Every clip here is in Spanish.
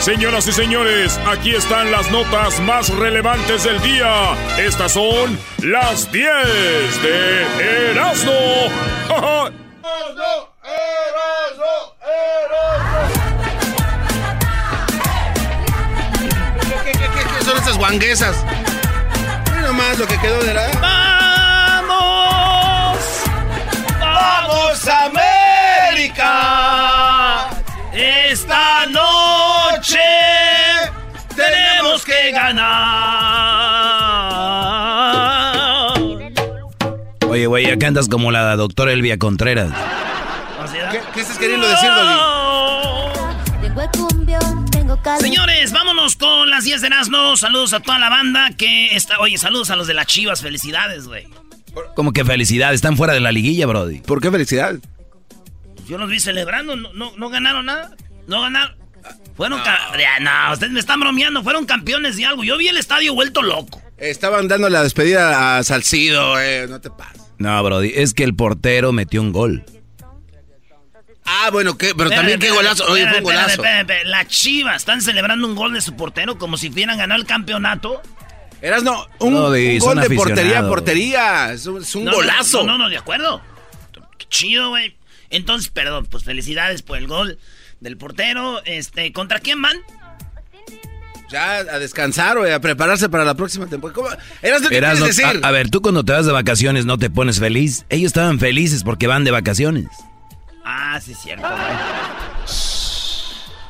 Señoras y señores, aquí están las notas más relevantes del día. Estas son las 10 de Erasmo. ¡Erasmo! ¿Qué, qué, qué, son esas guanguesas? Mira nomás lo que quedó de la... ¡Vamos! ¡Vamos, América! Ganar. Oye, güey, acá andas como la doctora Elvia Contreras. ¿Qué, qué estás queriendo decir? Señores, vámonos con las 10 de Nazno. Saludos a toda la banda que está. Oye, saludos a los de las chivas. Felicidades, güey. ¿Cómo que felicidades? Están fuera de la liguilla, Brody. ¿Por qué felicidad? Yo los vi celebrando. No, no, no ganaron nada. No ganaron. Fueron. No. ustedes me están bromeando. Fueron campeones de algo. Yo vi el estadio vuelto loco. Estaban dando la despedida a Salcido, eh. No te pases. No, Brody. Es que el portero metió un gol. Ah, bueno, ¿qué? pero también qué golazo. Oye, fue un golazo. Chivas están celebrando un gol de su portero como si hubieran ganado el campeonato. Eras no, un, gol de portería a portería. Es un, golazo. No, no, no, de acuerdo. Qué chido, güey. Entonces, perdón, pues felicidades por el gol del portero. Este, ¿contra quién van? Ya a descansar, güey, a prepararse para la próxima temporada. ¿Eras de Eras decir? A, a, ver, tú cuando te vas de vacaciones no te pones feliz. Ellos estaban felices porque van de vacaciones. Ah, sí, es cierto,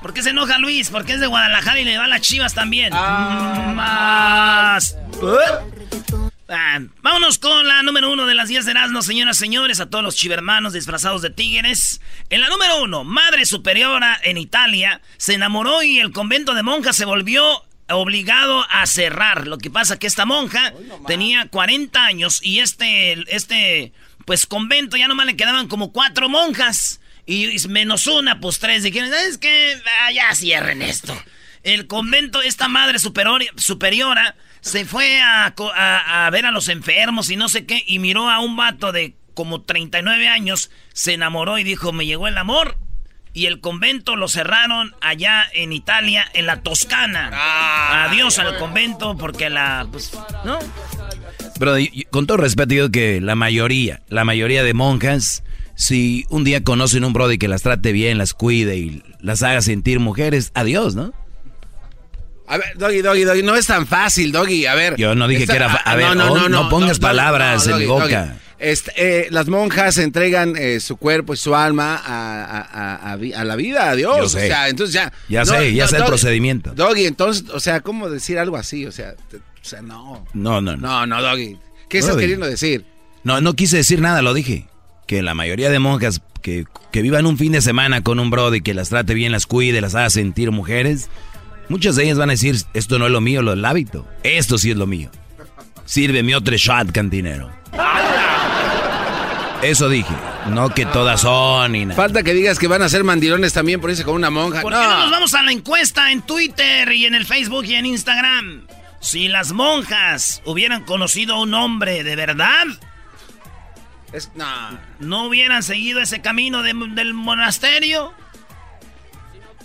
¿Por qué se enoja Luis? Porque es de Guadalajara y le va a las chivas también. Ah. Más. Ah, vámonos con la número uno de las 10 de Erasmo, señoras y señores, a todos los chivermanos disfrazados de tigres. En la número uno, Madre Superiora en Italia se enamoró y el convento de monjas se volvió obligado a cerrar. Lo que pasa que esta monja tenía 40 años y este, este pues convento ya nomás le quedaban como cuatro monjas. Y menos una, pues tres. Dijeron, es que ah, ya cierren esto. El convento, esta madre superiora, se fue a, a, ver a los enfermos y no sé qué. Y miró a un vato de como 39 años. Se enamoró y dijo, me llegó el amor. Y el convento lo cerraron allá en Italia, en la Toscana. Ah. Adiós al convento porque la... Pues, ¿no? Pero con todo respeto digo que la mayoría, la mayoría de monjas, si un día conocen un brody que las trate bien, las cuide y las haga sentir mujeres, adiós, ¿no? A ver, Doggy, Doggy, Doggy, no es tan fácil, Doggy, a ver. Yo no dije que era... A ver, no, no, no, pongas palabras en mi boca. Este, eh, las monjas entregan eh, su cuerpo y su alma a, a, la vida, a Dios. O sea, entonces ya... Ya sé, ya sé el procedimiento. Doggy, entonces, o sea, ¿cómo decir algo así? O sea, o sea, no. No, no, no. No, no, Doggy. ¿Qué estás queriendo decir? No, no quise decir nada, lo dije. Que la mayoría de monjas que, que vivan un fin de semana con un brody que las trate bien, las cuide, las haga sentir mujeres, muchas de ellas van a decir, esto no es lo mío, lo del hábito. Esto sí es lo mío. Sírveme otro shot, cantinero. Eso dije. No que todas son y nada. Falta que digas que van a ser mandilones también por irse con una monja. ¿Por qué no nos vamos a la encuesta en Twitter y en el Facebook y en Instagram? Si las monjas hubieran conocido a un hombre de verdad, no hubieran seguido ese camino del monasterio.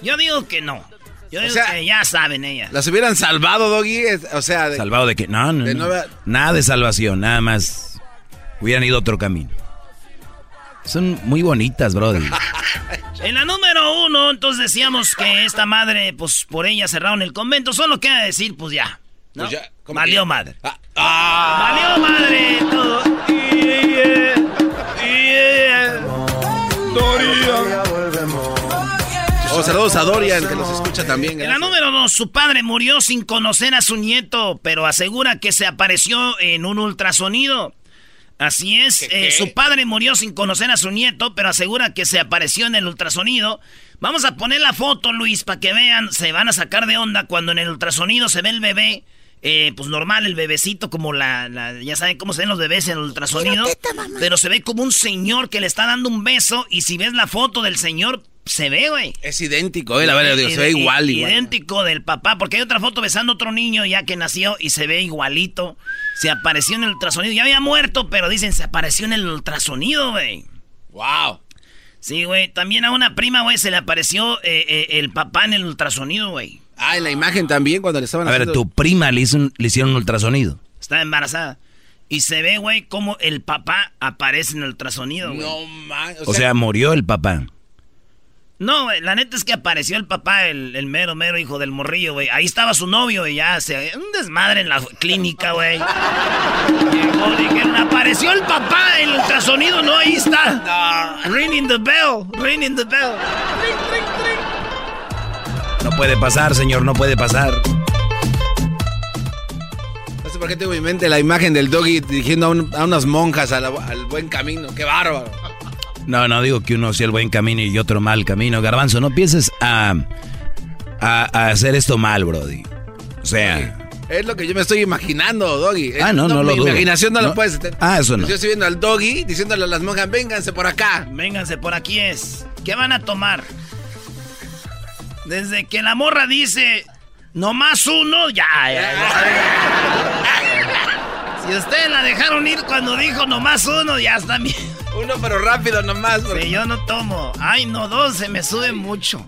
Yo digo que no. Yo digo que ya saben ellas. ¿Las hubieran salvado, Doggy? O sea, ¿salvado de qué? No, no, Nada de salvación, nada más hubieran ido otro camino. Son muy bonitas, brother. en la número uno, entonces decíamos que esta madre, pues por ella cerraron el convento. Solo queda decir, pues ya. ¿no? Pues Valió madre. Ah, ah. Valió madre todo. Saludos a Dorian, que nos escucha también. En la número dos, su padre murió sin conocer a su nieto, pero asegura que se apareció en un ultrasonido. Así es, eh, su padre murió sin conocer a su nieto, pero asegura que se apareció en el ultrasonido. Vamos a poner la foto, Luis, para que vean, se van a sacar de onda cuando en el ultrasonido se ve el bebé eh, pues normal, el bebecito, como la, ya saben cómo se ven los bebés en el ultrasonido. pero se ve como un señor que le está dando un beso y si ves la foto del señor, se ve, güey. Es idéntico, eh, la verdad, se ve igual, igual. Idéntico del papá, porque hay otra foto besando a otro niño ya que nació y se ve igualito. Se apareció en el ultrasonido, ya había muerto, pero dicen, se apareció en el ultrasonido, güey. Wow. Sí, güey, también a una prima, güey, se le apareció eh, eh, el papá en el ultrasonido, güey. Ah, en la imagen también cuando le estaban A ver, tu prima le, hizo le hicieron un ultrasonido. Estaba embarazada. Y se ve, güey, como el papá aparece en el ultrasonido, güey. No, man. O, sea, murió el papá. No, güey, la neta es que apareció el papá, el, mero, mero hijo del morrillo, güey. Ahí estaba su novio y ya se... Un desmadre en la clínica, güey. dijeron, apareció el papá, el ultrasonido, no, ahí está. No. Ringing the bell, ringing the bell. Ring, ring, ring. No puede pasar, señor, no puede pasar. No sé por qué tengo en mi mente la imagen del doggy dirigiendo a, unas monjas al, buen camino. ¡Qué bárbaro! No, no digo que uno sea el buen camino y otro mal camino. Garbanzo, no pienses a, a, hacer esto mal, Brody. O sea... Es lo que yo me estoy imaginando, Doggy. Ah, no, no, lo Mi imaginación no, lo puedes... Ah, eso no. Yo estoy viendo al Doggy diciéndole a las monjas, vénganse por acá. Vénganse por aquí es. ¿Qué van a tomar? Desde que la morra dice, nomás uno, ya, Si ustedes la dejaron ir cuando dijo nomás uno, ya está bien. Uno, pero rápido nomás. Sí, yo no tomo. Ay, no, dos, se me sube mucho.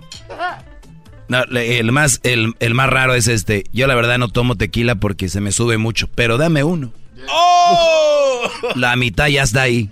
No, el más, el, más raro es este. Yo la verdad no tomo tequila porque se me sube mucho, pero dame uno. ¡Oh! La mitad ya está ahí.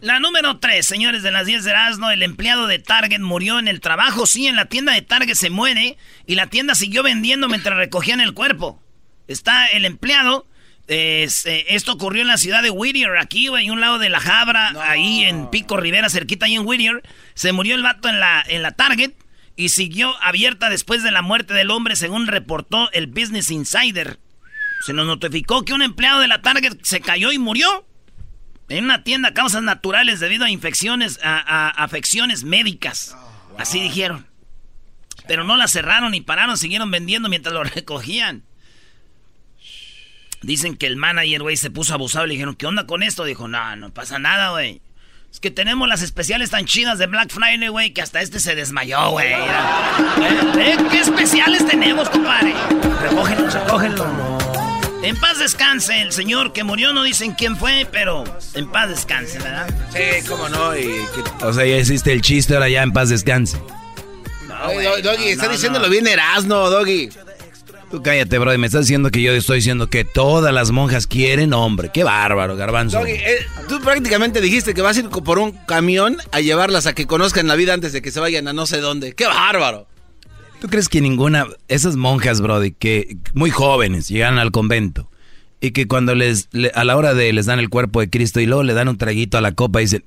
La número 3, señores de las 10 de Erasmo, el empleado de Target murió en el trabajo. Sí, en la tienda de Target se muere y la tienda siguió vendiendo mientras recogían el cuerpo. Está el empleado. Eh, esto ocurrió en la ciudad de Whittier, aquí, güey, un lado de la Jabra, ahí en Pico Rivera, cerquita ahí en Whittier. Se murió el vato en la, en la Target y siguió abierta después de la muerte del hombre, según reportó el Business Insider. Se nos notificó que un empleado de la Target se cayó y murió. En una tienda, causas naturales debido a infecciones, a, afecciones médicas. Oh, Así dijeron. Pero no la cerraron y pararon, siguieron vendiendo mientras lo recogían. Dicen que el manager, güey, se puso abusado. Le dijeron, ¿qué onda con esto? Dijo, no, no pasa nada, güey. Es que tenemos las especiales tan chidas de Black Friday, güey, que hasta este se desmayó, güey. ¿Eh? ¿Qué especiales tenemos, compadre? Recógenlo, recógenlo. En paz descanse el señor que murió, no dicen quién fue, pero en paz descanse, ¿verdad? Sí, cómo no. Y O sea, ya hiciste el chiste, ahora ya en paz descanse. No, Doggy, está diciéndolo bien Erasno, Doggy. Tú cállate, bro, me estás diciendo que yo estoy diciendo que todas las monjas quieren hombre. Qué bárbaro, garbanzo. Doggy, eh, tú prácticamente dijiste que vas a ir por un camión a llevarlas a que conozcan la vida antes de que se vayan a no sé dónde. ¡Qué bárbaro! ¿Tú crees que ninguna, esas monjas, Brody, que muy jóvenes llegan al convento y que cuando les, a la hora de les dan el cuerpo de Cristo y luego le dan un traguito a la copa y dicen,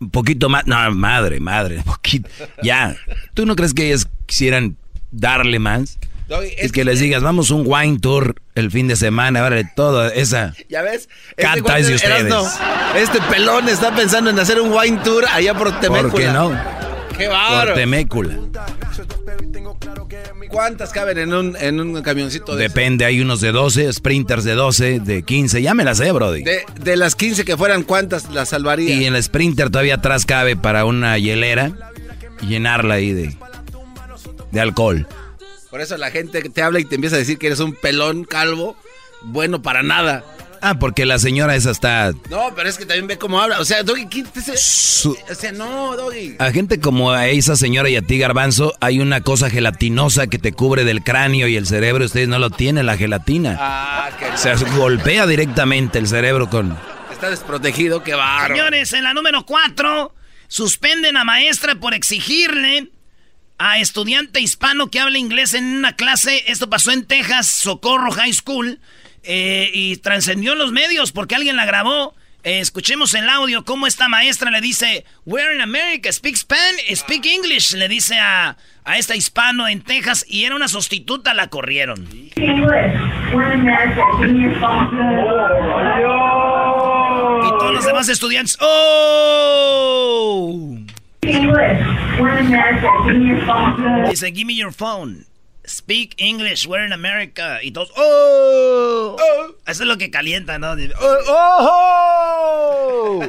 un poquito más, no, madre, madre, poquito, ya. ¿Tú no crees que ellas quisieran darle más? Es, que, les digas, vamos un wine tour el fin de semana, ahora toda esa. Ya ves, canta este de ustedes. este pelón está pensando en hacer un wine tour allá por Temécula. ¿Por qué no? Qué bárbaro. Por Temécula. ¿Cuántas caben en un, en un camioncito de Depende, hay unos de 12, sprinters de 12, de 15, ya me las sé, Brody. De, de las 15 que fueran, ¿cuántas las salvaría? Y en el sprinter todavía atrás cabe para una hielera y llenarla ahí de, de alcohol. Por eso la gente te habla y te empieza a decir que eres un pelón calvo, bueno para nada. Ah, porque la señora esa está. No, pero es que también ve cómo habla. O sea, Doggy, quítese. O sea, no, Doggy. A gente como a esa señora y a ti, Garbanzo, hay una cosa gelatinosa que te cubre del cráneo y el cerebro. Ustedes no lo tienen, la gelatina. Ah, que. O sea, golpea directamente el cerebro con. Está desprotegido, qué barro. Señores, en la número 4, suspenden a maestra por exigirle a estudiante hispano que habla inglés en una clase. Esto pasó en Texas, Socorro High School. Eh, y trascendió en los medios porque alguien la grabó. Eh, escuchemos el audio, cómo esta maestra le dice, We're in America, speak Spanish, speak English, le dice a, a esta hispano en Texas y era una sustituta, la corrieron. Y todos los demás estudiantes, ¡Oh! Dice, give me your phone. speak English, we're in America. Y todos, ¡oh! oh. Eso es lo que calienta, ¿no? ¡Oh! oh,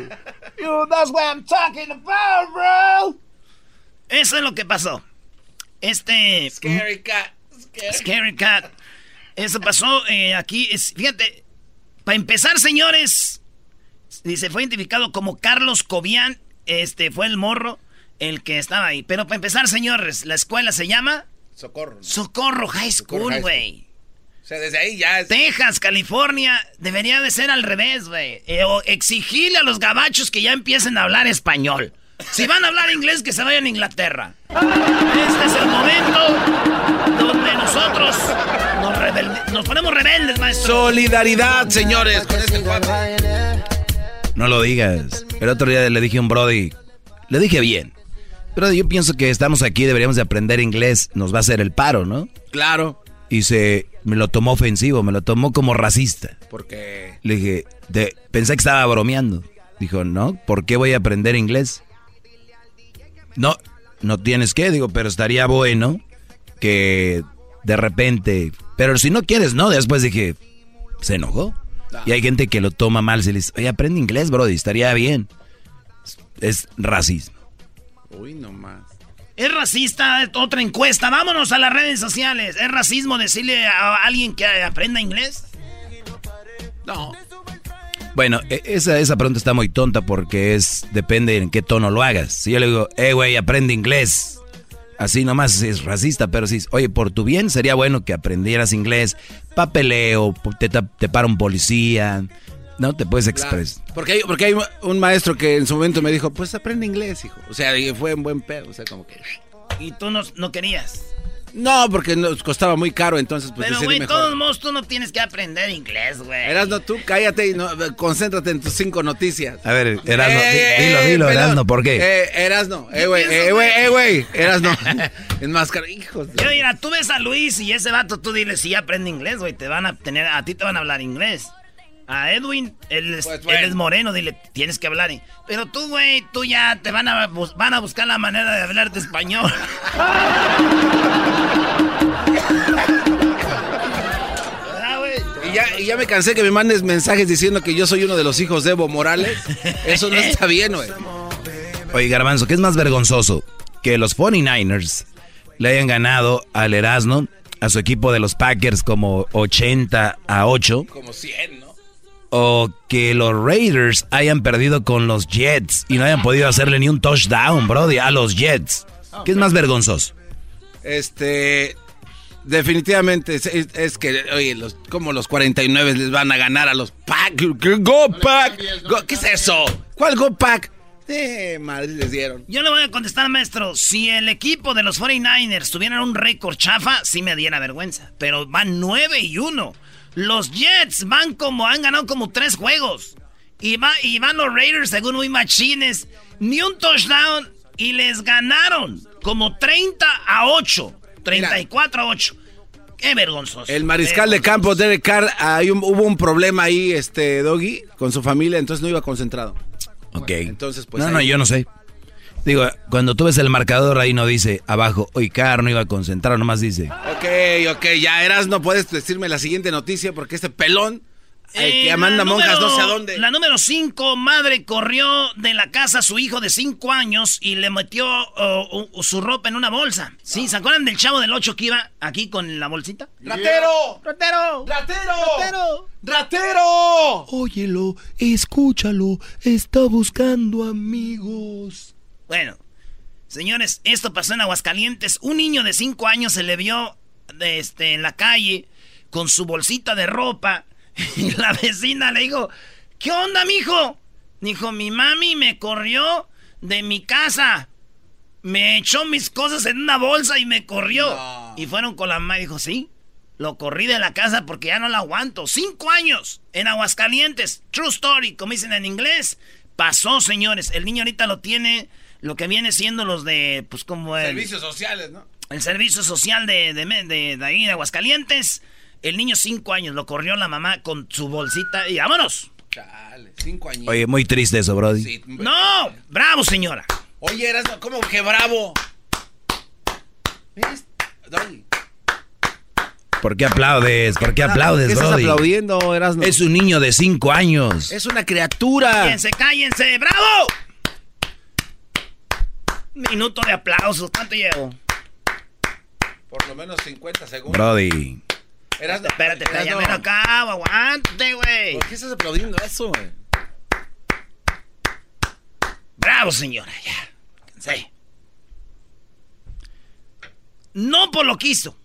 oh. that's what I'm talking about, bro. Eso es lo que pasó. Este. Scary cat. Scary, cat. Eso pasó eh, aquí. fíjate, para empezar, señores, dice, fue identificado como Carlos Cobian. Este fue el morro el que estaba ahí. Pero para empezar, señores, la escuela se llama Socorro. Socorro High School, güey. O sea, desde ahí ya es... Texas, California, debería de ser al revés, güey. Eh, o exigirle a los gabachos que ya empiecen a hablar español. Si van a hablar inglés, que se vayan a Inglaterra. Este es el momento donde nosotros nos, ponemos rebeldes, maestro. Solidaridad, señores, con este No lo digas. El otro día le dije a un Brody, le dije bien. Pero yo pienso que estamos aquí, deberíamos de aprender inglés, nos va a hacer el paro, ¿no? Claro. Y se me lo tomó ofensivo, me lo tomó como racista. ¿Por qué? Le dije, pensé que estaba bromeando. Dijo, no, ¿por qué voy a aprender inglés? No, no tienes que, digo, pero estaría bueno que de repente, pero si no quieres, no, después dije, se enojó. Y hay gente que lo toma mal, se le dice, oye, aprende inglés, Brody, estaría bien. Es racismo. Uy, no más. Es racista, otra encuesta. Vámonos a las redes sociales. ¿Es racismo decirle a alguien que aprenda inglés? No. Bueno, e, esa, esa pregunta está muy tonta porque es depende en qué tono lo hagas. Si yo le digo, eh, güey, aprende inglés. Así nomás es racista, pero si, oye, por tu bien sería bueno que aprendieras inglés, papeleo, te, te para un policía, no te puedes expresar. Porque, hay, porque hay un maestro que en su momento me dijo, pues aprende inglés, hijo. O sea, fue un buen pedo, o sea, como que... ¿Y tú no, no querías? No, porque nos costaba muy caro, entonces pues Pero, güey, todos modos tú no tienes que aprender inglés, güey. Erasno, tú cállate y no, concéntrate en tus cinco noticias. A ver, Erasno, eh, dilo, dilo, Erasno, ¿por qué? Eh, Erasno, eh, güey, eh, güey, eh, güey, Erasno. Enmascara, hijos. Yo, mira, tú ves a Luis y ese vato, tú dile si aprende inglés, güey, te van a tener, a ti te van a hablar inglés. A Edwin, él es, pues, él es moreno, dile, tienes que hablar. Pero tú, güey, tú ya te van a, van a buscar la manera de hablarte español. Y ya, y ya, me cansé que me mandes mensajes diciendo que yo soy uno de los hijos de Evo Morales. Eso no está bien, güey. Oye, Garbanzo, ¿qué es más vergonzoso? Que los 49ers le hayan ganado al Erasmo, a su equipo de los Packers como 80 a 8. Como 100, ¿no? O que los Raiders hayan perdido con los Jets y no hayan podido hacerle ni un touchdown, Brody, a los Jets. ¿Qué es más vergonzoso? Este. Definitivamente es, que, oye, los, como los 49 les van a ganar a los Pack. Go Pack. ¿Qué es eso? ¿Cuál Go Pack? Eh, madre les dieron. Yo le voy a contestar, maestro. Si el equipo de los 49ers tuviera un récord chafa, sí me diera vergüenza. Pero van 9 y 1. Los Jets van como, han ganado como tres juegos. Y, y van los Raiders, según muy machines, ni un touchdown. Y les ganaron como 30 a 8. 34 a 8. Qué vergonzoso. El mariscal de campo, Derek Carr, hubo un problema ahí, este, Doggy, con su familia, entonces no iba concentrado. Ok. entonces, pues. No, no, yo no sé. Digo, cuando tú ves el marcador ahí no dice abajo, hoy Car no iba a concentrar, nomás dice. Ok, ok, ya eras, no puedes decirme la siguiente noticia porque este pelón que Amanda Monjas no sé a dónde. La número 5, madre corrió de la casa a su hijo de 5 años y le metió su ropa en una bolsa. Sí, ¿se acuerdan del chavo del 8 que iba aquí con la bolsita? ¡Ratero! ¡Ratero! ¡Ratero! ¡Ratero! ¡Ratero! Óyelo, escúchalo, está buscando amigos. Bueno, señores, esto pasó en Aguascalientes. Un niño de 5 años se le vio este, en la calle con su bolsita de ropa. Y la vecina le dijo, ¿qué onda, mijo? Dijo, mi mami me corrió de mi casa. Me echó mis cosas en una bolsa y me corrió. Y fueron con la mamá y dijo, sí, lo corrí de la casa porque ya no la aguanto. Cinco años en Aguascalientes. True story, como dicen en inglés. Pasó, señores. El niño ahorita lo tiene lo que viene siendo los de, pues como el... Servicios sociales, ¿no? El servicio social de, de, de, ahí de Aguascalientes. El niño cinco años, lo corrió la mamá con su bolsita y vámonos. Chale, cinco años. Oye, muy triste eso, Brody. no, bravo, señora. Oye, eras como que bravo. ¿Ves? ¿Por qué aplaudes? ¿Por qué aplaudes, ¿Qué estás Brody? aplaudiendo, Erasmo? Es un niño de cinco años. Es una criatura. Cállense, cállense. ¡Bravo! Minuto de aplausos. ¿Cuánto llevo? Por lo menos 50 segundos. Brody. Erasmo, Espérate, espérate, ya Erasmo, me lo acabo. Aguante, güey. ¿Por qué estás aplaudiendo eso, güey? Bravo, señora. Ya. Cansé. No por lo que hizo,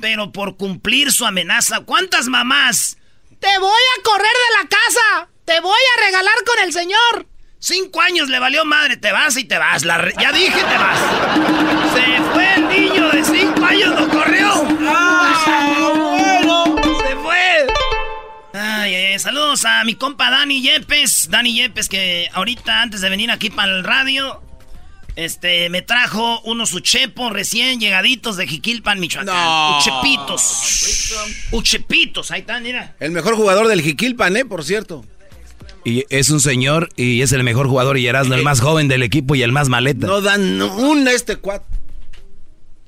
pero por cumplir su amenaza. ¿Cuántas mamás? Te voy a correr de la casa. Te voy a regalar con el señor. Cinco años le valió madre. Te vas y te vas. La re- ya dije, te vas. Se fue el niño de cinco años, lo corrió. Se fue. Ay, ay, saludos a mi compa Dani Yepes. Dani Yepes que ahorita antes de venir aquí para el radio, este, me trajo unos uchepos recién llegaditos de Jiquilpan, Michoacán. No. Uchepitos. Uchepitos, ahí están, mira. El mejor jugador del Jiquilpan, ¿eh? Por cierto. Y es un señor y es el mejor jugador y Erasmo, el más joven del equipo y el más maleta. No dan un este cuat.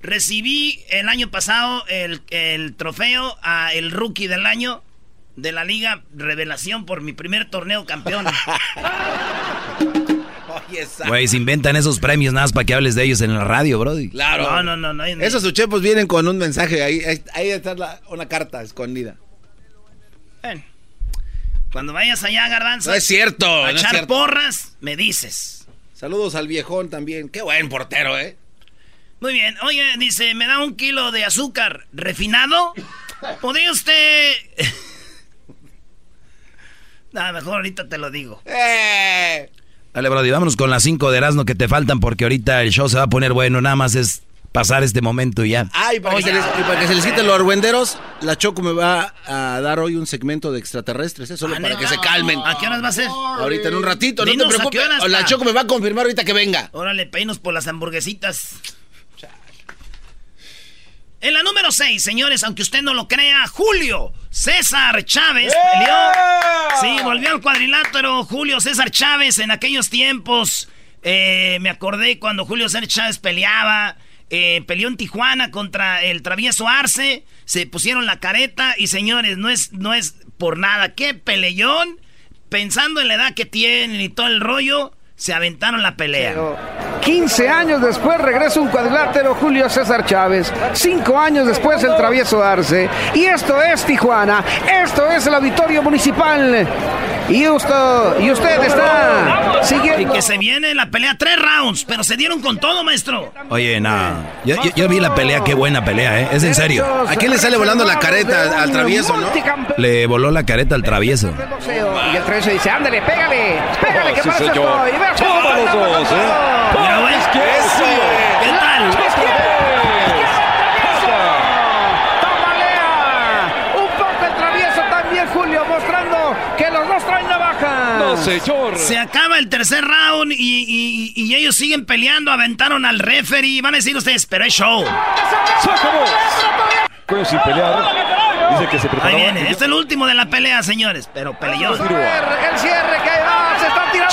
Recibí el año pasado el, el trofeo a el rookie del año de la Liga Revelación por mi primer torneo campeón. Güey, se inventan esos premios nada más para que hables de ellos en la radio, Brody. Claro. No, no, no, no. no. Esos uchepos vienen con un mensaje. Ahí, ahí, ahí está la- una carta escondida. Bueno, cuando vayas allá, Garbanzo, No es cierto. a no es echar cierto. porras, me dices. Saludos al viejón también. Qué buen portero, ¿eh? Muy bien. Oye, dice, ¿me da un kilo de azúcar refinado? ¿Podría usted...? Nada, mejor ahorita te lo digo. ¡Eh! Dale, Brody, vámonos con las cinco de Erasmo que te faltan porque ahorita el show se va a poner bueno. Nada más es pasar este momento ya. Ay, para, que se les, y para que se les quiten los argüenderos, la Choco me va a dar hoy un segmento de extraterrestres, ¿eh? Solo Ah, para que se calmen. ¿A qué horas va a ser? Ahorita en un ratito, Dinos, no te ¿a qué preocupes. La? Choco me va a confirmar ahorita que venga. Órale, peinos por las hamburguesitas. En la número 6, señores, aunque usted no lo crea, Julio César Chávez peleó. Sí, volvió al cuadrilátero Julio César Chávez en aquellos tiempos. eh, me acordé cuando Julio César Chávez peleaba. Eh, peleó en Tijuana contra el travieso Arce. Se pusieron la careta y señores, no es, no es por nada. ¡Qué peleón! Pensando en la edad que tienen y todo el rollo, se aventaron la pelea. 15 años después regresa un cuadrilátero Julio César Chávez. 5 años después el travieso Arce. Y esto es Tijuana. Esto es el auditorio municipal. Y usted, y usted está Y siguiendo. que se viene la pelea tres rounds, pero se dieron con todo, maestro. Oye, no. Yo, yo- yo vi la pelea, qué buena pelea, ¿eh? Es en serio. ¿A quién le sale volando la careta? Al travieso, ¿no? Le voló la careta al travieso. Y el travieso dice, ándale, pégale, pégale, que estoy. Ve, Toma los dos, ¿eh? Mira, güey. ¿Qué tal? ¡Tamalea! Un poco el travieso también, Julio, mostrando que los dos traen navajas. No, señor. Se acaba el tercer round y, y- y ellos siguen peleando, aventaron al referee. Van a decir ustedes, pero es show. Se acabó. Cuello sin pelear. Dice que se Ahí viene, este es el último de la pelea, señores, pero peleó. El cierre, el cierre que va, se están tirando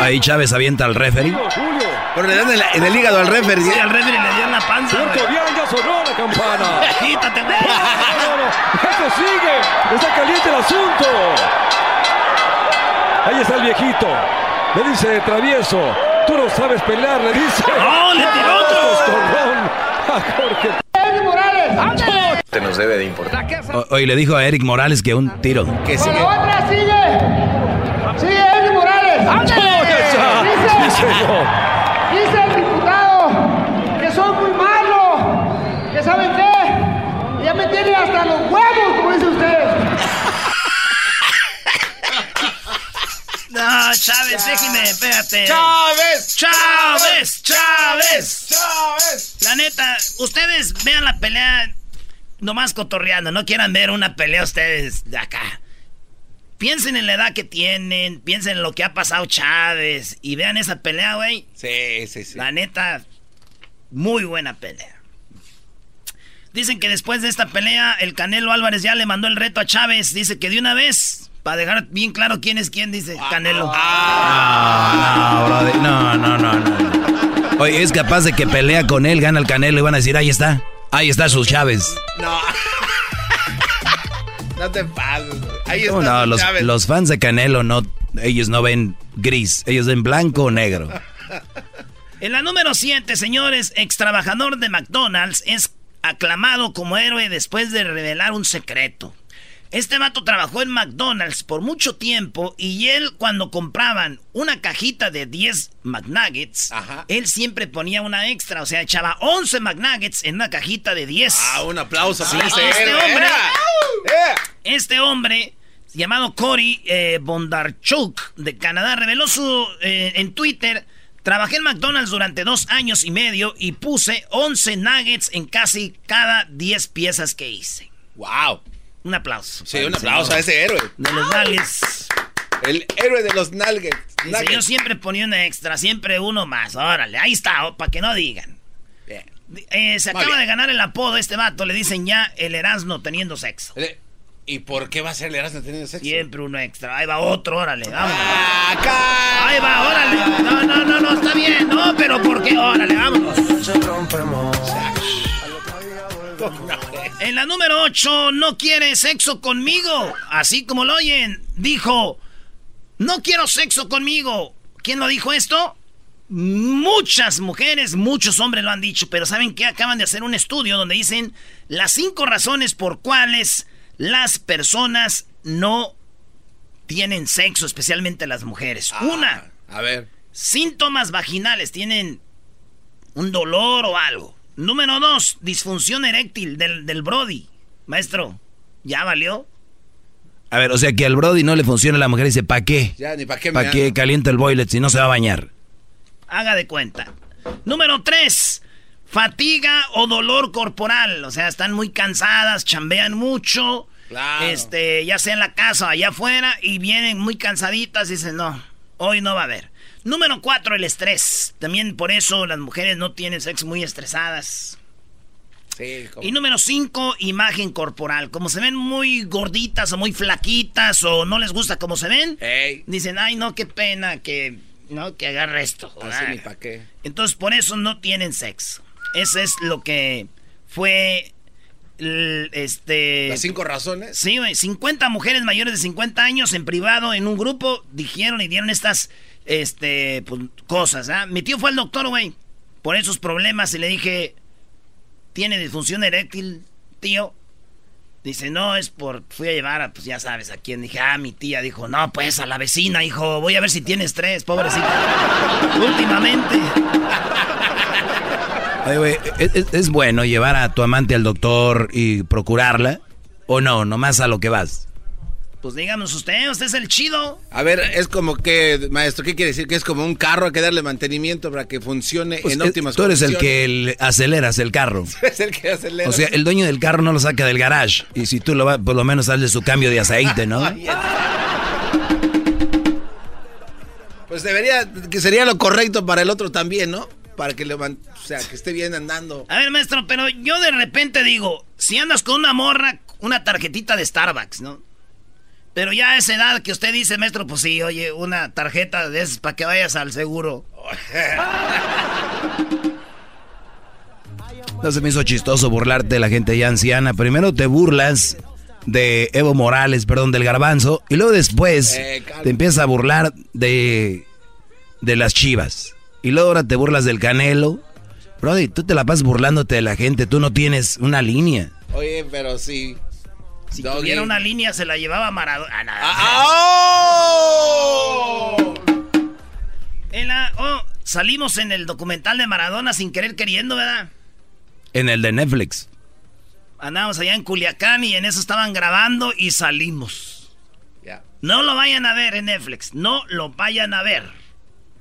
Ahí Chávez avienta al referee. Pero le dan en, la- en el hígado al referee. Sí, al referee le dio en la panza. Güey. Cobian ya sonó la campana. Quítate. Esto sigue. Está caliente el asunto. Ahí está el viejito. Le dice travieso. Tú no sabes pelear, le dice. No, le tiró otro. Coscorrón a Jorge. O- Oye, le dijo a Eric Morales que un tiro. Que sigue. otra sigue. Sigue Eddie Morales. Señor. Dice el diputado que soy muy malo. Que saben qué. Ya me tiene hasta los huevos, como dice usted. No, Chávez, déjeme, espérate. ¡Chávez! Chávez, Chávez. ¡Chávez! La neta, ustedes vean la pelea nomás cotorreando, no quieran ver una pelea ustedes de acá. Piensen en la edad que tienen, piensen en lo que ha pasado Chávez y vean esa pelea, güey. Sí, sí, sí. La neta, muy buena pelea. Dicen que después de esta pelea, el Canelo Álvarez ya le mandó el reto a Chávez. Dice que de una vez, para dejar bien claro quién es quién, dice Canelo. Ah, no, no, no, no, Oye, es capaz de que pelea con él, gana el Canelo y van a decir, ahí está. Ahí está sus Chávez. No. no te pases. Ahí está. No, los, los fans de Canelo no, ellos no ven gris, ellos ven blanco o negro. En la número 7, señores, ex trabajador de McDonald's es aclamado como héroe después de revelar un secreto. Este vato trabajó en McDonald's por mucho tiempo y él cuando compraban una cajita de 10 McNuggets, él siempre ponía una extra, o sea, echaba 11 McNuggets en una cajita de 10. Ah, un aplauso para este hombre. Este hombre llamado Cory eh, Bondarchuk de Canadá reveló su eh, en Twitter Trabajé en McDonald's durante dos años y medio y puse 11 nuggets en casi cada 10 piezas que hice. ¡Wow! Un aplauso. Sí, un aplauso a ese héroe. De los nuggets. El héroe de los nuggets. Dice, yo siempre ponía un extra, siempre uno más. Órale, ahí está, oh, para que no digan. Bien. Eh, se acaba de ganar el apodo este vato, le dicen ya el Erasmo teniendo sexo. ¿Y por qué va a ser el Erasmo teniendo sexo? Siempre uno extra. Ahí va otro, órale, vamos. Acá. Ahí va, órale. No, no, no, no, está bien. No, pero ¿por qué? Órale, vámonos. En la número 8, no quiere sexo conmigo. Así como lo oyen, dijo, no quiero sexo conmigo. ¿Quién lo dijo esto? Muchas mujeres, muchos hombres lo han dicho, pero ¿saben qué? Acaban de hacer un estudio donde dicen las cinco razones por cuales las personas no tienen sexo, especialmente las mujeres. Ah, Una. A ver. Síntomas vaginales. Tienen un dolor o algo. Número dos, disfunción eréctil del, del Brody. Maestro, ¿ya valió? A ver, o sea que al Brody no le funciona la mujer y dice, ¿para qué? Ya, ni para qué ¿Para qué calienta el boiler si no se va a bañar? Haga de cuenta. Número tres, fatiga o dolor corporal. O sea, están muy cansadas, chambean mucho este, ya sea en la casa o allá afuera, y vienen muy cansaditas y dicen, no, hoy no va a haber. Número cuatro, el estrés. También por eso las mujeres no tienen sexo muy estresadas. y número cinco, imagen corporal. Como se ven muy gorditas o muy flaquitas o no les gusta como se ven, dicen, ay no, qué pena que, no, que agarre esto. Así para qué. Entonces por eso no tienen sexo. Ese es lo que fue este... Las cinco razones. Sí, 50 mujeres mayores de 50 años en privado, en un grupo, dijeron y dieron estas este, pues, cosas. ¿ah? Mi tío fue al doctor, güey, por esos problemas y le dije, ¿tiene disfunción eréctil, tío? Dice, no, es por... Fui a llevar a, pues ya sabes, a quién. Dije, ah, mi tía. Dijo, no, pues a la vecina, hijo. Voy a ver si tiene estrés, pobrecita. Últimamente. ¿es, bueno llevar a tu amante al doctor y procurarla? ¿O no? Nomás a lo que vas. Pues díganos usted, usted es el chido. A ver, es como que, maestro, ¿qué quiere decir? Que es como un carro, hay que darle mantenimiento para que funcione pues en óptimas tú condiciones. Tú eres el que aceleras el carro. es el que acelera. O sea, el dueño del carro no lo saca del garage. Y si tú lo vas, por lo menos hazle su cambio de aceite, ¿no? pues debería, que sería lo correcto para el otro también, ¿no? para que le o sea, que esté bien andando. A ver, maestro, pero yo de repente digo, si andas con una morra, una tarjetita de Starbucks, ¿no? Pero ya a esa edad que usted dice, maestro, pues sí, oye, una tarjeta de esas para que vayas al seguro. No se me hizo chistoso burlarte de la gente ya anciana. Primero te burlas de Evo Morales, perdón, del garbanzo, y luego después eh, te empiezas a burlar de, de las chivas. Y luego ahora te burlas del Canelo. Brody, tú te la pasas burlándote de la gente, tú no tienes una línea. Oye, pero sí. Si tuviera una línea se la llevaba Maradona. Ah, ah, ¡Oh! En la, oh, salimos en el documental de Maradona sin querer queriendo, ¿verdad? En el de Netflix. Andamos allá en Culiacán y en eso estaban grabando y salimos. Ya. No lo vayan a ver en Netflix, no lo vayan a ver.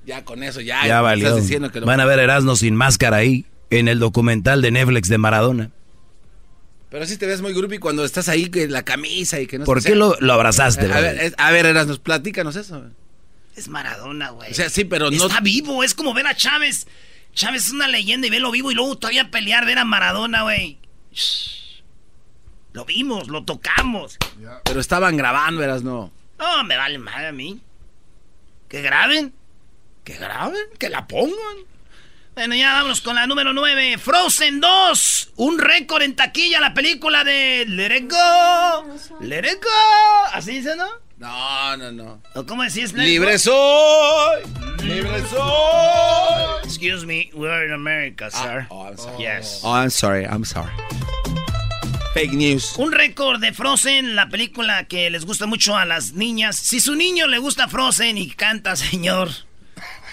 Ya con eso, ya. Ya valió. Van a ver Erasmo sin máscara ahí, en el documental de Netflix de Maradona. Pero sí te ves muy groupie cuando estás ahí con la camisa y que no ¿Por qué lo, abrazaste? A, ver, a ver, Erasmus, platícanos eso. Es Maradona, güey. O sea, sí, pero no... Está vivo, es como ver a Chávez. Chávez es una leyenda y verlo vivo y luego todavía pelear, ver a Maradona, güey. Lo vimos, lo tocamos. Pero estaban grabando, verás, no. No, me vale mal a mí. Que graben. Que graben, que la pongan. Bueno, ya vámonos con la número 9. Frozen 2. Un récord en taquilla la película de Let It Go. Let It Go. ¿Así dice, no? No, no, no. ¿O cómo decís? Libre soy. Libre soy. Excuse me, we're in America, Ah, sir. oh, I'm sorry. Yes. Oh, I'm sorry, I'm sorry. Fake news. Un récord de Frozen, la película que les gusta mucho a las niñas. Si su niño le gusta Frozen y canta, señor,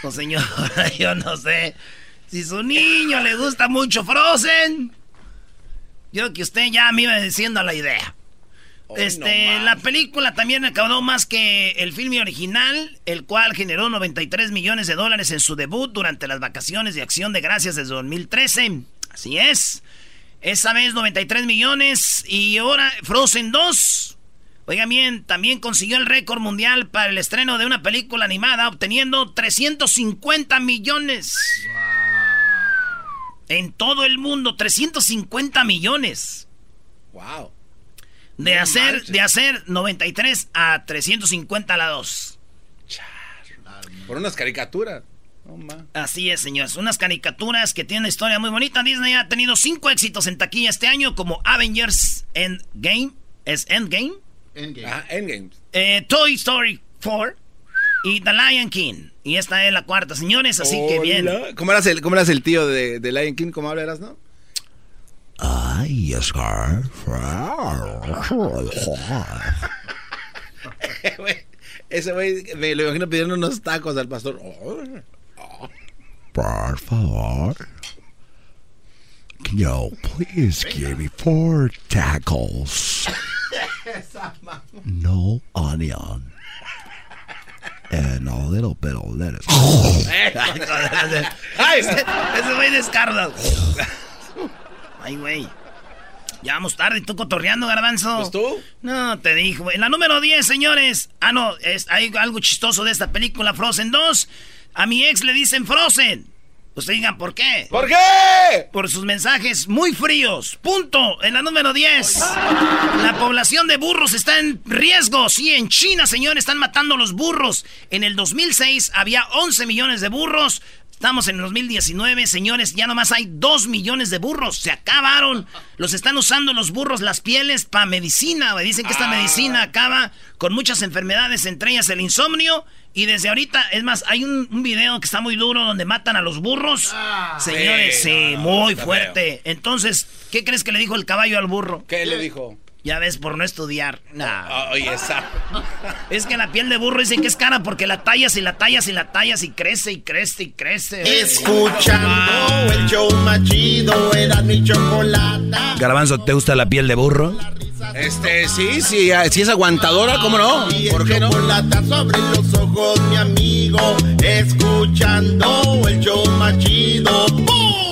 o señora, yo no sé. Si su niño le gusta mucho Frozen, yo creo que usted ya me iba diciendo la idea. Este, la película también recaudó más que el filme original, el cual generó 93 millones de dólares en su debut durante las vacaciones de Acción de Gracias desde 2013. Así es. Esa vez 93 millones y ahora Frozen 2. Oigan bien, también consiguió el récord mundial para el estreno de una película animada, obteniendo 350 millones. En todo el mundo, 350 millones. Wow. De No hacer, manches. de hacer 93 a 350 a la 2. Por unas caricaturas. Así es, señores. Unas caricaturas que tienen una historia muy bonita. Disney ha tenido cinco éxitos en taquilla este año, como Avengers Endgame. ¿Es Endgame? Ah, Endgame. Eh, Toy Story 4 y The Lion King. Y esta es la cuarta, señores, así que bien. ¿Cómo eras el, cómo eras el tío de, de Lion King? ¿Cómo hablas, no? Ay, Oscar. Ese güey me lo imagino pidiendo unos tacos al pastor. Por favor. Can you please give me four tacos? No onion. And a little bit of lettuce. Ay, ese ese güey descarga. Ay, güey. Ya vamos tarde, tú cotorreando, garbanzo. Pues tú. No, te dijo, güey. En la número 10, señores. Ah, no, es, hay algo chistoso de esta película, Frozen 2. A mi ex le dicen Frozen. Ustedes digan, ¿por qué? ¿Por qué? Por sus mensajes muy fríos. Punto. En la número 10. La población de burros está en riesgo. Sí, en China, señores, están matando los burros. En el 2006 había 11 millones de burros. Estamos en el 2019, señores, ya nomás hay 2 millones de burros. Se acabaron. Los están usando los burros, las pieles, para medicina. Dicen que esta medicina acaba con muchas enfermedades, entre ellas el insomnio. Y desde ahorita, es más, hay un, un video que está muy duro donde matan a los burros. Señores, sí, sí, no, no, muy fuerte. Entonces, ¿qué crees que le dijo el caballo al burro? ¿Qué le dijo? Ya ves, por no estudiar. Nah. Ah, Oye, esa. Es que la piel de burro dicen que es cara porque la tallas y la tallas y la tallas y crece y crece y crece. Escuchando el show más chido, era mi chocolata. Garbanzo, ¿te gusta la piel de burro? Este, sí, sí, ah, sí es aguantadora, ¿cómo no? ¿Por qué no? sobre los ojos, mi amigo. Escuchando el show más chido. ¡Bum!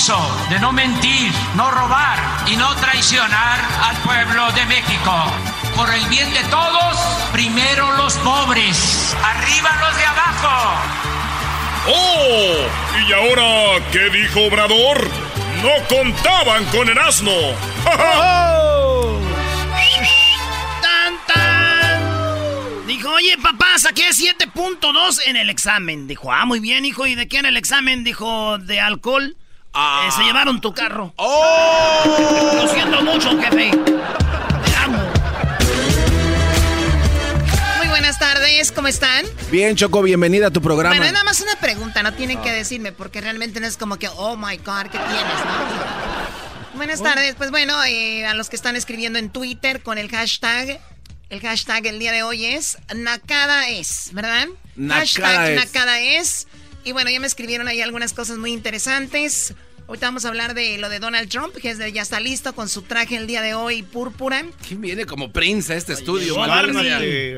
Compromiso de no mentir, no robar y no traicionar al pueblo de México. Por el bien de todos, primero los pobres, arriba los de abajo. ¡Oh! ¿Y ahora qué dijo Obrador? No contaban con el asno. ¡Tan, tan! Dijo, oye, papá, saqué 7.2 en el examen. Dijo, ah, muy bien, hijo. ¿Y de qué era el examen? Dijo, de alcohol. Ah. Eh, se llevaron tu carro. ¡Oh! Lo siento mucho, jefe. Te amo. Muy buenas tardes, ¿cómo están? Bien, Choco, bienvenida a tu programa. Bueno, es nada más una pregunta, no tienen que decirme, porque realmente no es como que, oh my god, ¿qué tienes? no? Buenas tardes, pues bueno, eh, a los que están escribiendo en Twitter con el hashtag, el hashtag el día de hoy es Nakada es, ¿verdad? Nakada hashtag es. Nakada es. Y bueno, ya me escribieron ahí algunas cosas muy interesantes. Ahorita vamos a hablar de lo de Donald Trump, que es de- ya está listo con su traje el día de hoy púrpura. ¿Quién viene como Prince a este estudio? Barney.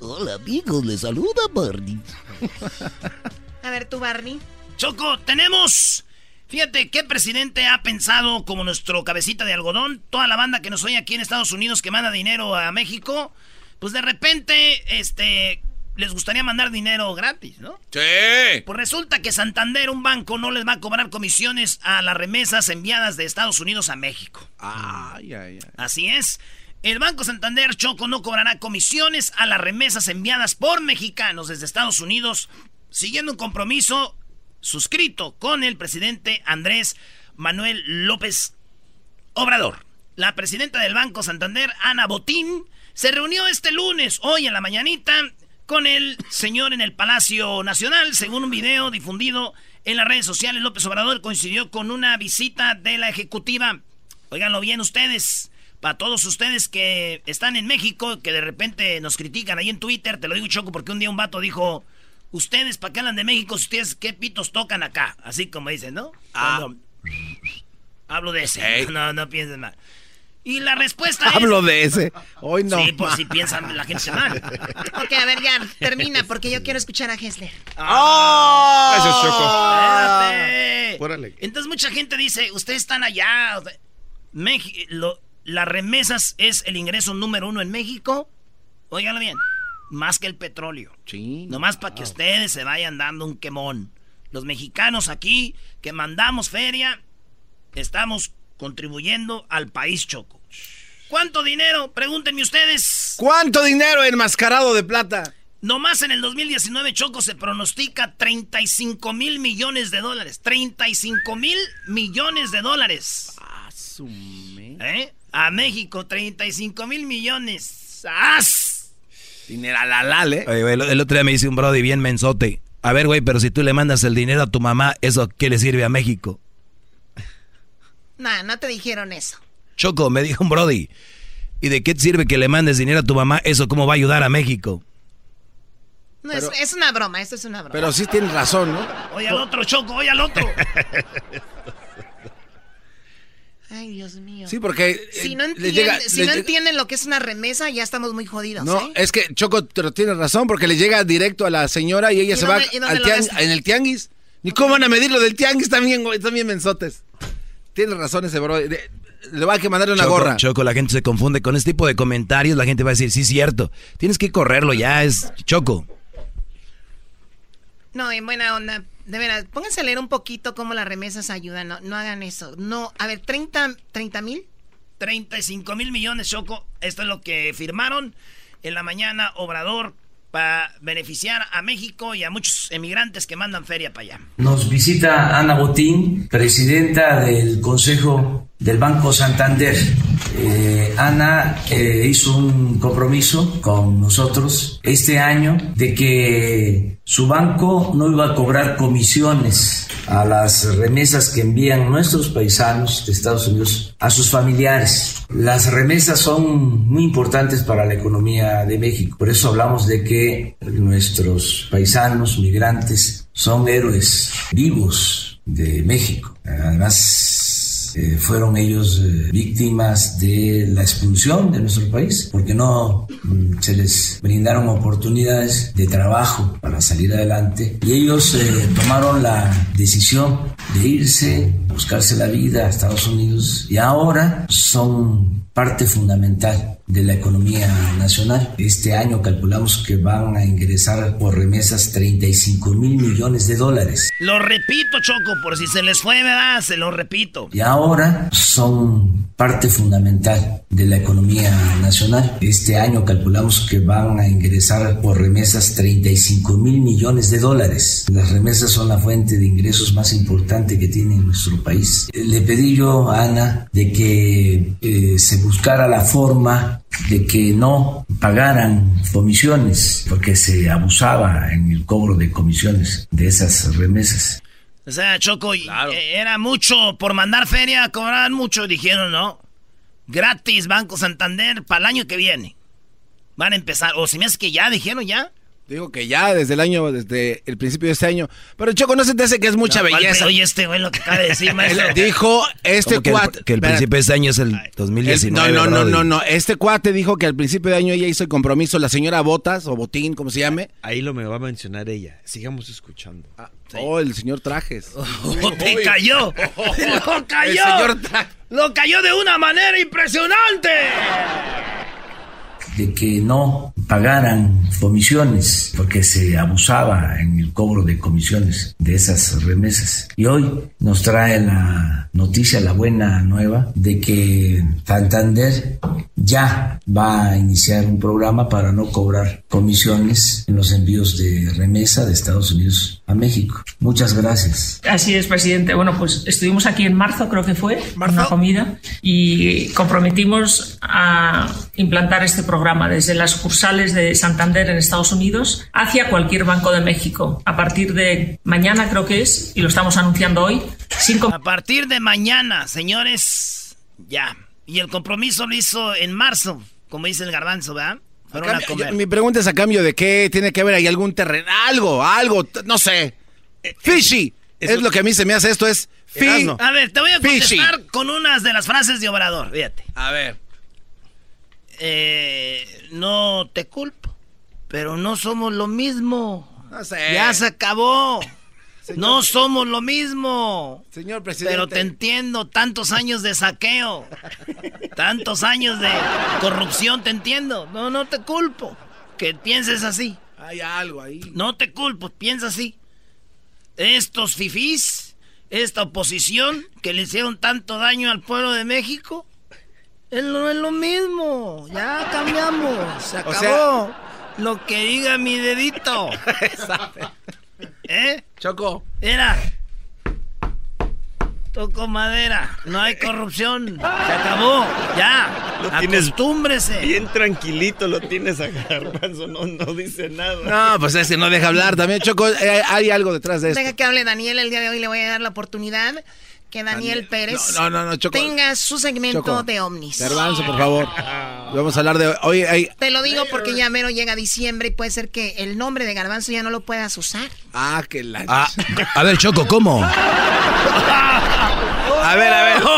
Hola amigos, les saluda Barney. A ver, tú, Barney. Choco, tenemos. Fíjate qué presidente ha pensado como nuestro cabecita de algodón. Toda la banda que nos oye aquí en Estados Unidos que manda dinero a México. Pues de repente, este. Les gustaría mandar dinero gratis, ¿no? Sí. Pues resulta que Santander, un banco, no les va a cobrar comisiones a las remesas enviadas de Estados Unidos a México. Ay, ay, ay. Así es. El Banco Santander Choco no cobrará comisiones a las remesas enviadas por mexicanos desde Estados Unidos, siguiendo un compromiso suscrito con el presidente Andrés Manuel López Obrador. La presidenta del Banco Santander, Ana Botín, se reunió este lunes, hoy en la mañanita, con el señor en el Palacio Nacional. Según un video difundido en las redes sociales, López Obrador coincidió con una visita de la ejecutiva. Óiganlo bien ustedes. Para todos ustedes que están en México, que de repente nos critican ahí en Twitter, te lo digo choco porque un día un vato dijo, ustedes para qué hablan de México, ustedes qué pitos tocan acá. Así como dicen, ¿no? Ah. Cuando- hablo de ese. No, no piensen mal. Y la respuesta Hablo es... de ese. Hoy no. Sí, pues si piensan la gente mal. Ok, a ver, ya, termina, porque yo quiero escuchar a Hessler. ¡Oh! Gracias, Choco. Espérate. Órale. Entonces mucha gente dice, ustedes están allá. o sea, Meji- lo- las remesas es el ingreso número uno en México. Óiganlo bien. Más que el petróleo. Sí. Nomás para que ustedes se vayan dando un quemón. Los mexicanos aquí que mandamos feria, estamos contribuyendo al país choco. ¿Cuánto dinero? Pregúntenme ustedes. ¿Cuánto dinero enmascarado de plata? Nomás en el 2019 Choco se pronostica 35 mil millones de dólares. 35 mil millones de dólares. ¿Eh? A México, 35 mil millones. ¡As! Dinero alalal, ¿eh? Oye, güey, el, el otro día me dice un brody bien mensote. A ver, güey, pero si tú le mandas el dinero a tu mamá, ¿eso qué le sirve a México? No, no te dijeron eso. Choco, me dijo un brody. ¿Y de qué te sirve que le mandes dinero a tu mamá? ¿Eso cómo va a ayudar a México? No, es, es una broma, esto es una broma. Pero sí tienes razón, ¿no? Oye al otro, Choco, oye al otro. Ay, Dios mío. Sí, porque. eh, Si no, entienden, llega- si le no llega- entienden lo que es una remesa, ya estamos muy jodidos. No, ¿eh? es que Choco, pero tienes razón, porque le llega directo a la señora y ella ¿Y se dónde- va al en el tianguis. Ni cómo van a medir lo del tianguis también, güey, también mensotes. Tienes razón ese bro. Le va a que mandarle una Choco, gorra. Choco, la gente se confunde con este tipo de comentarios. La gente va a decir, sí, cierto. Tienes que correrlo ya, es Choco. No, en buena onda. De veras, pónganse a leer un poquito cómo las remesas ayudan. No, no hagan eso. No, a ver, 30 mil. 35 mil millones, Choco. Esto es lo que firmaron en la mañana Obrador para beneficiar a México y a muchos emigrantes que mandan feria para allá. Nos visita Ana Botín, presidenta del Consejo del Banco Santander. Eh, Ana eh, hizo un compromiso con nosotros este año de que su banco no iba a cobrar comisiones a las remesas que envían nuestros paisanos de Estados Unidos a sus familiares. Las remesas son muy importantes para la economía de México. Por eso hablamos de que nuestros paisanos migrantes son héroes vivos de México. Además, fueron ellos eh, víctimas de la expulsión de nuestro país porque no mm, se les brindaron oportunidades de trabajo para salir adelante. Y ellos eh, tomaron la decisión de irse, buscarse la vida a Estados Unidos y ahora son parte fundamental de la economía nacional. Este año calculamos que van a ingresar por remesas 35 mil millones de dólares. Lo repito, Choco, por si se les fue, ¿verdad? Se lo repito. y ahora son parte fundamental de la economía nacional. Este año calculamos que van a ingresar por remesas 35 mil millones de dólares. Las remesas son la fuente de ingresos más importante que tiene nuestro país. Eh, Le pedí yo a Ana de que eh, se buscara la forma de que no pagaran comisiones, porque se abusaba en el cobro de comisiones de esas remesas. O sea, Choco, eh, era mucho por mandar feria, cobraban mucho. Dijeron, no. Gratis, Banco Santander, para el año que viene. Van a empezar. O si me hace que ya, dijeron ya. Digo que ya desde el año, desde el principio de este año. Pero Choco, no se te hace que es mucha No, ¿cuál belleza. Oye, este güey lo que acaba de decir, maestro. Dijo este que el- cuate. que el principio de este año es el el- 2019. no, no, no, no, no. Este cuate dijo que al principio de año ella hizo el compromiso, la señora Botas o Botín, como se llame. Ahí lo me va a mencionar ella. Sigamos escuchando. Oh, el señor Trajes. Oh, te cayó. Lo cayó. El señor Tra- Lo cayó de una manera impresionante. De que no pagaran comisiones porque se abusaba en el cobro de comisiones de esas remesas. Y hoy nos trae la noticia, la buena nueva, de que Santander ya va a iniciar un programa para no cobrar comisiones en los envíos de remesa de Estados Unidos a México. Muchas gracias. Así es, presidente. Bueno, pues estuvimos aquí en marzo, creo que fue, una comida, y comprometimos a implantar este programa desde las sucursales de Santander en Estados Unidos hacia cualquier banco de México. A partir de mañana, creo que es, y lo estamos anunciando hoy. A partir de mañana, señores, ya. Y el compromiso lo hizo en marzo, como dice el garbanzo, ¿verdad? Mi pregunta es a cambio de qué tiene que ver ahí algún terreno, algo, algo, no sé. Eh, fishy. Es lo que a mí se me hace esto, es fishy. A ver, te voy a contestar con unas de las frases de Obrador, fíjate. A ver. Eh, no te culpo, pero no somos lo mismo. No sé. Ya se acabó. No somos lo mismo. Señor presidente. Pero te entiendo, tantos años de saqueo, tantos años de corrupción, te entiendo. No, no te culpo que pienses así. Hay algo ahí. No te culpo, piensa así. Estos fifís, esta oposición que le hicieron tanto daño al pueblo de México, no es lo mismo. Ya cambiamos, se acabó. Lo que diga mi dedito. ¿Eh? Choco. Era. Toco madera. No hay corrupción. Se acabó. Ya. Lo Acostúmbrese. Bien tranquilito lo tienes a Garbanzo. No, no dice nada. No, pues es que no deja hablar. También, Choco, eh, hay algo detrás de esto. Deja que hable Daniel el día de hoy. Le voy a dar la oportunidad que Daniel, Pérez tenga su segmento de ovnis. Garbanzo, por favor. Vamos a hablar de hoy. Te lo digo porque ya mero llega diciembre y puede ser que el nombre de Garbanzo ya no lo puedas usar. Ah, que la. Ah, a ver, Choco, ¿cómo? a ver, a ver.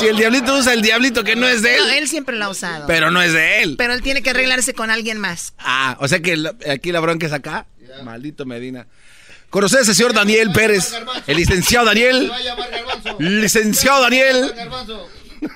Si el diablito usa el diablito que no es de él. No, él siempre lo ha usado. Pero no es de él. Pero él tiene que arreglarse con alguien más. Ah, o sea que aquí la bronca es acá. Maldito Medina. ¿Conoces al señor Daniel Pérez? El licenciado Daniel. Licenciado Daniel.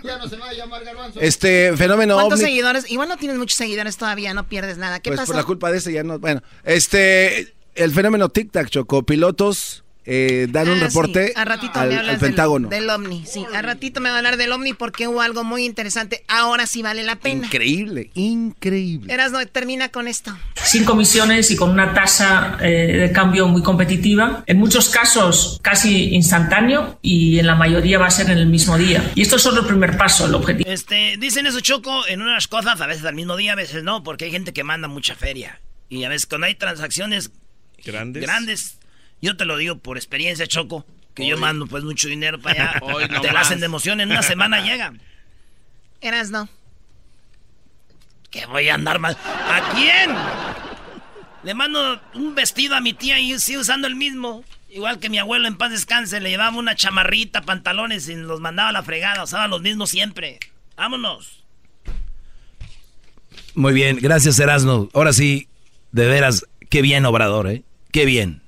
Ya no se va a llamar Garbanzo. Este fenómeno. ¿Cuántos seguidores? Igual no tienes muchos seguidores todavía, no pierdes nada. ¿Qué pues pasó? Por la culpa de ese ya no. Bueno, este. El fenómeno tic-tac, Choco. Pilotos eh, dar un ah, reporte a ratito al, me hablas Pentágono. Del, Omni, sí. A ratito me va a hablar del Omni porque hubo algo muy interesante. Ahora sí vale la pena. Increíble, increíble. Eras no termina con esto. Sin comisiones y con una tasa eh, de cambio muy competitiva. En muchos casos casi instantáneo y en la mayoría va a ser en el mismo día. Y esto es solo el primer paso, el objetivo. Este, dicen eso, Choco, en unas cosas, a veces al mismo día, a veces no, porque hay gente que manda mucha feria. Y a veces cuando hay transacciones grandes, grandes yo te lo digo por experiencia, Choco, que yo mando pues mucho dinero para allá. te la hacen de emoción, en una semana llega. Eras no. ¿Qué voy a andar mal? ¿A quién? Le mando un vestido a mi tía y sigo usando el mismo. Igual que mi abuelo en paz descanse, le llevaba una chamarrita, pantalones y los mandaba a la fregada. Usaba los mismos siempre. Vámonos. Muy bien, gracias Erasmo. Ahora sí, de veras, qué bien Obrador, ¿eh? Qué bien.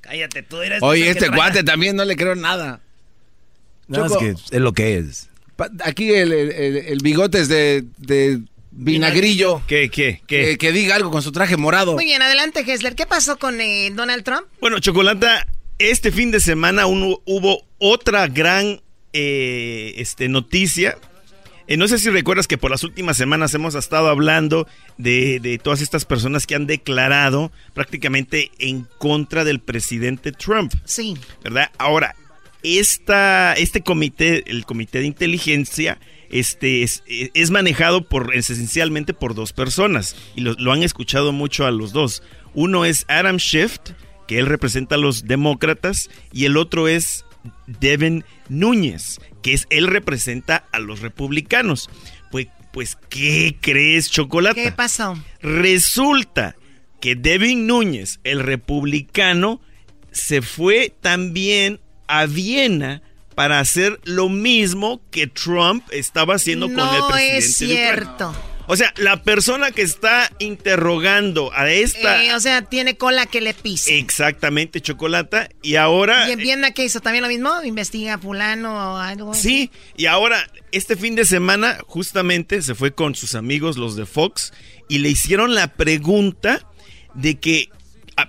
Cállate, tú eres. Oye, este guate también no le creo nada. No, es que es lo que es. Aquí el, el, bigote es de, de vinagrillo. ¿Qué, qué, qué? Que, diga algo con su traje morado. Muy bien, adelante, Hessler. ¿Qué pasó con eh, Donald Trump? Bueno, Chocolata, este fin de semana hubo otra gran eh, este, noticia eh, no sé si recuerdas que por las últimas semanas hemos estado hablando de, todas estas personas que han declarado prácticamente en contra del presidente Trump. Sí. ¿Verdad? Ahora, esta, este comité, el comité de inteligencia, este es, manejado por esencialmente por dos personas y lo, lo, han escuchado mucho a los dos. Uno es Adam Schiff, que él representa a los demócratas, y el otro es Devin Núñez, que es él representa a los republicanos. Pues, pues ¿qué crees, Chocolate? ¿Qué pasó? Resulta que Devin Núñez, el republicano, se fue también a Viena para hacer lo mismo que Trump estaba haciendo con el presidente. Es cierto. O sea, la persona que está interrogando a esta... Eh, o sea, tiene cola que le pise. Exactamente, Chocolata. Y ahora... ¿Y en Viena qué hizo? ¿También lo mismo? ¿Investiga fulano o algo Sí, y ahora, este fin de semana, justamente, se fue con sus amigos, los de Fox, y le hicieron la pregunta de que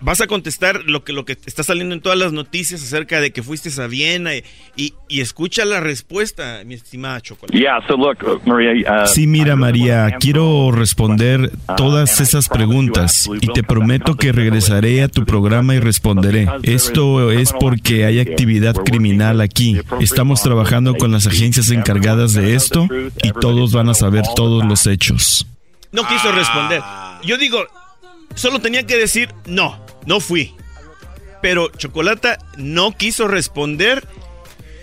vas a contestar lo que, lo que está saliendo en todas las noticias acerca de que fuiste a Viena y, escucha la respuesta, mi estimada Chocolate. Uh, sí, mira María, quiero responder uh, todas esas preguntas y te prometo que regresaré a tu programa y responderé. Esto es porque hay actividad criminal aquí. Estamos trabajando con las agencias encargadas de esto y todos van a saber todos los hechos. No quiso responder. Yo digo, Solo tenía que decir, no, no fui. Pero Chocolata no quiso responder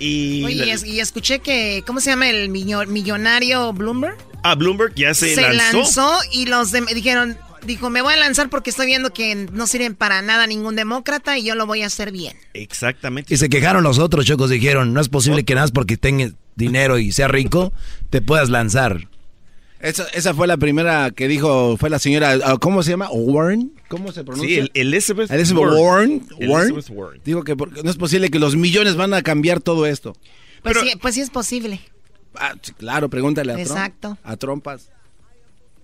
y... Oye, y escuché que, ¿cómo se llama el millonario Bloomberg? Ah, Bloomberg ya se, se lanzó. y los dijeron, dijo, me voy a lanzar porque estoy viendo que no sirven para nada ningún demócrata y yo lo voy a hacer bien. Exactamente. Y se quejaron los otros chocos, dijeron, no es posible que nada más porque tengas dinero y sea rico, te puedas lanzar. Esa, esa fue la primera que dijo, fue la señora, ah, ¿cómo se llama? ¿Warren? ¿Cómo se pronuncia? Sí, Elizabeth, Elizabeth Warren. Warren. Digo que no es posible que los millones van a cambiar todo esto. Pues, sí, pues sí es posible. Ah, claro, pregúntale a Exacto. a trompas.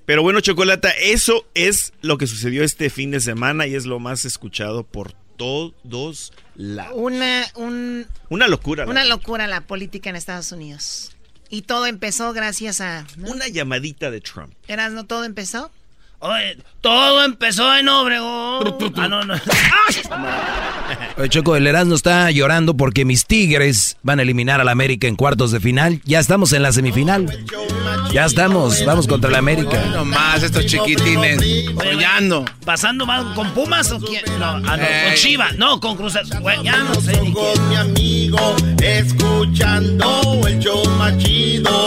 Pero bueno, Chocolata, eso es lo que sucedió este fin de semana y es lo más escuchado por todos lados. Una, un, una locura. Una locura la política en Estados Unidos. Y todo empezó gracias a... Una llamadita de Trump. ¿Eras no todo empezó? Oye, todo empezó en Obregón. Ah, no, no. Oye, Choco, el Erasmo está llorando porque mis Tigres van a eliminar al América en cuartos de final. Ya estamos en la semifinal. Ya estamos, vamos contra el América. No más estos chiquitines. Apoyando. ¿Pasando mal con Pumas o quién? No, ah, no con Chiva. No, con Cruz Ya no sé. Con mi amigo, escuchando el show machido.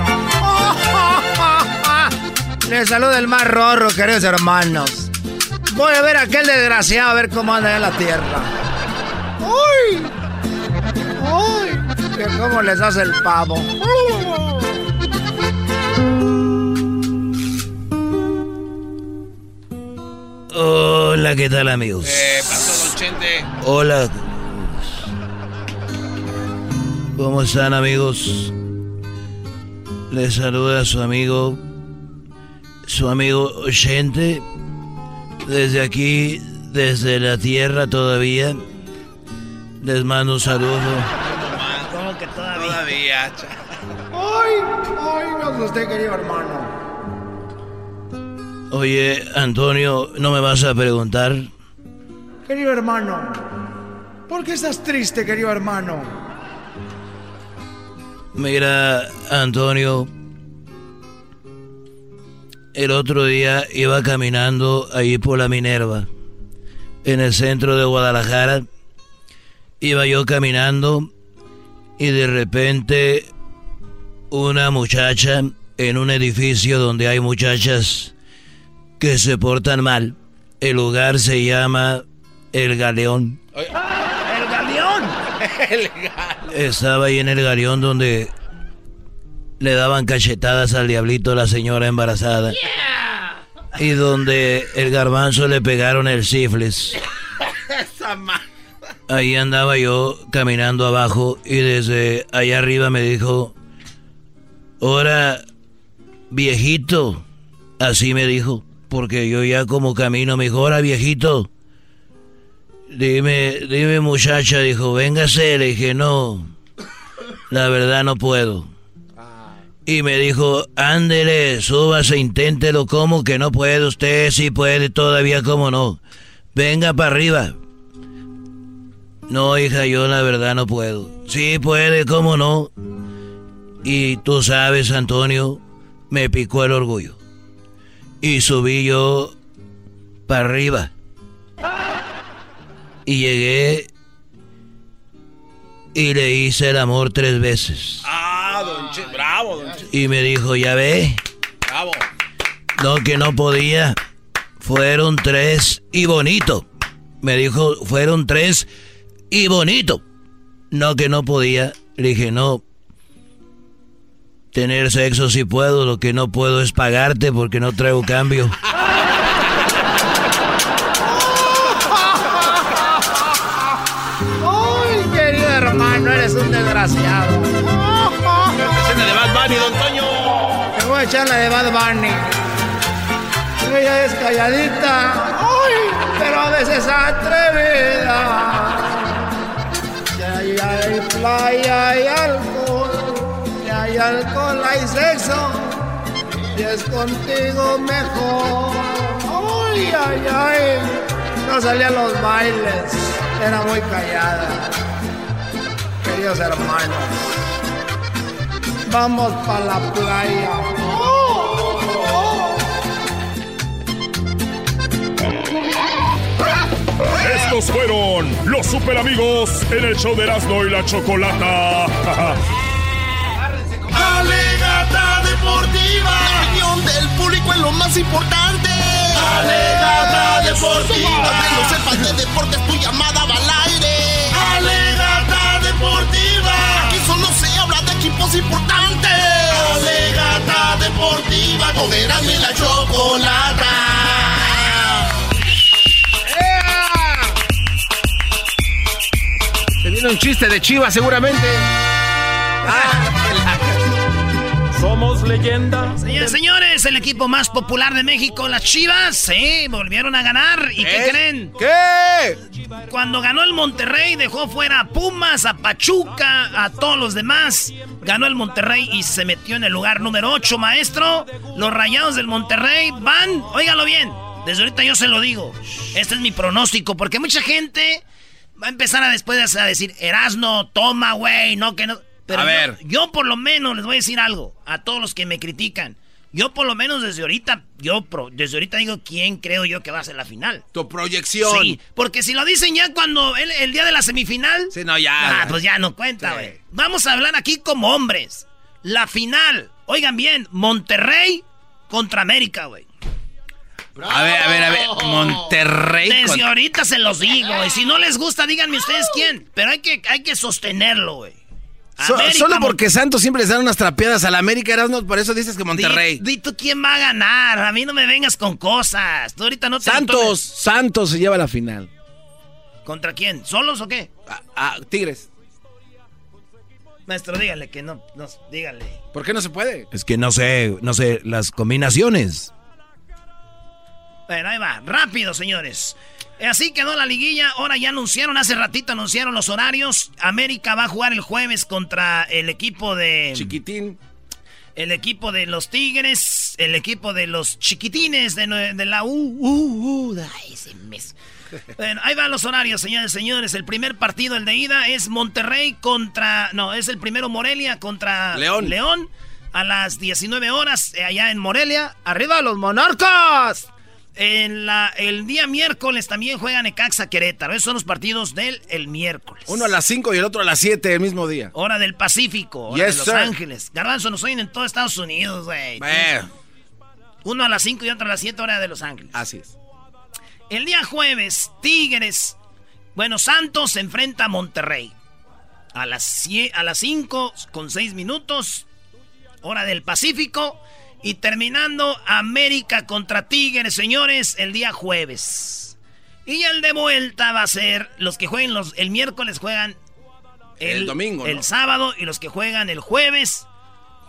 Les saluda el más rorro, queridos hermanos. Voy a ver a aquel desgraciado a ver cómo anda en la tierra. ¡Uy! ¡Uy! ¿Cómo les hace el pavo? Hola, ¿qué tal, amigos? Eh, pasó, don Chente. Hola. ¿Cómo están, amigos? Les saluda a su amigo su amigo oyente, desde aquí, desde la tierra todavía, les mando un saludo. ¿Cómo que todavía? Todavía. Ay, ay, no sé usted, querido hermano. Oye, Antonio, ¿no me vas a preguntar? Querido hermano, ¿por qué estás triste, querido hermano? Mira, Antonio, el otro día iba caminando ahí por la Minerva, en el centro de Guadalajara. Iba yo caminando y de repente una muchacha en un edificio donde hay muchachas que se portan mal. El lugar se llama El Galeón. ¡El Galeón! el Galeón. Estaba ahí en el Galeón donde le daban cachetadas al diablito a la señora embarazada. Y donde el garbanzo le pegaron el sífilis. Ahí andaba yo caminando abajo y desde allá arriba me dijo, ahora viejito, así me dijo, porque yo ya como camino me dijo, ahora viejito, dime, dime muchacha, dijo, véngase, le dije, no, la verdad no puedo. Y me dijo, ándele, súbase, inténtelo, como que no puede usted? Sí puede todavía, como no? Venga para arriba. No, hija, yo la verdad no puedo. Sí puede, cómo no. Y tú sabes, Antonio, me picó el orgullo. Y subí yo para arriba. Y llegué y le hice el amor tres veces. Ah, don Che, bravo, don Che. Y me dijo, ya ve. Bravo. No, que no podía. Fueron tres y bonito. Me dijo, fueron tres y bonito. No, que no podía. Le dije, no. Tener sexo si puedo, lo que no puedo es pagarte porque no traigo cambio. desgraciado. Escena de Bad Bunny, don Toño. Te voy a echar la de Bad Bunny. Ella es calladita, ay, pero a veces atrevida. Ya hay playa, hay alcohol, ya hay alcohol, hay sexo, y es contigo mejor. Ay, ay, ay, no salía a los bailes, era muy callada. Queridos hermanos, vamos para la playa. Estos fueron los super amigos en el show de Erasmo y la Chocolata. Alegata deportiva. La opinión del público es lo más importante. Alegata deportiva. Que no sepas de deportes, tu llamada va al aire. Equipos importantes. Alegata deportiva. Con Erasmo y la Chocolata. Se viene un chiste de Chivas seguramente. Somos leyenda. Señores, señores, el equipo más popular de México, las Chivas, sí, volvieron a ganar. ¿Y qué, ¿Qué? creen? ¿Qué? Cuando ganó el Monterrey, dejó fuera a Pumas, a Pachuca, a todos los demás. Ganó el Monterrey y se metió en el lugar número 8, maestro. Los rayados del Monterrey van, óigalo bien, desde ahorita yo se lo digo. Este es mi pronóstico, porque mucha gente va a empezar a después a decir, Erasno, toma, güey, no que no. Pero A yo- ver. yo por lo menos les voy a decir algo a todos los que me critican. Yo por lo menos desde ahorita, yo pro- desde ahorita digo quién creo yo que va a ser la final. Tu proyección. Sí, porque si lo dicen ya cuando el, el día de la semifinal. Sí, no, ya. Ah, pues ya no cuenta, Sí. güey. Vamos a hablar aquí como hombres. La final, oigan bien, Monterrey contra América, güey. A ver, a ver, a ver. Monterrey. Desde ahorita se los digo, y si no les gusta, díganme ustedes quién. Pero hay que, hay que sostenerlo, güey. So- América, solo porque Santos siempre les dan unas trapeadas a la América, Erasmo, por eso dices que Monterrey. Di, di tú quién va a ganar. A mí no me vengas con cosas. Tú ahorita no te Santos. Santos se lleva la final. ¿Contra quién? ¿Solos o qué? Ah, Tigres. Maestro, dígale que no, no, dígale. ¿Por qué no se puede? Es que no sé, no sé, las combinaciones. Bueno, ahí va. Rápido, señores. Así quedó la liguilla. Ahora ya anunciaron, hace ratito anunciaron los horarios. América va a jugar el jueves contra el equipo de... Chiquitín. El equipo de los Tigres, el equipo de los chiquitines de, de la U. U, U, ay, ese mes. Bueno, ahí van los horarios, señores y señores. El primer partido, el de ida, es Monterrey contra. No, es el primero Morelia contra León. León. A las 19 horas, eh, allá en Morelia. ¡Arriba los monarcas! En la, el día miércoles también juegan Necaxa Querétaro. Esos son los partidos del el miércoles. Uno a las 5 y el otro a las 7 el mismo día. Hora del Pacífico, hora Yes, de Los sir. Ángeles. Garbanzo, nos oyen en todo Estados Unidos, güey. Uno a las 5 y otro a las 7 hora de Los Ángeles. así es. El día jueves, Tigres. Bueno, Santos se enfrenta a Monterrey. A las, cie- a las 5 con 6 minutos. Hora del Pacífico. Y terminando América contra Tigres, señores, el día jueves. Y el de vuelta va a ser los que jueguen los, el miércoles juegan El domingo, El ¿no? sábado y los que juegan el jueves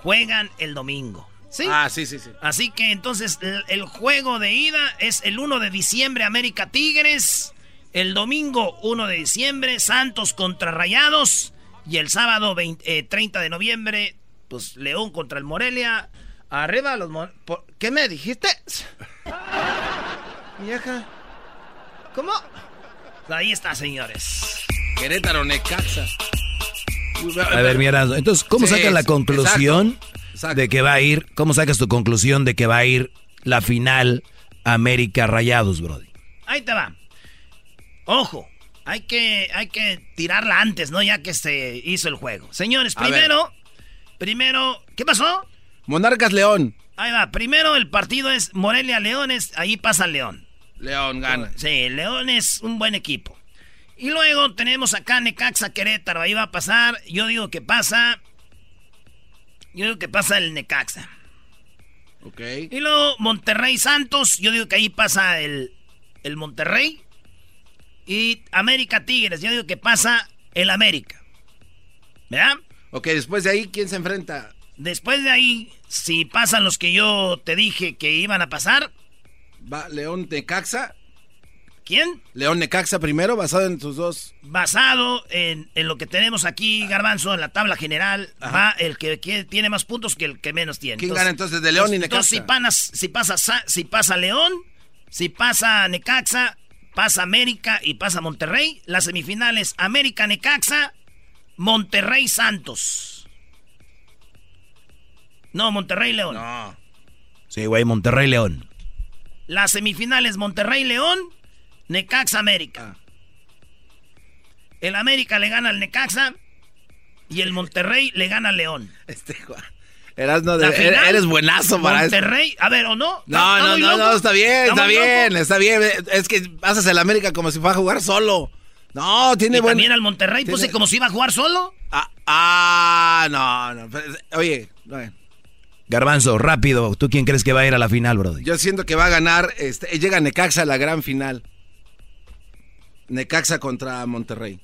juegan el domingo. ¿Sí? Ah, sí, sí, sí. Así que entonces el, el juego de ida es el 1 de diciembre América Tigres, el domingo 1 de diciembre Santos contra Rayados y el sábado 20 eh, 30 de noviembre pues León contra el Morelia. Arriba los Mon- por- ¿Qué me dijiste? Vieja. ¿Cómo? Ahí está, señores. Querétaro, Necaxa. A ver, mira, entonces, ¿cómo Sí, sacan la conclusión de que va a ir, ¿cómo sacas tu conclusión de que va a ir la final América Rayados, Brody? Ahí te va. Ojo, hay que, hay que tirarla antes, ¿no? Ya que se hizo el juego. Señores, primero, primero, ¿qué pasó? Monarcas León. Ahí va, primero el partido es Morelia Leones, ahí pasa León. León gana. Sí, León es un buen equipo. Y luego tenemos acá Necaxa Querétaro, ahí va a pasar, yo digo que pasa, yo digo que pasa el Necaxa. Ok. Y luego Monterrey Santos, yo digo que ahí pasa el, el Monterrey. Y América Tigres, yo digo que pasa el América. ¿Verdad? Ok, después de ahí, ¿quién se enfrenta? Después de ahí, si pasan los que yo te dije que iban a pasar. Va León Necaxa. ¿Quién? León Necaxa primero, basado en tus dos. Basado en, lo que tenemos aquí, Garbanzo, en la tabla general, va el que, tiene más puntos que el que menos tiene. ¿Quién gana entonces de León y Necaxa? Entonces, si, panas, si, pasa, si pasa León, si pasa Necaxa, pasa América y pasa Monterrey. Las semifinales, América Necaxa, Monterrey Santos. No, Monterrey León. No. Sí, güey, Monterrey León. Las semifinales, Monterrey León. Necaxa América. El América le gana al Necaxa y el Monterrey le gana al León. Este Eras no eres buenazo para Monterrey, a ver, ¿o no? No, no, no, no, está bien, está bien, está bien. Es que pasas el América como si fuera a jugar solo. No, tiene buen... también al Monterrey puse como si iba a jugar solo. Ah, ah no, no. Oye, Garbanzo, rápido, ¿tú quién crees que va a ir a la final, bro? Yo siento que va a ganar, este, llega Necaxa a la gran final. Necaxa contra Monterrey.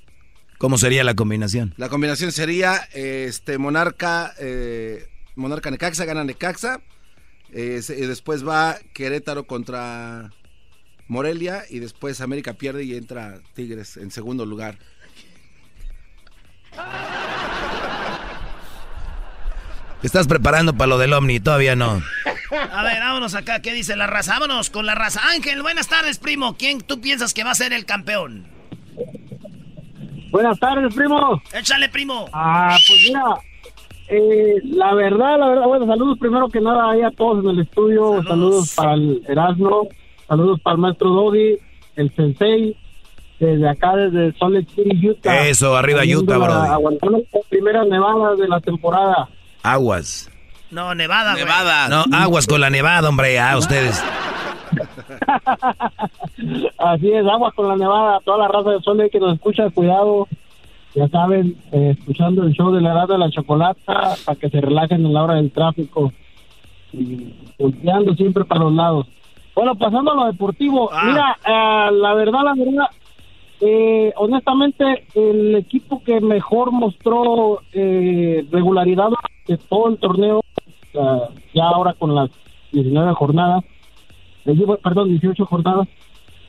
¿Cómo sería la combinación? La combinación sería este Monarca eh, Monarca Necaxa gana Necaxa eh, y después va Querétaro contra Morelia y después América pierde y entra Tigres en segundo lugar. ¿Te estás preparando para lo del Omni? Todavía no. A ver, vámonos acá. ¿Qué dice la raza? Vámonos con la raza. Ángel, buenas tardes, primo. ¿Quién tú piensas que va a ser el campeón? Buenas tardes, primo. Échale, primo. Ah, pues mira, eh, la verdad, la verdad, bueno, saludos primero que nada ahí a todos en el estudio. Saludos, para el Erasmo. Saludos para el maestro Dodi, el sensei, desde acá, desde Salt Lake City, Utah. Eso, arriba Utah, bro. Aguantando las primeras nevadas de la temporada. Aguas. No, Nevada, Nevada. No, aguas con la nevada, hombre, a ustedes. Así es, aguas con la nevada. Toda la raza de Sol que nos escucha, cuidado. Ya saben, eh, escuchando el show de la edad de la chocolata para que se relajen en la hora del tráfico. Y volteando siempre para los lados. Bueno, pasando a lo deportivo. Ah. Mira, eh, la verdad, la verdad, eh, honestamente, el equipo que mejor mostró eh, regularidad de todo el torneo, ya ahora con las 19 jornadas, perdón, 18 jornadas,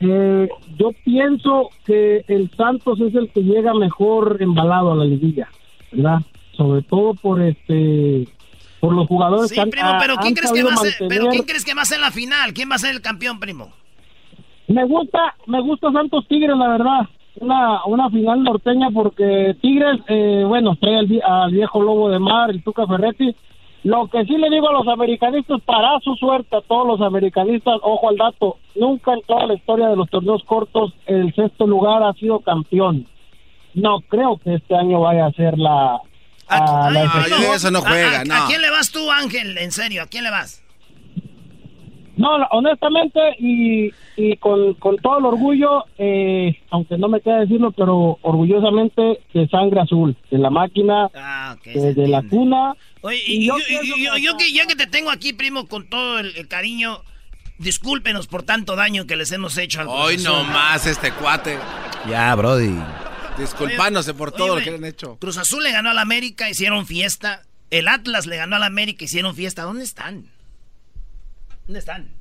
eh, yo pienso que el Santos es el que llega mejor embalado a la liguilla, ¿verdad? Sobre todo por este por los jugadores que han, primo, pero ¿quién crees que va a ser, pero quién crees que va a ser la final? ¿Quién va a ser el campeón, primo? Me gusta, me gusta Santos Tigres, la verdad. Una, una final norteña porque Tigres, eh, bueno, trae al, viejo lobo de mar, el Tuca Ferretti. Lo que sí le digo a los americanistas, para su suerte a todos los americanistas, ojo al dato, nunca en toda la historia de los torneos cortos el sexto lugar ha sido campeón. No creo que este año vaya a ser la... A, eso no juega, ¿A quién le vas tú, Ángel? En serio, ¿a quién le vas? No, honestamente y, y con, con, todo el orgullo, eh, aunque no me queda decirlo, pero orgullosamente de sangre azul, de la máquina, ah, de, la cuna. Oye, y, yo, que ya que te tengo aquí, primo, con todo el, cariño, discúlpenos por tanto daño que les hemos hecho al Hoy no más este cuate. Ya, Brody. Disculpándose por todo lo que le han hecho. Cruz Azul le ganó al América, hicieron fiesta. El Atlas le ganó al América, hicieron fiesta. ¿Dónde están? ¿Dónde están?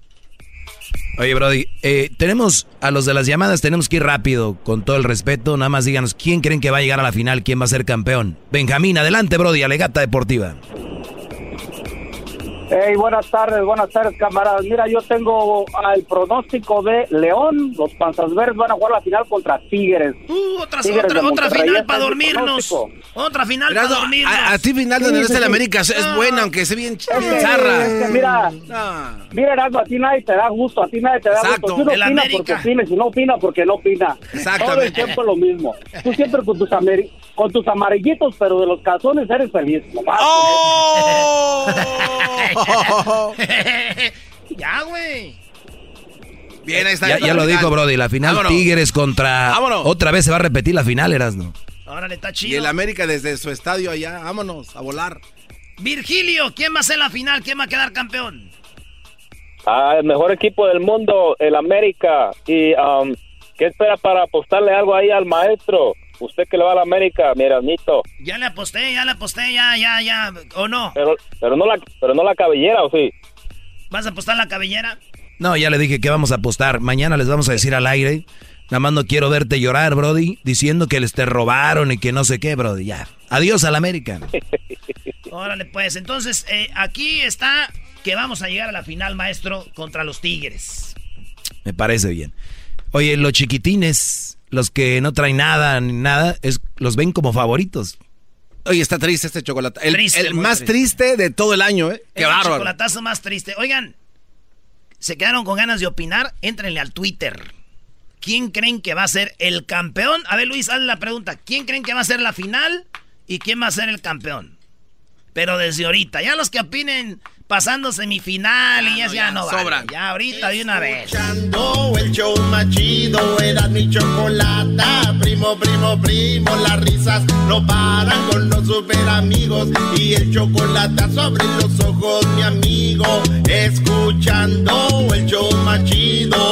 Oye, Brody, eh, tenemos a los de las llamadas, tenemos que ir rápido, con todo el respeto. Nada más díganos quién creen que va a llegar a la final, quién va a ser campeón. Benjamín, adelante, Brody, alegata deportiva. Hey, buenas tardes, buenas tardes, camaradas. Mira, yo tengo el pronóstico de León. Los Panzas Verdes van a jugar la final contra Tigres. Uh, otra, otra, otra final para dormirnos. Otra final para dormirnos. A, ti final donde no el América es ah. buena, aunque sea bien, bien zarra. mira, ah. mira, Erasmo, a ti nadie te da gusto, a ti nadie te da gusto. Si uno opina América. porque opina, si no opina porque no opina. Exactamente. Todo el tiempo lo mismo. Tú siempre con tus, con tus amarillitos, pero de los calzones eres feliz. ¡Oh! ya, güey. Bien, ahí está. Ya, ya lo dijo, Brody. La final Tigres contra. Vámonos. Otra vez se va a repetir la final, Erasno. Órale, está chido. Y el América desde su estadio allá. Vámonos a volar. Virgilio, ¿quién va a ser la final? ¿Quién va a quedar campeón? Ah, el mejor equipo del mundo, el América. ¿Y um, qué espera para apostarle algo ahí al maestro? Usted que le va a la América, mi Erasnito. Ya le aposté, ya le aposté, ya, ya, ya. ¿O no? Pero, pero, no, la, pero no la cabellera, ¿o sí? ¿Vas a apostar la cabellera? No, ya le dije que vamos a apostar. Mañana les vamos a decir al aire. Nada más no quiero verte llorar, Brody, diciendo que les te robaron y que no sé qué, Brody. Ya. Adiós al América. Órale, pues. Entonces, eh, aquí está que vamos a llegar a la final, maestro, contra los Tigres. Me parece bien. Oye, los chiquitines, los que no traen nada ni nada, es, los ven como favoritos. Oye, está triste este chocolate. El, más triste. de todo el año, ¿eh? Qué el chocolatazo más triste. Oigan, ¿se quedaron con ganas de opinar? Éntrenle al Twitter. ¿Quién creen que va a ser el campeón? A ver, Luis, haz la pregunta. ¿Quién creen que va a ser la final? ¿Y quién va a ser el campeón? Pero desde ahorita. Ya los que opinen pasando semifinal y ya, ya no, sobran. Ya ahorita de una vez. el show más chido era mi chocolata. Primo, primo, primo, las risas no paran con los super amigos. Y el chocolate sobre los ojos, mi amigo. Escuchando el show más chido.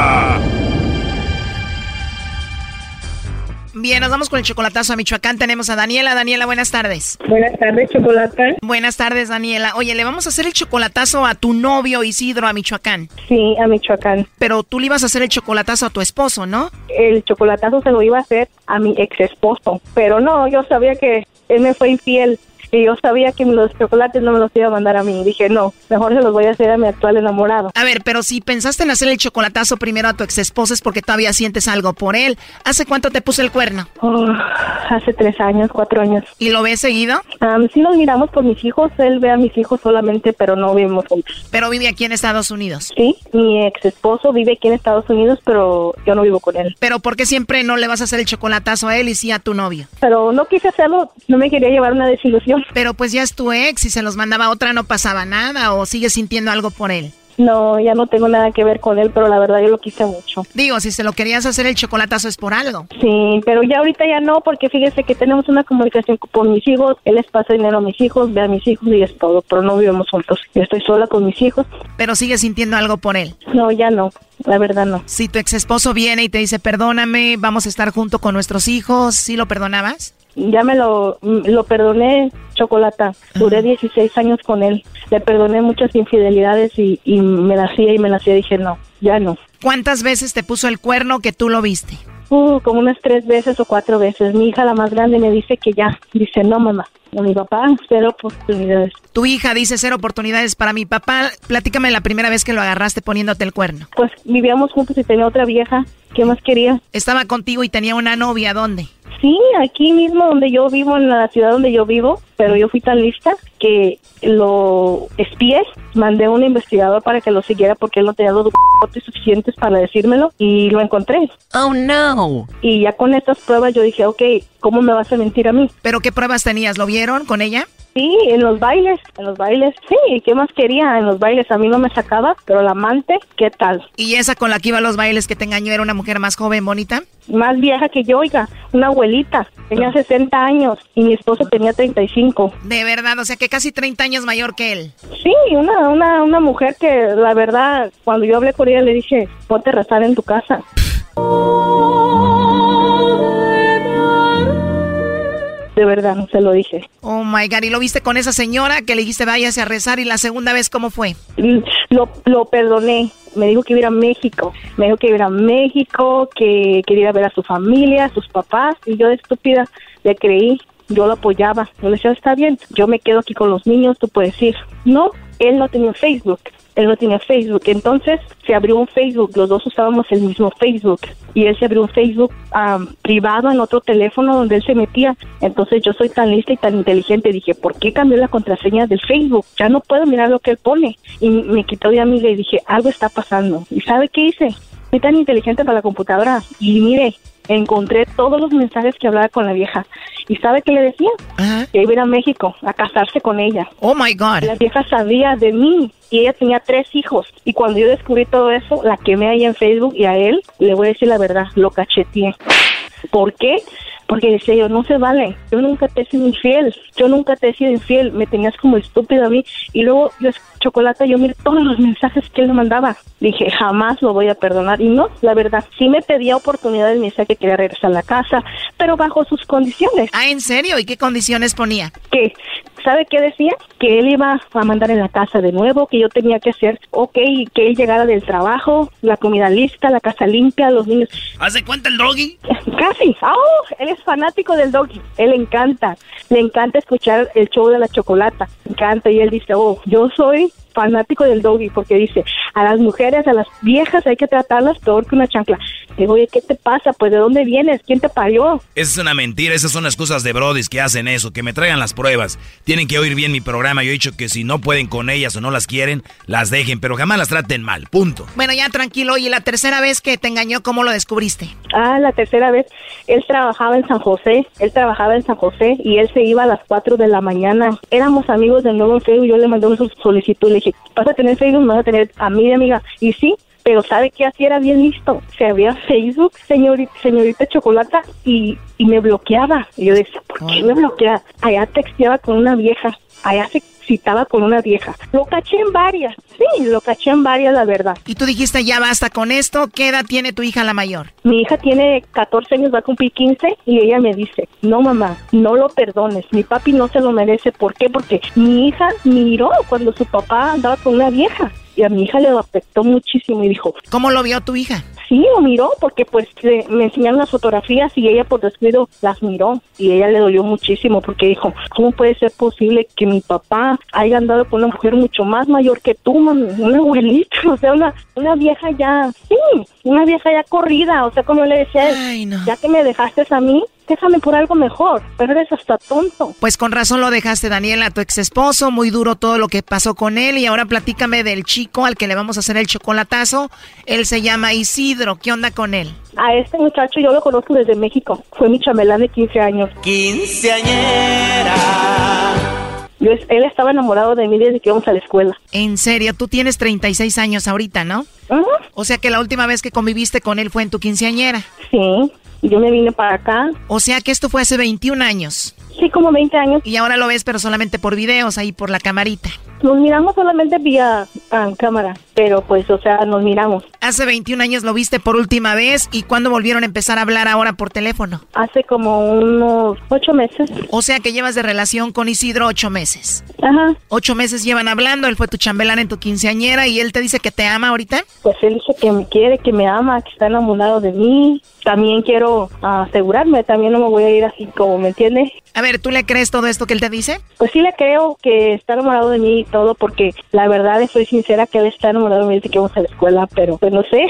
Bien, nos vamos con el chocolatazo a Michoacán. Tenemos a Daniela. Daniela, buenas tardes. Buenas tardes, chocolata. Buenas tardes, Daniela. Oye, le vamos a hacer el chocolatazo a tu novio Isidro a Michoacán. Sí, a Michoacán. Pero tú le ibas a hacer el chocolatazo a tu esposo, ¿no? El chocolatazo se lo iba a hacer a mi ex esposo. Pero no, yo sabía que él me fue infiel y yo sabía que los chocolates no me los iba a mandar a mí. Dije, no, mejor se los voy a hacer a mi actual enamorado. A ver, pero si pensaste en hacer el chocolatazo primero a tu ex esposo es porque todavía sientes algo por él. ¿Hace cuánto te puso el cuerno? Oh, hace tres años, cuatro años. ¿Y lo ves seguido? Um, sí nos miramos por mis hijos. Él ve a mis hijos solamente, pero no vivimos juntos. ¿Pero vive aquí en Estados Unidos? Sí, mi ex esposo vive aquí en Estados Unidos, pero yo no vivo con él. ¿Pero por qué siempre no le vas a hacer el chocolatazo a él y sí a tu novio? Pero no quise hacerlo, no me quería llevar una desilusión. Pero pues ya tu ex y se los mandaba a otra no pasaba nada o sigues sintiendo algo por él? No, ya no tengo nada que ver con él, pero la verdad yo lo quise mucho. Digo, si se lo querías hacer el chocolatazo es por algo. Sí, pero ya ahorita ya no, porque fíjese que tenemos una comunicación con mis hijos, él les pasa dinero a mis hijos, ve a mis hijos y es todo, pero no vivimos juntos. Yo estoy sola con mis hijos. Pero sigues sintiendo algo por él. No, ya no, la verdad no. Si tu ex esposo viene y te dice, perdóname, vamos a estar junto con nuestros hijos, ¿sí lo perdonabas? Ya me lo, lo perdoné, Chocolata. Duré 16 años con él. Le perdoné muchas infidelidades y, y me la hacía y me la hacía. Dije, no, ya no. ¿Cuántas veces te puso el cuerno que tú lo viste? Uh, como unas tres veces o cuatro veces. Mi hija, la más grande, me dice que ya. Dice, no, mamá. No, mi papá, cero oportunidades. Tu hija dice cero oportunidades para mi papá. Platícame la primera vez que lo agarraste poniéndote el cuerno. Pues vivíamos juntos y tenía otra vieja. ¿Qué más quería? Estaba contigo y tenía una novia. ¿Dónde? Sí, aquí mismo donde yo vivo, en la ciudad donde yo vivo, pero yo fui tan lista que lo espié, mandé a un investigador para que lo siguiera porque él no tenía los suficientes para decírmelo y lo encontré. Oh, no. Y ya con estas pruebas yo dije, ok, ¿cómo me vas a mentir a mí? ¿Pero qué pruebas tenías? ¿Lo vieron con ella? Sí, en los bailes, en los bailes, sí, ¿qué más quería? En los bailes a mí no me sacaba, pero la amante, ¿qué tal? ¿Y esa con la que iba a los bailes que te engañó era una mujer más joven, bonita? Más vieja que yo, oiga, una abuelita, tenía 60 años y mi esposo tenía 35 25. De verdad, o sea que casi 30 años mayor que él. Sí, una, una, una mujer que la verdad, cuando yo hablé con ella le dije, ponte a rezar en tu casa. De verdad, no se lo dije. Oh my God, ¿y lo viste con esa señora que le dijiste váyase a rezar? ¿Y la segunda vez cómo fue? Lo, lo perdoné. Me dijo que iba a México. Me dijo que iba a México, que quería ir a ver a su familia, a sus papás. Y yo de estúpida le creí. Yo lo apoyaba. Yo le decía, está bien, yo me quedo aquí con los niños, tú puedes ir. No, él no tenía Facebook él no tenía Facebook. Entonces se abrió un Facebook, los dos usábamos el mismo Facebook y él se abrió un Facebook privado en otro teléfono donde él se metía. Entonces yo soy tan lista y tan inteligente, dije, ¿por qué cambió la contraseña del Facebook? Ya no puedo mirar lo que él pone. Y me quitó de amiga y dije, algo está pasando. ¿Y sabe qué hice? Soy tan inteligente para la computadora y mire, encontré todos los mensajes que hablaba con la vieja. ¿Y sabe qué le decía? Que iba a ir a México a casarse con ella. Oh my God. La vieja sabía de mí y ella tenía tres hijos. Y cuando yo descubrí todo eso, la quemé ahí en Facebook y a él, le voy a decir la verdad, lo cacheteé. ¿Por qué? Porque decía yo, no se vale, yo nunca te he sido infiel, yo nunca te he sido infiel, me tenías como estúpido a mí. Y luego yo, Chocolate, yo miré todos los mensajes que él me mandaba. Dije, jamás lo voy a perdonar. Y no, la verdad, sí me pedía oportunidades, me decía que quería regresar a la casa, pero bajo sus condiciones. Ah, ¿en serio? ¿Y qué condiciones ponía? Que, ¿sabe qué decía? Que él iba a mandar en la casa de nuevo, que yo tenía que hacer, ok, que él llegara del trabajo, la comida lista, la casa limpia, los niños. ¿Hace cuenta el doggy? Casi. Oh, él es fanático del doggy. Él le encanta. Le encanta escuchar el show de la chocolata. Le encanta. Y él dice, oh, yo soy fanático del doggy porque dice, a las mujeres, a las viejas hay que tratarlas peor que una chancla. Digo, oye, ¿qué te pasa? Pues, ¿de dónde vienes? ¿Quién te parió? Esa es una mentira, esas son las cosas de brodis que hacen eso, que me traigan las pruebas. Tienen que oír bien mi programa, yo he dicho que si no pueden con ellas o no las quieren, las dejen, pero jamás las traten mal, punto. Bueno, ya tranquilo, y la tercera vez que te engañó, ¿cómo lo descubriste? Ah, la tercera vez, él trabajaba en San José, él trabajaba en San José y él se iba a las 4 de la mañana. Éramos amigos de nuevo en Facebook, yo le mandé una solicitud, le dije, vas a tener Facebook, vas a tener a mi amiga. Y sí, pero ¿sabe qué así era bien listo? Se abría Facebook, señorita, señorita Chocolata, y, y me bloqueaba. Y yo decía, ¿por qué me bloquea? Allá texteaba con una vieja, allá se citaba con una vieja. Lo caché en varias, sí, lo caché en varias, la verdad. Y tú dijiste, ya basta con esto, ¿qué edad tiene tu hija la mayor? Mi hija tiene 14 años, va a cumplir 15, y ella me dice, no mamá, no lo perdones, mi papi no se lo merece. ¿Por qué? Porque mi hija miró cuando su papá andaba con una vieja y a mi hija le afectó muchísimo y dijo, ¿cómo lo vio tu hija? Sí, lo miró porque pues me enseñaron las fotografías y ella por descuido las miró y ella le dolió muchísimo porque dijo, ¿cómo puede ser posible que mi papá haya andado con una mujer mucho más mayor que tú, mami? Una abuelita, o sea, una, una vieja ya, sí, una vieja ya corrida, o sea, como le decía, ya que me dejaste a mí, déjame por algo mejor, pero eres hasta tonto. Pues con razón lo dejaste, Daniela, tu ex esposo, muy duro todo lo que pasó con él y ahora platícame del chico al que le vamos a hacer el chocolatazo. Él se llama Isidro, ¿qué onda con él? A este muchacho yo lo conozco desde México, fue mi chamelán de 15 años. Quinceañera. Yo, él estaba enamorado de mí desde que íbamos a la escuela. En serio, tú tienes 36 años ahorita, ¿no? O sea que la última vez que conviviste con él fue en tu quinceañera. Sí yo me vine para acá. O sea que esto fue hace 21 años. Sí, como 20 años. Y ahora lo ves, pero solamente por videos, ahí por la camarita. Nos miramos solamente vía ah, cámara, pero pues, o sea, nos miramos. Hace 21 años lo viste por última vez y ¿cuándo volvieron a empezar a hablar ahora por teléfono? Hace como unos ocho meses. O sea que llevas de relación con Isidro ocho meses. Ajá. Ocho meses llevan hablando, él fue tu chambelán en tu quinceañera y él te dice que te ama ahorita. Pues él dice que me quiere, que me ama, que está enamorado de mí. También quiero asegurarme, también no me voy a ir así como, ¿me entiendes? A ver, ¿tú le crees todo esto que él te dice? Pues sí le creo que está enamorado de mí y todo, porque la verdad estoy sincera que él está enamorado de mí desde que vamos a la escuela, pero pues no sé.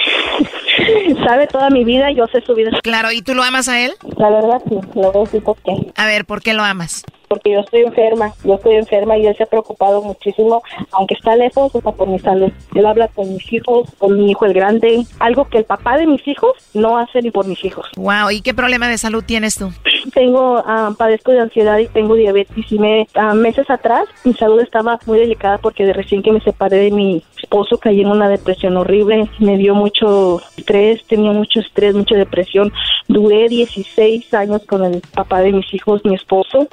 Sabe toda mi vida, yo sé su vida. Claro, ¿y tú lo amas a él? La verdad sí, lo voy a decir por qué. A ver, ¿por qué lo amas? Porque yo estoy enferma, yo estoy enferma y él se ha preocupado muchísimo, aunque está lejos, o sea, por mi salud. Él habla con mis hijos, con mi hijo el grande, algo que el papá de mis hijos no hace ni por mis hijos. Wow, ¿y qué problema de salud tienes tú? tengo, ah, padezco de ansiedad y tengo diabetes y me, ah, meses atrás mi salud estaba muy delicada porque de recién que me separé de mi esposo caí en una depresión horrible, me dio mucho estrés, tenía mucho estrés, mucha depresión, duré 16 años con el papá de mis hijos, mi esposo,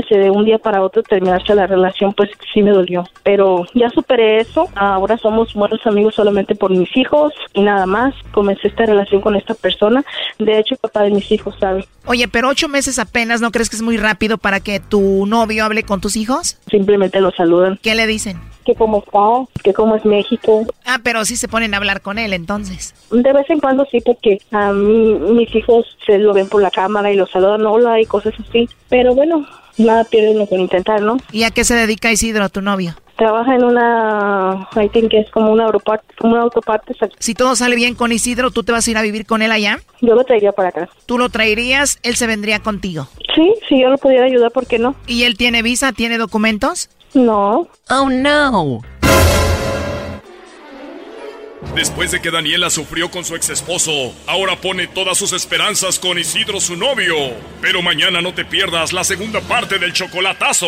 imagínese de un día para otro terminarse la relación, pues sí me dolió, pero ya superé eso, ahora somos buenos amigos solamente por mis hijos y nada más, comencé esta relación con esta persona, de hecho el papá de mis hijos sabe. Oye, pero ocho meses apenas, ¿no crees que es muy rápido para que tu novio hable con tus hijos? Simplemente lo saludan. ¿Qué le dicen? Que cómo está, que cómo es México. Ah, pero sí se ponen a hablar con él entonces. De vez en cuando sí, porque a mí, mis hijos se lo ven por la cámara y lo saludan, hola y cosas así. Pero bueno, nada pierden lo que intentar, ¿no? ¿Y a qué se dedica Isidro, tu novio? Trabaja en una, I think que es como una una autoparte. Si todo sale bien con Isidro, ¿tú te vas a ir a vivir con él allá? Yo lo traería para acá. ¿Tú lo traerías? ¿Él se vendría contigo? Sí, si yo lo pudiera ayudar, ¿por qué no? ¿Y él tiene visa? ¿Tiene documentos? No. Oh, no. Después de que Daniela sufrió con su ex esposo, ahora pone todas sus esperanzas con Isidro, su novio. Pero mañana no te pierdas la segunda parte del chocolatazo.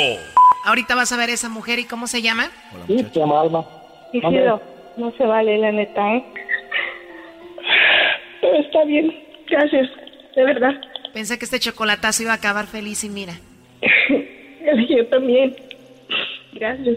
Ahorita vas a ver a esa mujer y cómo se llama. Sí, se llama Alma. Isidro, no se vale, la neta, ¿eh? Pero está bien, gracias, de verdad. Pensé que este chocolatazo iba a acabar feliz y mira. Yo también. Gracias.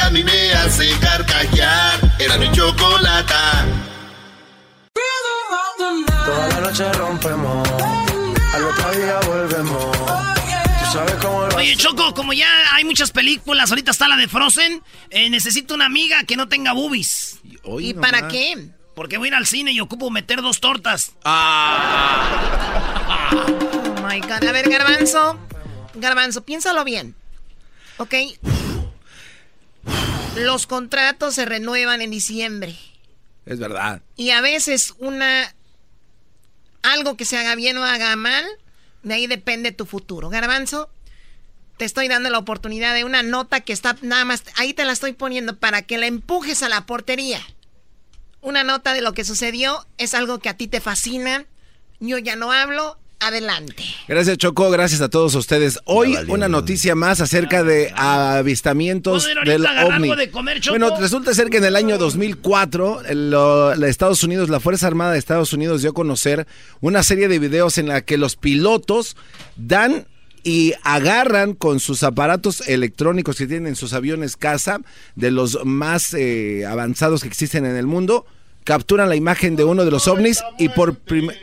que a mí me hace carcajear. Era mi chocolata. Toda la noche rompemos, al otro día volvemos. Tú sabes cómo lo Oye, Choco, como ya hay muchas películas, ahorita está la de Frozen, eh, necesito una amiga que no tenga boobies. ¿Y para qué? Porque voy a ir al cine y ocupo meter dos tortas. Oh my God. A ver, Garbanzo. Garbanzo, piénsalo bien. ¿Ok? Los contratos se renuevan en diciembre. Es verdad. Y a veces una. Algo que se haga bien o haga mal, de ahí depende tu futuro. Garbanzo, te estoy dando la oportunidad de una nota que está nada más. Ahí te la estoy poniendo para que la empujes a la portería. Una nota de lo que sucedió es algo que a ti te fascina. Yo ya no hablo. Adelante. Gracias Choco, gracias a todos ustedes. Hoy una noticia más acerca de avistamientos ¿Puedo ir ahorita del ovni. algo de comer, Choco? Bueno, resulta ser que en el año 2004 el- lo- la Estados Unidos, la Fuerza Armada de Estados Unidos dio a conocer una serie de videos en la que los pilotos dan y agarran con sus aparatos electrónicos que tienen en sus aviones casa, de los más eh, avanzados que existen en el mundo, capturan la imagen de uno de los ovnis y por primera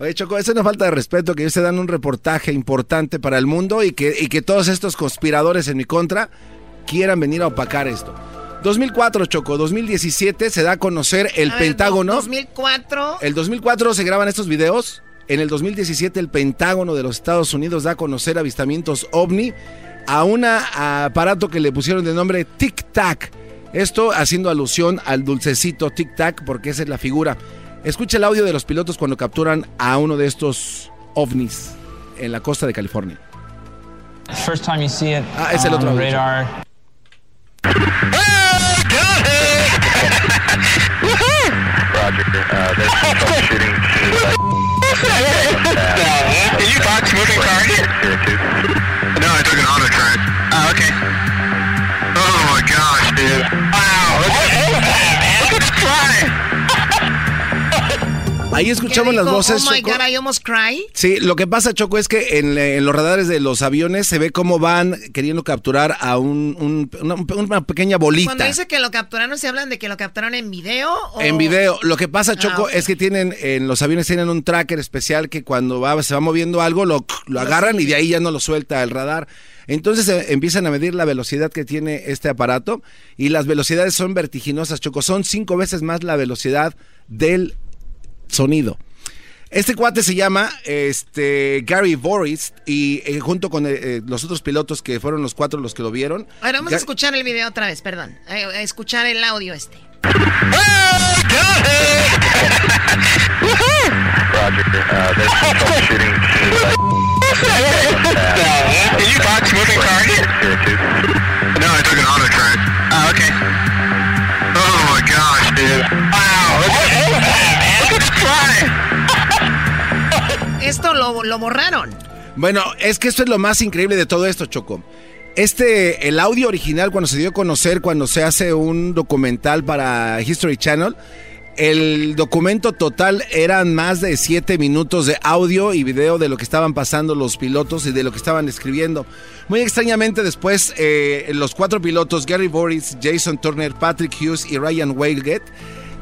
Oye, Choco, eso no falta de respeto, que ellos se dan un reportaje importante para el mundo y que, y que todos estos conspiradores en mi contra quieran venir a opacar esto. 2004, Choco, 2017 se da a conocer el A ver, Pentágono. 2004. El 2004 se graban estos videos. En el 2017 el Pentágono de los Estados Unidos da a conocer avistamientos ovni a un aparato que le pusieron de nombre Tic Tac. Esto haciendo alusión al dulcecito Tic Tac porque esa es la figura. Escucha el audio de los pilotos cuando capturan a uno de estos ovnis en la costa de California. First time you see it Ah, es el otro audio. radar. Did you box moving cars? No, I took an auto track. Oh, okay. Ahí escuchamos ¿Qué las voces. Oh my Choco. God, I almost cry. Sí, lo que pasa, Choco, es que en, en los radares de los aviones se ve cómo van queriendo capturar a un- un- una, una pequeña bolita. Cuando dice que lo capturaron, ¿se hablan de que lo capturaron en video? O... En video. Lo que pasa, Choco, Ah, ok. es que tienen, en los aviones tienen un tracker especial que cuando va, se va moviendo algo, lo, lo agarran y de ahí ya no lo suelta el radar. Entonces eh, empiezan a medir la velocidad que tiene este aparato y las velocidades son vertiginosas, Choco. Son cinco veces más la velocidad del sonido. Este cuate se llama este, Gary Boris y eh, junto con eh, eh, los otros pilotos que fueron los cuatro los que lo vieron. Ahora vamos a escuchar el video otra vez, perdón. A, escuchar el audio este. No, I took an auto track. Oh, okay. Oh my gosh, dude. Esto lo, lo borraron. Bueno, es que esto es lo más increíble de todo esto, Choco. Este, el audio original, cuando se dio a conocer, cuando se hace un documental para History Channel, el documento total eran más de 7 minutos de audio y video de lo que estaban pasando los pilotos y de lo que estaban escribiendo. Muy extrañamente después, eh, los cuatro pilotos, Gary Boris, Jason Turner, Patrick Hughes y Ryan Whalgate,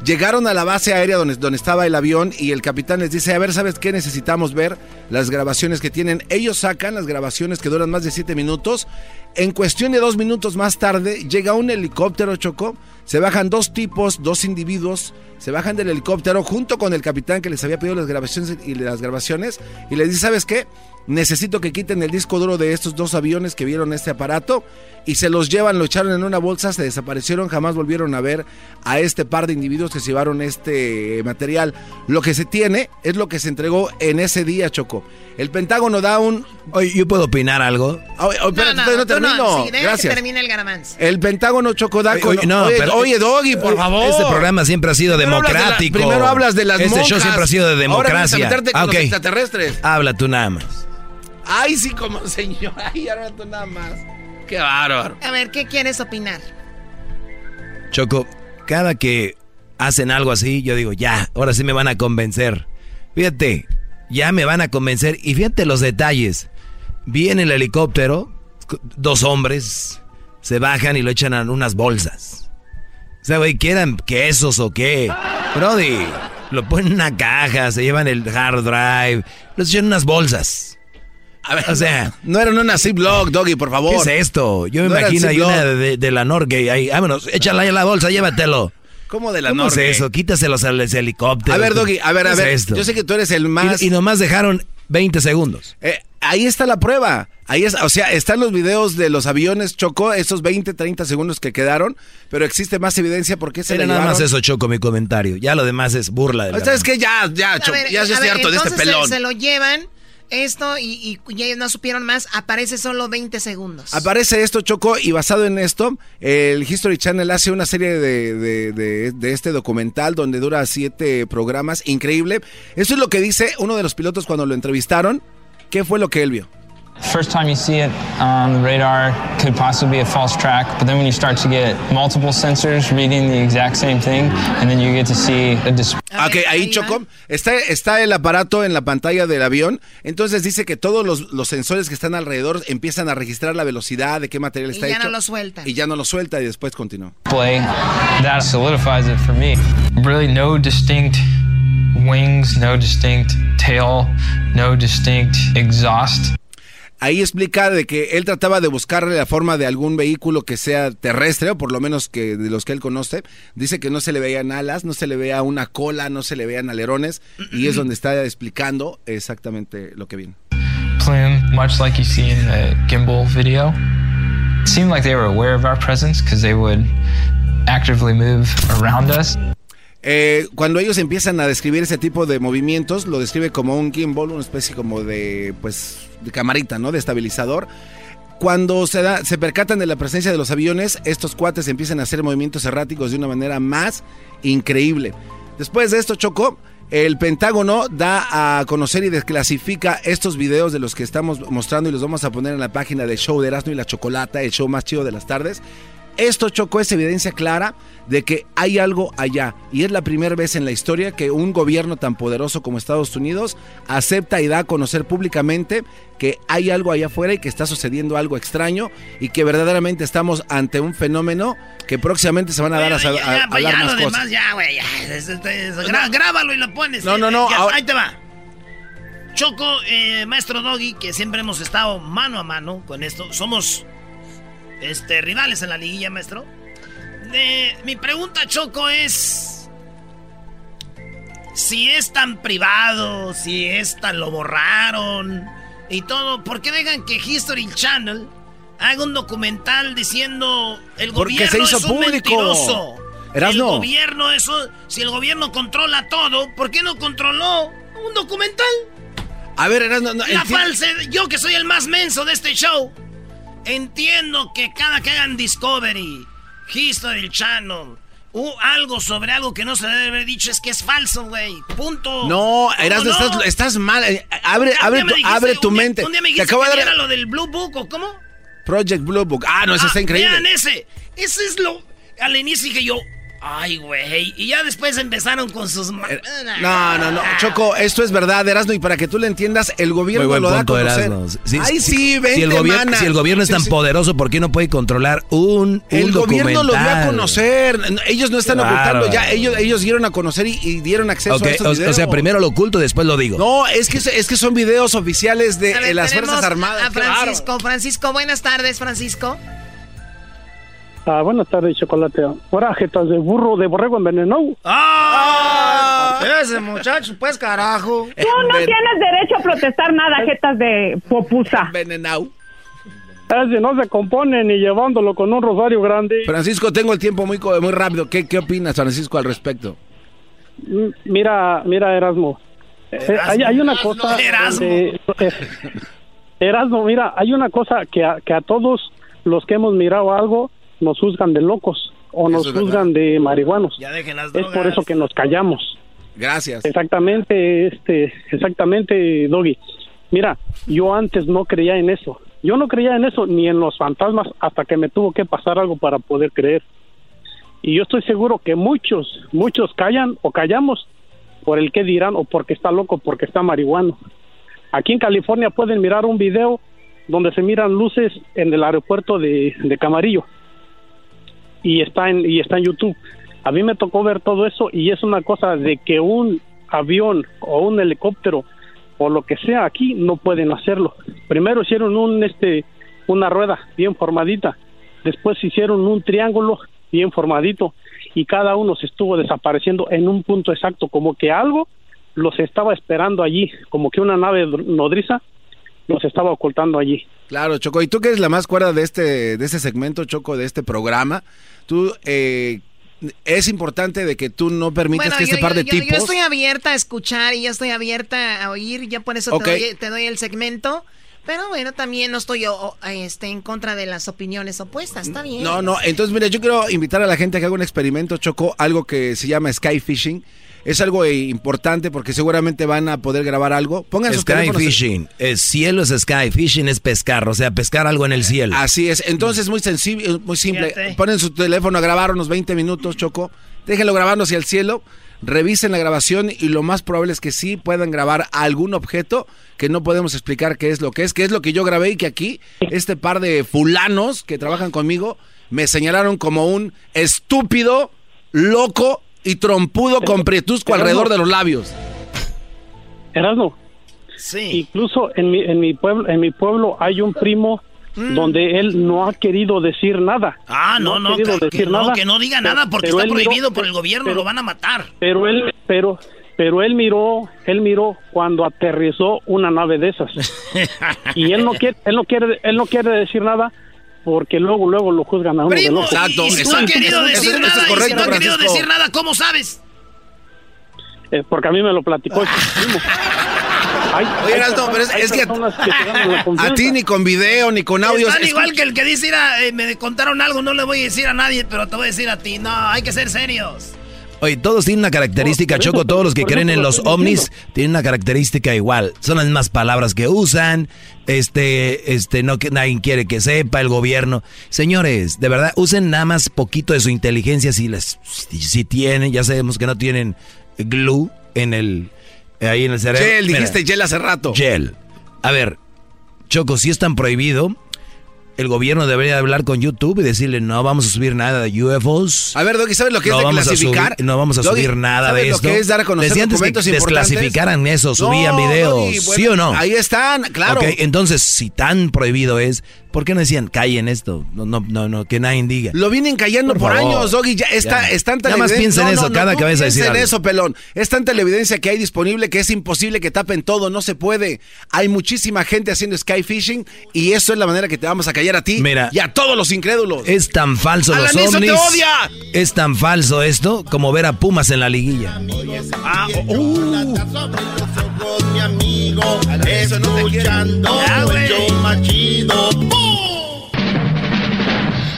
Llegaron a la base aérea donde, donde estaba el avión y el capitán les dice, a ver, ¿sabes qué? Necesitamos ver las grabaciones que tienen. Ellos sacan las grabaciones que duran más de 7 minutos. En cuestión de dos minutos más tarde, llega un helicóptero, Chocó. Se bajan dos tipos, dos individuos, se bajan del helicóptero junto con el capitán que les había pedido las grabaciones y las grabaciones y les dice, ¿sabes qué? necesito que quiten el disco duro de estos dos aviones que vieron este aparato y se los llevan, lo echaron en una bolsa, se desaparecieron, jamás volvieron a ver a este par de individuos que se llevaron este material. Lo que se tiene es lo que se entregó en ese día, Choco. El Pentágono da un... Oye, ¿yo puedo opinar algo? Oye, no, no, no, termino. Gracias. termine el El Pentágono, Choco, da con... Oye, Doggy, por favor. Este programa siempre ha sido democrático. primero hablas de las Este show siempre ha sido de democracia. Ahora a ah, okay. extraterrestres. Habla tú nada más. Ay, sí, como señor. Ay, ahora tú nada más. Qué bárbaro. A ver, ¿qué quieres opinar? Choco, cada que hacen algo así, yo digo, ya, ahora sí me van a convencer. Fíjate, ya me van a convencer. Y fíjate los detalles. Viene el helicóptero, dos hombres, se bajan y lo echan en unas bolsas. O sea, güey, ¿quieran quesos o qué? Brody, lo ponen en una caja, se llevan el hard drive, los echan en unas bolsas. A ver, o sea, no, eran una Ziploc, Doggy, por favor. ¿Qué es esto? Yo me imagino hay una de, la Norgay ahí. Vámonos, échala ahí a la bolsa, llévatelo. ¿Cómo de la ¿Cómo es eso? Quítaselos al helicóptero. A ver, Doggy, a ver, a ver. Yo sé que tú eres el más. Y, nomás dejaron 20 segundos. Eh, ahí está la prueba. Ahí es, o sea, están los videos de los aviones Choco, esos 20, 30 segundos que quedaron, pero existe más evidencia porque se Era nada más eso, Choco, mi comentario. Ya lo demás es burla. De ¿Sabes qué? Ya, ya, Choco, ya, estoy harto de este pelón. se lo llevan esto y, y, ellos no supieron más, aparece solo 20 segundos. Aparece esto, Choco, y basado en esto, el History Channel hace una serie de, de, este documental donde dura siete programas, increíble. Eso es lo que dice uno de los pilotos cuando lo entrevistaron. ¿Qué fue lo que él vio? First time you see it on the radar could possibly be a false track, but then when you start to get multiple sensors reading the exact same thing, and then you get to see a display. Ok, ahí Choco, está, está el aparato en la pantalla del avión, entonces dice que todos los, los sensores que están alrededor empiezan a registrar la velocidad, de qué material está y ya no lo suelta. Y ya no lo suelta y después continúa. Play, that solidifies it for me. Really no distinct wings, no distinct tail, no distinct exhaust. Ahí explica de que él trataba de buscarle la forma de algún vehículo que sea terrestre, o por lo menos que de los que él conoce. Dice que no se le veían alas, no se le veía una cola, no se le veían alerones, y es donde está explicando exactamente lo que viene. Plume, much like you see in the gimbal video, it seemed like they were aware of our presence because they would actively move around us. Eh, cuando ellos empiezan a describir ese tipo de movimientos, lo describe como un gimbal, una especie como de, pues, de camarita, ¿no? De estabilizador. Cuando se, da, se percatan de la presencia de los aviones, estos cuates empiezan a hacer movimientos erráticos de una manera más increíble. Después de esto, Choco, el Pentágono da a conocer y desclasifica estos videos de los que estamos mostrando y los vamos a poner en la página de Show de Erasmo y la Chocolata, el show más chido de las tardes. Esto, Choco, es evidencia clara de que hay algo allá. Y es la primera vez en la historia que un gobierno tan poderoso como Estados Unidos acepta y da a conocer públicamente que hay algo allá afuera y que está sucediendo algo extraño y que verdaderamente estamos ante un fenómeno que próximamente se van a dar a, pues más cosas. grábalo y lo pones. No, no, no. ahí te va. Choco, eh, maestro Doggy, que siempre hemos estado mano a mano con esto. Somos este, rivales en la liguilla, maestro. mi pregunta, Choco, es... si es tan privado, si es tan lo borraron y todo, ¿por qué dejan que History Channel haga un documental diciendo el gobierno se hizo es un público. mentiroso? El Erasno. gobierno eso, si el gobierno controla todo, ¿por qué no controló un documental? A ver, Erasno, no, La falsa, yo que soy el más menso de este show, entiendo que cada que hagan Discovery, History Channel, u algo sobre algo que no se debe haber dicho es que es falso, güey. Punto. No, ¿Cómo Erasno, no? estás, estás mal. Eh, Abre, abre, tu, dijiste- abre tu un día- mente. Un día me Te dijiste acabo que de dar lo del Blue Book, ¿o cómo? Project Blue Book. Ah, no, ese Ah, está increíble. Vean ese. Ese es lo... Al inicio dije yo... Ay, güey. Y ya después empezaron con sus... Eh, No, no, no. Choco, esto es verdad, Erasno, y para que tú lo entiendas, el gobierno Muy buen lo da a conocer. Erasmo. Sí, Ay, sí, sí, vente, si el, mana. si el gobierno es tan sí. poderoso, ¿por qué no puede controlar un, un El gobierno lo dio a conocer. Ellos no están Claro. ocultando. Ya ellos, ellos dieron a conocer y, y dieron acceso a estos o, videos. o sea, primero lo oculto, después lo digo. No, es que, es que son videos oficiales de ver, las Fuerzas Armadas. A Francisco. Francisco, buenas tardes, Francisco. Ah, buenas tardes, chocolate. Ahora, jetas de burro, de borrego envenenado. ¡Ah! Ese muchacho, pues carajo. Tú no tienes derecho a protestar nada, jetas de popusa. Envenenado. Ese no se compone ni llevándolo con un rosario grande. Francisco, tengo el tiempo muy, co- muy rápido. ¿Qué, ¿Qué opinas, Francisco, al respecto? Mira, mira, Erasmo. Eh, hay, hay una cosa. Erasmo. eh, Erasmo, mira, hay una cosa que a, que a todos los que hemos mirado algo nos juzgan de locos o nos verdad. juzgan de marihuanos. Ya dejen las Es por eso que nos callamos. Gracias. Exactamente, este, exactamente, Doggy. Mira, yo antes no creía en eso. Yo no creía en eso ni en los fantasmas hasta que me tuvo que pasar algo para poder creer. Y yo estoy seguro que muchos, muchos callan o callamos por el que dirán o porque está loco, porque está marihuano. Aquí en California pueden mirar un video donde se miran luces en el aeropuerto de, de Camarillo y está en y está en YouTube. A mí me tocó ver todo eso y es una cosa de que un avión o un helicóptero o lo que sea aquí no pueden hacerlo. Primero hicieron un este una rueda bien formadita, después hicieron un triángulo bien formadito y cada uno se estuvo desapareciendo en un punto exacto, como que algo los estaba esperando allí, como que una nave dr- nodriza los estaba ocultando allí. Claro, Choco. Y tú que eres la más cuerda de este, de este segmento, Choco, de este programa, tú, eh, es importante de que tú no permitas Bueno, que este yo, par de yo- yo- tipos... yo estoy abierta a escuchar y yo estoy abierta a oír, ya por eso te, doy, te doy el segmento. Pero bueno, también no estoy o, este, en contra de las opiniones opuestas, está bien. No, no, entonces mira, yo quiero invitar a la gente a que haga un experimento, Choco, algo que se llama sky fishing. Es algo eh, importante porque seguramente van a poder grabar algo. Pongan sus Sky teléfonos- fishing. El cielo es sky, fishing es pescar, o sea, pescar algo en el cielo. Así es, entonces muy sencillo, muy simple. Fíjate. Ponen su teléfono a grabar unos 20 minutos, Choco. Déjenlo grabando hacia el cielo. Revisen la grabación y lo más probable es que sí puedan grabar algún objeto que no podemos explicar qué es lo que es, que es lo que yo grabé y que aquí este par de fulanos que trabajan conmigo me señalaron como un estúpido, loco y trompudo con prietusco alrededor de los labios. Erasmo. Incluso en mi, en mi pueblo, en mi pueblo hay un primo donde él no ha querido decir nada. Ah, no, no, que no, nada, que no diga pero- nada porque está miró- prohibido por el gobierno, pero- lo van a matar. Pero él, pero, pero él miró, él miró cuando aterrizó una nave de esas. y él no quiere, él no quiere, él no quiere decir nada porque luego, luego lo juzgan a uno de Primo, loco. y, y si no ha querido decir nada, y si no ha querido decir nada, ¿cómo sabes? Eh, porque a mí me lo platicó. Hay- Oye, hay Erasmo, pero es, hay es que que a ti ni con video ni con audio. Están igual que el que dice, "Mira, eh, me contaron algo, no le voy a decir a nadie, pero te voy a decir a ti. No, hay que ser serios. Oye, todos tienen una característica, Choco, todos los que creen en lo los ovnis tienen una característica igual. Son las mismas palabras que usan, este, este, no que nadie quiere que sepa, el gobierno. Señores, de verdad, usen nada más poquito de su inteligencia si les, si, si tienen, ya sabemos que no tienen glue en el, ahí en el cerebro. Gel, Mira, dijiste gel hace rato. Gel. A ver, Choco, si es tan prohibido, el gobierno debería hablar con YouTube y decirle no vamos a subir nada de UFOs. A ver, Doggy, ¿sabes lo que no es vamos clasificar? A subir, no vamos a Doggy, subir nada ¿sabes de lo esto. que es dar a conocer Desde antes que desclasificaran eso, subían No, videos, Doggy, ¿sí o no? Ahí están, claro. Entonces, si tan prohibido es, ¿Por qué no decían, callen esto? No, no, no, no que nadie diga. Lo vienen callando por, años, Doggy. Ya está, Ya. es tanta Nada más piensa en No, eso no, cada no, que vayas a decir piensa en algo. eso, pelón. Es tanta la evidencia que hay disponible que es imposible que tapen todo. No se puede. Hay muchísima gente haciendo sky fishing y eso es la manera que te vamos a callar a ti Mira. y a todos los incrédulos. Es tan falso los eso te ovnis. odia. Es tan falso esto como ver a Pumas en la liguilla. Ah, uh. Mi amigo, escuchando el show más chido.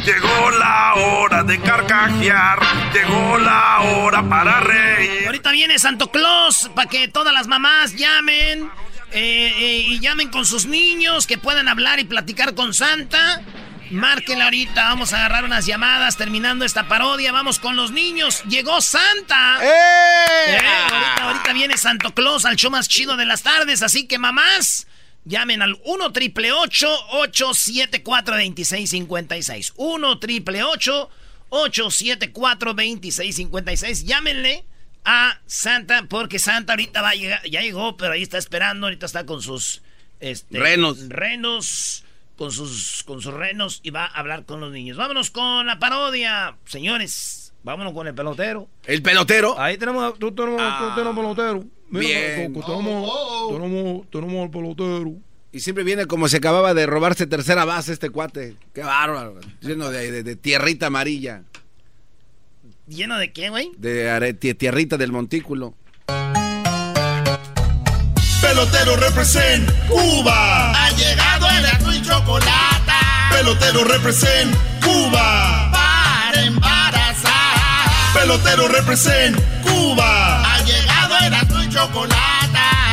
Llegó la hora de carcajear, llegó la hora para reír. Ahorita viene Santo Claus para que todas las mamás llamen eh, eh, y llamen con sus niños, que puedan hablar y platicar con Santa. Márquenla ahorita, vamos a agarrar unas llamadas terminando esta parodia. Vamos con los niños. Llegó Santa. Eh, ahorita, ahorita viene Santo Claus al show más chido de las tardes. Así que mamás, llamen al 1 triple 874 2656. 1 triple 874 2656. Llámenle a Santa porque Santa ahorita va a llegar. Ya llegó, pero ahí está esperando. Ahorita está con sus este, Renos. Renos. Con sus, con sus renos y va a hablar con los niños. Vámonos con la parodia. Señores, vámonos con el pelotero. El pelotero. Ahí tenemos, tú tenemos, Ah. tú tenemos pelotero. Bien. Coco, tenemos, tenemos, tenemos al pelotero. Y siempre viene como se acababa de robarse tercera base este cuate. Qué bárbaro. Lleno de, de- de tierrita amarilla. ¿Lleno de qué, güey? De are- tierrita del montículo. Pelotero represent Cuba. Ha llegado el chocolate. Pelotero represent Cuba. Para embarazar. Pelotero represent Cuba. Ha llegado el azul y chocolate.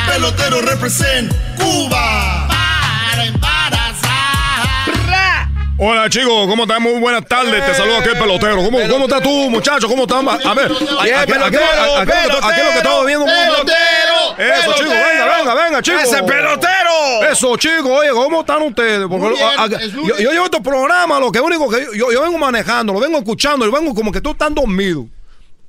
Pelotero represent Cuba. Para embarazar. Hola chicos, ¿cómo están? Muy buenas tardes, te saludo aquí el pelotero. ¿Cómo, cómo estás tú, muchacho? ¿Cómo estás? A ver, aquí- lo que estamos viendo. pelotero, Eso, chicos, venga, venga, venga, chicos. ¡Ese pelotero! Eso, chicos, oye, ¿cómo están ustedes? Porque Muy bien, a- a- es yo, yo llevo estos programas, lo que único que yo, yo, yo vengo manejando, lo vengo escuchando, y vengo como que tú estás dormido.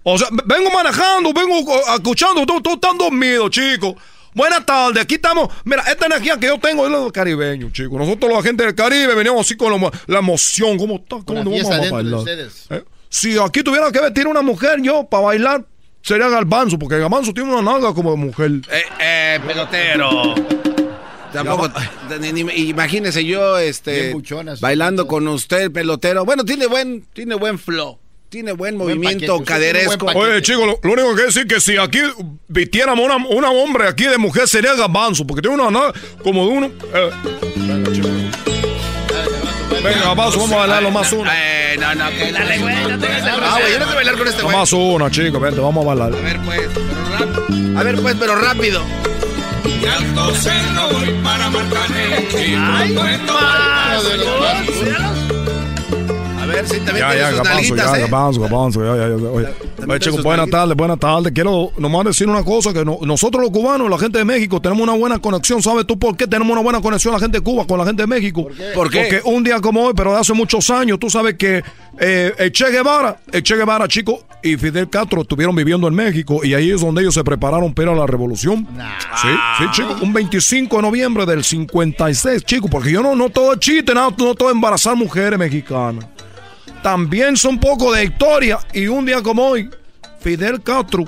O sea, vengo manejando, vengo escuchando, tú, tú estás dormido, chicos. Buenas tardes, aquí estamos. Mira, esta energía que yo tengo es la del caribeño, chicos. Nosotros, la gente del Caribe, veníamos así con la, la emoción. ¿Cómo está? ¿Cómo nos vamos a bailar? ¿Eh? Si aquí tuviera que vestir una mujer yo para bailar, sería Galbanzo, porque Galbanzo tiene una nalga como de mujer. Eh, eh, pelotero. Tampoco, ni- ni- imagínese yo este buchonas. bailando con usted, pelotero. Bueno, tiene buen, tiene buen flow, tiene buen movimiento paquete, caderesco. buen Oye, chicos, lo, lo único que decir que si aquí vistiéramos una, una hombre aquí de mujer sería Gabanzo, porque tiene una nalga como de uno. eh. Venga, chicos. Venga, Gabanzo, vamos a bailar lo más una. Eh, no, no, que Dale, güey, no tengas el Ah, güey, yo no quiero bailar con este Lo güey. más una, chicos, vente, vamos a bailar. A ver, pues, pero rápido. A ver, pues, pero rápido. A ver si también Ya, ya, Gabanzo, ya, ¿eh? Gabanzo, Gabanzo, ya, ya, ya. Oye, chicos, nalguitas. tardes, buenas tardes. Quiero nomás decir una cosa, que no- nosotros los cubanos, la gente de México, tenemos una buena conexión. ¿Sabes tú por qué tenemos una buena conexión la gente de Cuba con la gente de México? ¿Por qué? Porque un día como hoy, pero de hace muchos años, tú sabes que eh, el Che Guevara, el Che Guevara, chico, y Fidel Castro estuvieron viviendo en México y ahí es donde ellos se prepararon para la revolución. Sí, sí, chico, un 25 de noviembre del 56, chico, porque yo no, no todo es chiste, no, no todo es embarazar mujeres mexicanas también son poco de historia. Y un día como hoy, Fidel Castro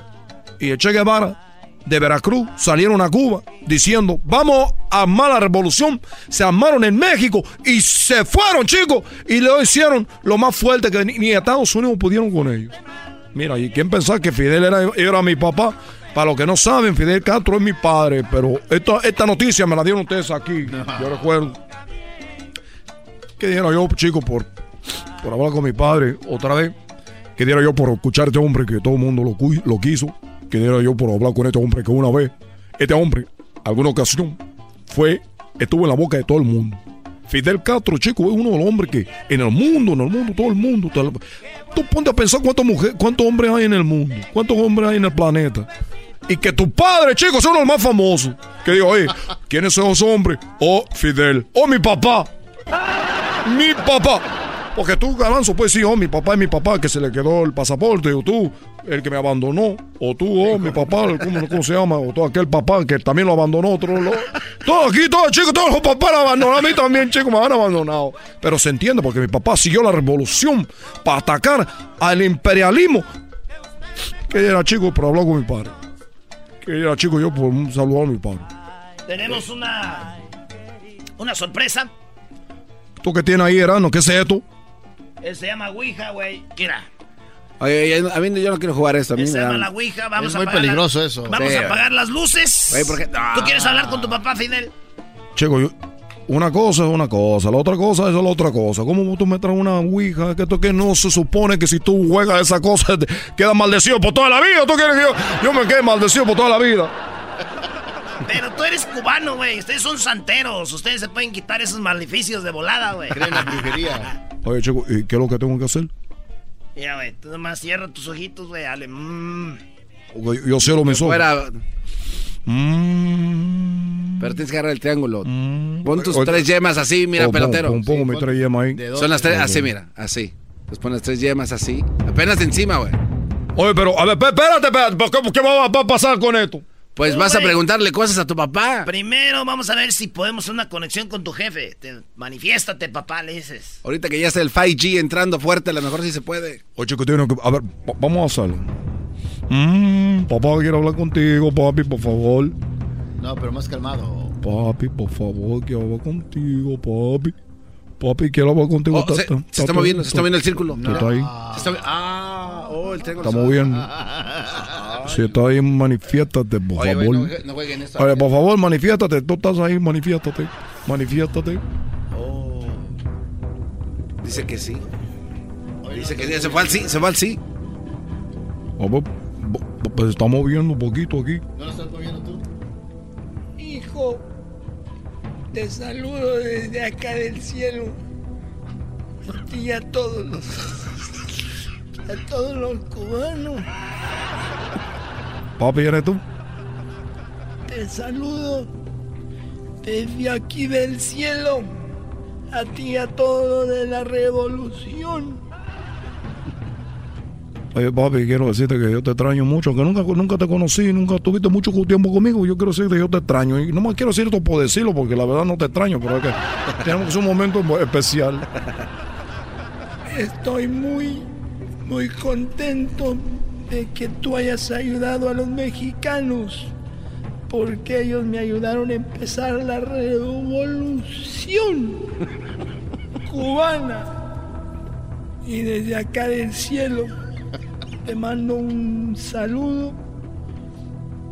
y Che Guevara de Veracruz salieron a Cuba diciendo, vamos a armar la revolución. Se armaron en México y se fueron, chicos. Y lo hicieron lo más fuerte que ni, ni Estados Unidos pudieron con ellos. Mira, ¿y quién pensaba que Fidel era, era mi papá? Para los que no saben, Fidel Castro es mi padre, pero esta, esta noticia me la dieron ustedes aquí. Yo recuerdo. ¿Qué dijeron yo, chicos, por, por hablar con mi padre otra vez? ¿Qué diera yo por escuchar a este hombre que todo el mundo lo, quiso? ¿Qué diera yo por hablar con este hombre que una vez, este hombre, alguna ocasión, fue, estuvo en la boca de todo el mundo? Fidel Castro, chico, es uno de los hombres que en el mundo, en el mundo, todo el mundo. tú ponte a pensar cuántos mujeres, cuántos hombres hay en el mundo, cuántos hombres hay en el planeta. Y que tu padre, chico, es uno de los más famosos. Que digo, oye, ¿quiénes son esos hombres? Oh, Fidel. Oh, mi papá. Mi papá. Porque tú, Galanzo, pues sí, oh, mi papá es mi papá, que se le quedó el pasaporte. O tú, el que me abandonó, o tú, o mi papá, ¿cómo, cómo se llama? O todo aquel papá que también lo abandonó, otro, lo- todo aquí, todos chicos, todos los papás lo abandonaron, a mí también, chicos, me han abandonado. Pero se entiende porque mi papá siguió la revolución para atacar al imperialismo. Que era chico, pero habló con mi padre. Que era chico, yo por un saludo a mi padre. Tenemos una. Una sorpresa. ¿Tú qué tienes ahí, Erano? ¿Qué es esto? Eh, Se llama Ouija, güey. Mira. Oye, oye, a mí yo no quiero jugar esto. A mí Se me llama da- la Ouija. Vamos Es a muy apagar peligroso la- eso. Vamos Sí. a apagar las luces. ¿Tú quieres hablar con tu papá, Fidel? Chico, yo- una cosa es una cosa, la otra cosa es la otra cosa. ¿Cómo tú me traes una ouija? Que esto que no se supone que si tú juegas esa cosa te quedas maldecido por toda la vida. ¿Tú quieres que yo, yo me quede maldecido por toda la vida? Pero tú eres cubano, güey. Ustedes son santeros. Ustedes se pueden quitar esos maleficios de volada, güey. Creen la brujería. Oye, chico, ¿y qué es lo que tengo que hacer? Mira, güey. Tú nomás cierra tus ojitos, güey. Dale. mm. Ok, yo cierro mis ojos. Fuera. Mm. Pero tienes que agarrar el triángulo. Pon tus Oye, tres yemas así, mira, oh, pelotero. pon- pon- pongo mis tres yemas ahí. Son las tres, así, mira, así. Pues pon las tres yemas así. Apenas de encima, güey. Oye, pero, a ver, espé- espérate, espérate. ¿por ¿Qué, qué va, va a pasar con esto? Pues vas a preguntarle cosas a tu papá. Primero vamos a ver si podemos hacer una conexión con tu jefe. Te- manifiéstate, papá, le dices. Ahorita que ya está el 5G entrando fuerte, a lo mejor sí se puede. Oye, chico, tiene que. A ver, va- vamos a hacerlo. Mm, papá, quiero hablar contigo, papi, por favor. No, pero más calmado. Papi, por favor, quiero hablar contigo, papi. Papi, quiero hablar contigo. Oh, se, se está moviendo, se está moviendo el círculo. ¿Tú estás ahí? Se está- ah, oh, el triángulo. Está moviendo. Si estás ahí, manifiéstate, por Oye, favor. güey, no jue- no jueguen esto. Oye, por favor, manifiéstate. Tú estás ahí, manifiéstate. Manifiéstate. Dice que sí. Dice que sí. Se fue al sí, se fue al sí. Ah, pues, pues se está moviendo un poquito aquí. ¿No lo estás moviendo tú? Hijo, te saludo desde acá del cielo. Y a todos los. a todos los cubanos. Papi, ¿eres tú? Te saludo desde aquí del cielo. A ti y a todos de la revolución. Oye, papi, quiero decirte que yo te extraño mucho, que nunca, nunca te conocí, nunca tuviste mucho tiempo conmigo. Yo quiero decirte que yo te extraño. Y no me quiero decir esto por decirlo, porque la verdad no te extraño, pero es que tenemos un momento especial. Estoy muy, muy contento de que tú hayas ayudado a los mexicanos, porque ellos me ayudaron a empezar la revolución cubana. Y desde acá del cielo te mando un saludo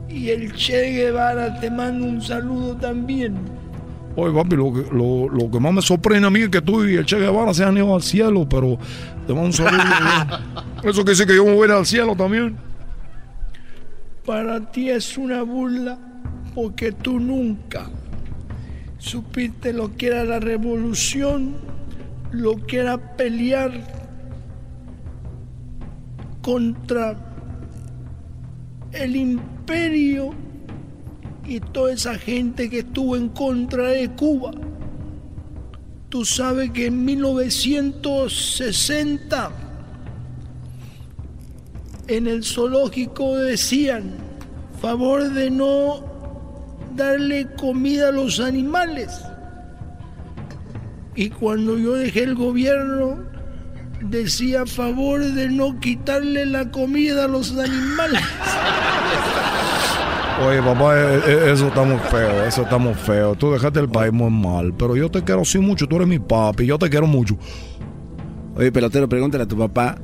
y el Che Guevara te manda un saludo también. Oye, papi, lo que, lo, lo que más me sorprende a mí es que tú y el Che Guevara se han ido al cielo, pero te mando un saludo. Eso quiere decir que yo me voy a ir al cielo también. Para ti es una burla porque tú nunca supiste lo que era la revolución, lo que era pelear contra el imperio y toda esa gente que estuvo en contra de Cuba. Tú sabes que en 1960 en el zoológico decían, favor de no darle comida a los animales. Y cuando yo dejé el gobierno, decía a favor de no quitarle la comida a los animales. Oye, papá, eh, eh, eso está muy feo, eso está muy feo. Tú dejaste el país muy mal, pero yo te quiero sí mucho, tú eres mi papi, yo te quiero mucho. Oye, pelotero, pregúntale a tu papá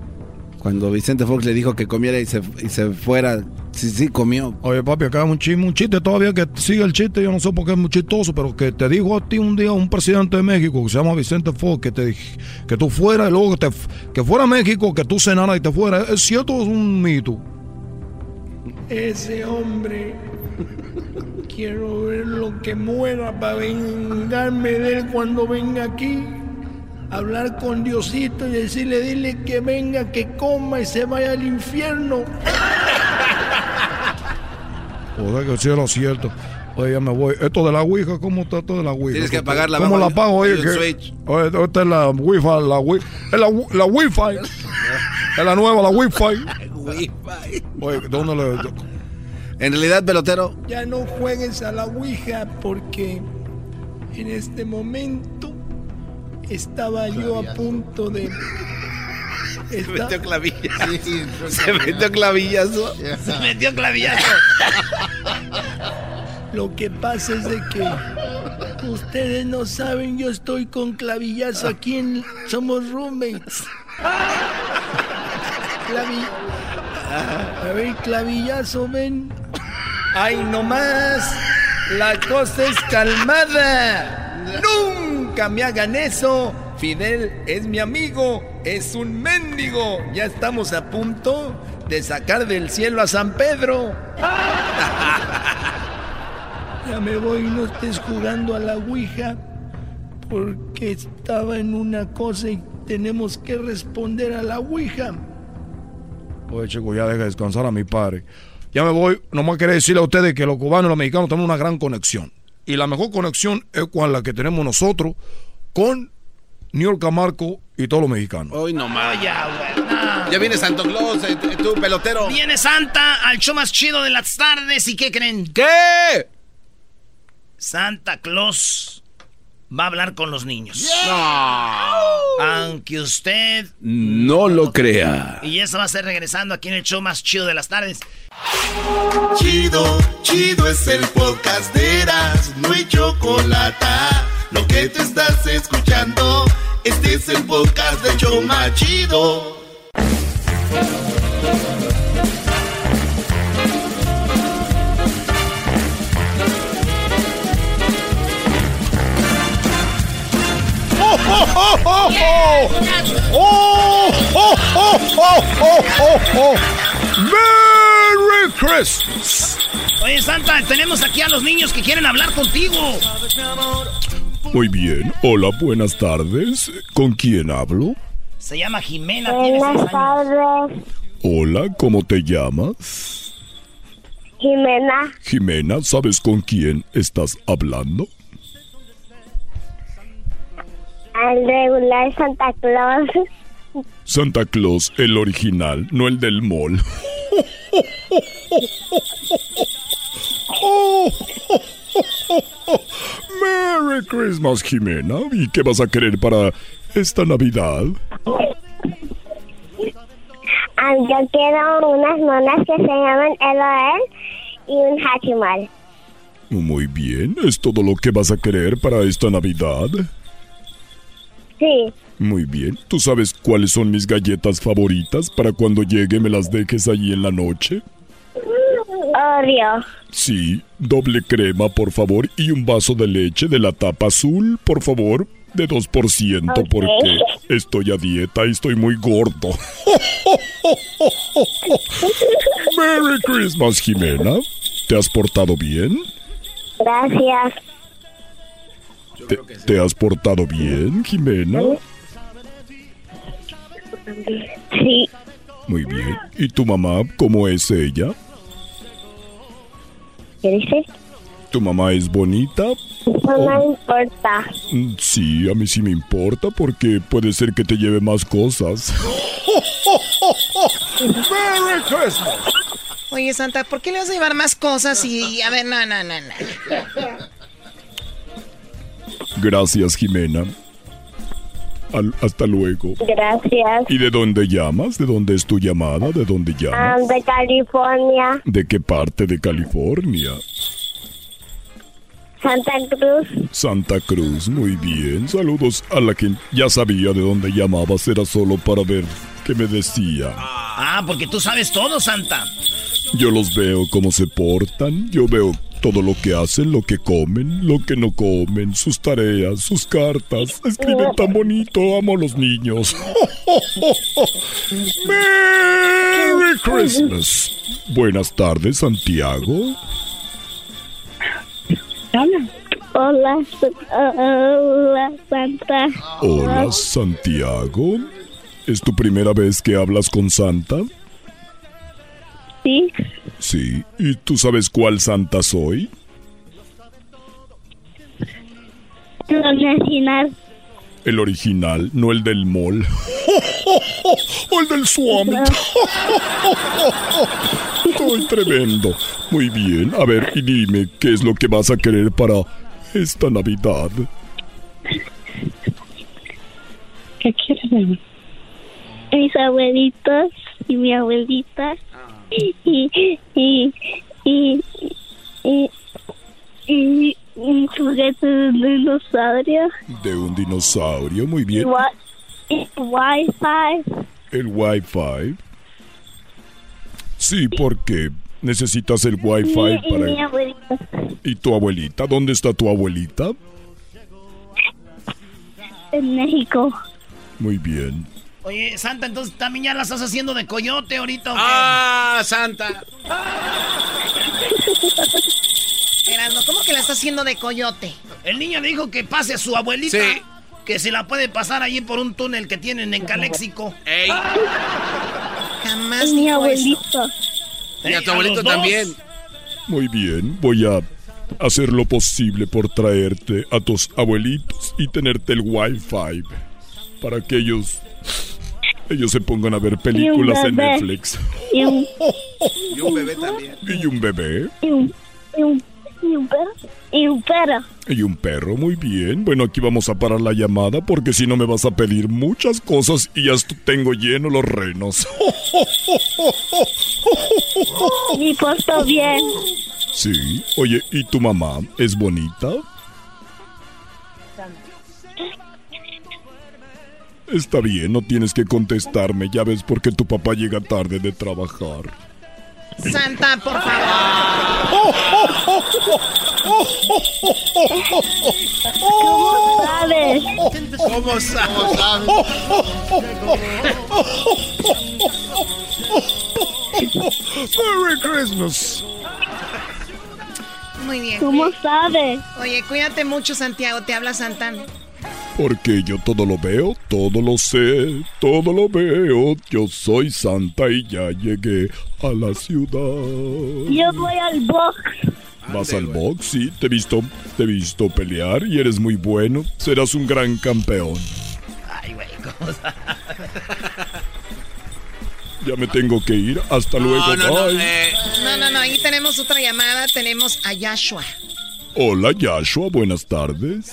cuando Vicente Fox le dijo que comiera y se, y se fuera. Sí, sí, comió. Oye, papi, acá hay un chiste, un chiste todavía que sigue el chiste, yo no sé por qué es muy chistoso, pero que te dijo a ti un día un presidente de México que se llama Vicente Fox, que te que tú fueras y luego que, te, que fuera a México, que tú cenaras y te fueras. ¿Es cierto o es un mito? Ese hombre, quiero ver lo que muera para vengarme de él cuando venga aquí. Hablar con Diosito y decirle, dile que venga, que coma y se vaya al infierno. Joder, que sí era cierto. Oye, ya me voy. Esto de la Ouija, ¿cómo está esto de la Ouija? Tienes que apagarla, ¿Cómo abajo la apago? Oye, que-. Oye, esta es la Wi-Fi, la Wi Es la, la Wi-Fi. es la nueva, la Wi-Fi. Wi-Fi. Oye, ¿dónde le.? En realidad, pelotero. Ya no juegues a la Ouija porque en este momento estaba yo a punto de. Se metió clavillas. Se metió clavillazo. Se metió clavillazo. Lo que pasa es de que ustedes no saben, yo estoy con clavillazo aquí en Somos Roommates. Clavi... A ver, clavillazo, ven. ¡Ay, no más! La cosa es calmada. ¡Nunca me hagan eso! Fidel es mi amigo, es un mendigo. Ya estamos a punto de sacar del cielo a San Pedro. Ya me voy, no estés jugando a la Ouija, porque estaba en una cosa y tenemos que responder a la Ouija. Oye, chico, ya deja descansar a mi padre. Ya me voy. Nomás quería decirle a ustedes que los cubanos y los mexicanos tenemos una gran conexión. Y la mejor conexión es con la que tenemos nosotros con New York Marco y todos los mexicanos. Hoy nomás. Ya, güey, no. Ya viene Santo Claus, eh, tú, pelotero. Viene Santa al show más chido de las tardes. ¿Y qué creen? ¿Qué? Santa Claus va a hablar con los niños. No. Aunque usted. No lo crea. Y eso va a ser regresando aquí en el show más chido de las tardes. Chido, chido es el podcast de Eras, no hay chocolate. Lo que te estás escuchando, este es el podcast de Choma Chido. ¡Merry Christmas! Oye, Santa, tenemos aquí a los niños que quieren hablar contigo. Muy bien. Hola, buenas tardes. ¿Con quién hablo? Se llama Jimena, Buenas tardes, Hola, ¿cómo te llamas? Jimena. Jimena, ¿sabes con quién estás hablando? Al regular Santa Claus. Santa Claus, el original, no el del mall. Merry Christmas, Jimena. ¿Y qué vas a querer para esta Navidad? Ah, yo quiero unas monas que se llaman LOL y un Hachimal. Muy bien, ¿es todo lo que vas a querer para esta Navidad? Sí, Muy bien, ¿tú sabes cuáles son mis galletas favoritas para cuando llegue me las dejes allí en la noche? Oreo. Sí, doble crema, por favor, y un vaso de leche de la tapa azul, por favor, de 2%, porque estoy a dieta y estoy muy gordo. Merry Christmas, Jimena. ¿Te has portado bien? Gracias. ¿Te, te has portado bien, Jimena? Sí, Muy bien. ¿Y tu mamá, cómo es ella? ¿Qué dice? ¿Tu mamá es bonita? No me importa. Mm, Sí, a mí sí me importa porque puede ser que te lleve más cosas. ¡Merry Christmas! Oye, Santa, ¿por qué le vas a llevar más cosas y... A ver, no, no, no, no. Gracias, Jimena. Al- hasta luego. Gracias. ¿Y de dónde llamas? ¿De dónde es tu llamada? ¿De dónde Ah, llamas? de California, ¿De qué parte de California? Santa Cruz. Santa Cruz, muy bien. Saludos a la que ya sabía de dónde llamabas. Era solo para ver qué me decía. Ah, porque tú sabes todo, Santa. Yo los veo cómo se portan. Yo veo todo lo que hacen, lo que comen, lo que no comen, sus tareas, sus cartas. Escriben tan bonito. Amo a los niños. Merry Christmas. Buenas tardes, Santiago. Hola, hola, Santa. Hola, Santiago. ¿Es tu primera vez que hablas con Santa? Sí, Sí. ¿Y tú sabes cuál Santa soy? Nacional. El original, no el del mall. O el del Swami. ¡Ay, tremendo! Muy bien. A ver, y dime, ¿qué es lo que vas a querer para esta Navidad? ¿Qué quieres? Mis abuelitos y mi abuelita. Y, y, y, y, y, un juguete de un dinosaurio. De un dinosaurio, muy bien. Y Wi-Fi. El Wi-Fi. Sí, porque necesitas el Wi-Fi y mi para... abuelita. ¿Y tu abuelita? ¿Dónde está tu abuelita? En México. Muy bien. Oye, Santa, entonces también ya la estás haciendo de coyote ahorita. ¿o qué? ¡Ah, Santa! Erasmo, ¿cómo que la está haciendo de coyote? El niño dijo que pase a su abuelita. Sí. Que se la puede pasar allí por un túnel que tienen en Caléxico. ¡Ey! Jamás mi dijo eso. abuelito. Y a tu abuelito también. Muy bien. Voy a hacer lo posible por traerte a tus abuelitos y tenerte el Wi-Fi. Para que ellos... Ellos se pongan a ver películas en bebé. Netflix. Y un, Y un bebé también. Y un bebé. y un, y un, y un perro. Y un perro. Y un perro, muy bien. Bueno, aquí vamos a parar la llamada porque si no me vas a pedir muchas cosas y ya tengo lleno los renos. Y porto bien. Sí. Oye, ¿y tu mamá es bonita? Está bien, no tienes que contestarme. Ya ves por qué tu papá llega tarde de trabajar. Santa, por favor. ¿Cómo sabes? ¿Cómo sabes? Merry Christmas. Muy bien. ¿Cómo sabes? Oye, cuídate mucho, Santiago. Te habla Santana. Porque yo todo lo veo, todo lo sé, todo lo veo. Yo soy Santa y ya llegué a la ciudad. Yo voy al box. Vas al box, sí, te he visto, te he visto pelear y eres muy bueno. Serás un gran campeón. Ay, güey, ¿cómo Ya me tengo que ir. Hasta luego. No, no, no. bye. eh, No, no, no. Ahí tenemos otra llamada. Tenemos a Yashua. Hola, Yashua, buenas tardes.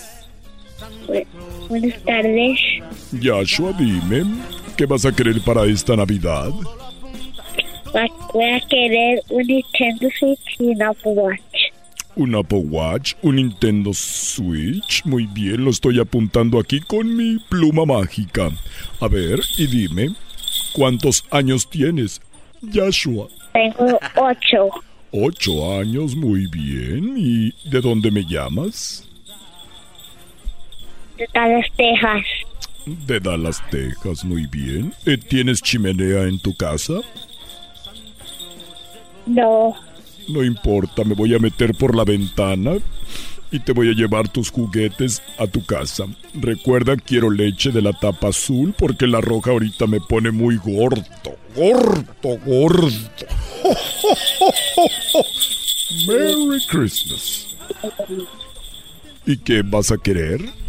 Bu- Buenas tardes. Yashua, dime, ¿qué vas a querer para esta Navidad? Va- Voy a querer un Nintendo Switch y un Apple Watch. Un Apple Watch, un Nintendo Switch. Muy bien, lo estoy apuntando aquí con mi pluma mágica. A ver, y dime, ¿cuántos años tienes? Yashua. Tengo ocho. Ocho años, muy bien. ¿Y de dónde me llamas? De Dallas, Texas. De Dallas, Texas, muy bien. Eh, ¿Tienes chimenea en tu casa? No. No importa, me voy a meter por la ventana y te voy a llevar tus juguetes a tu casa. Recuerda, quiero leche de la tapa azul porque la roja ahorita me pone muy gordo. Gordo, gordo. Merry Christmas. ¿Y qué vas a querer?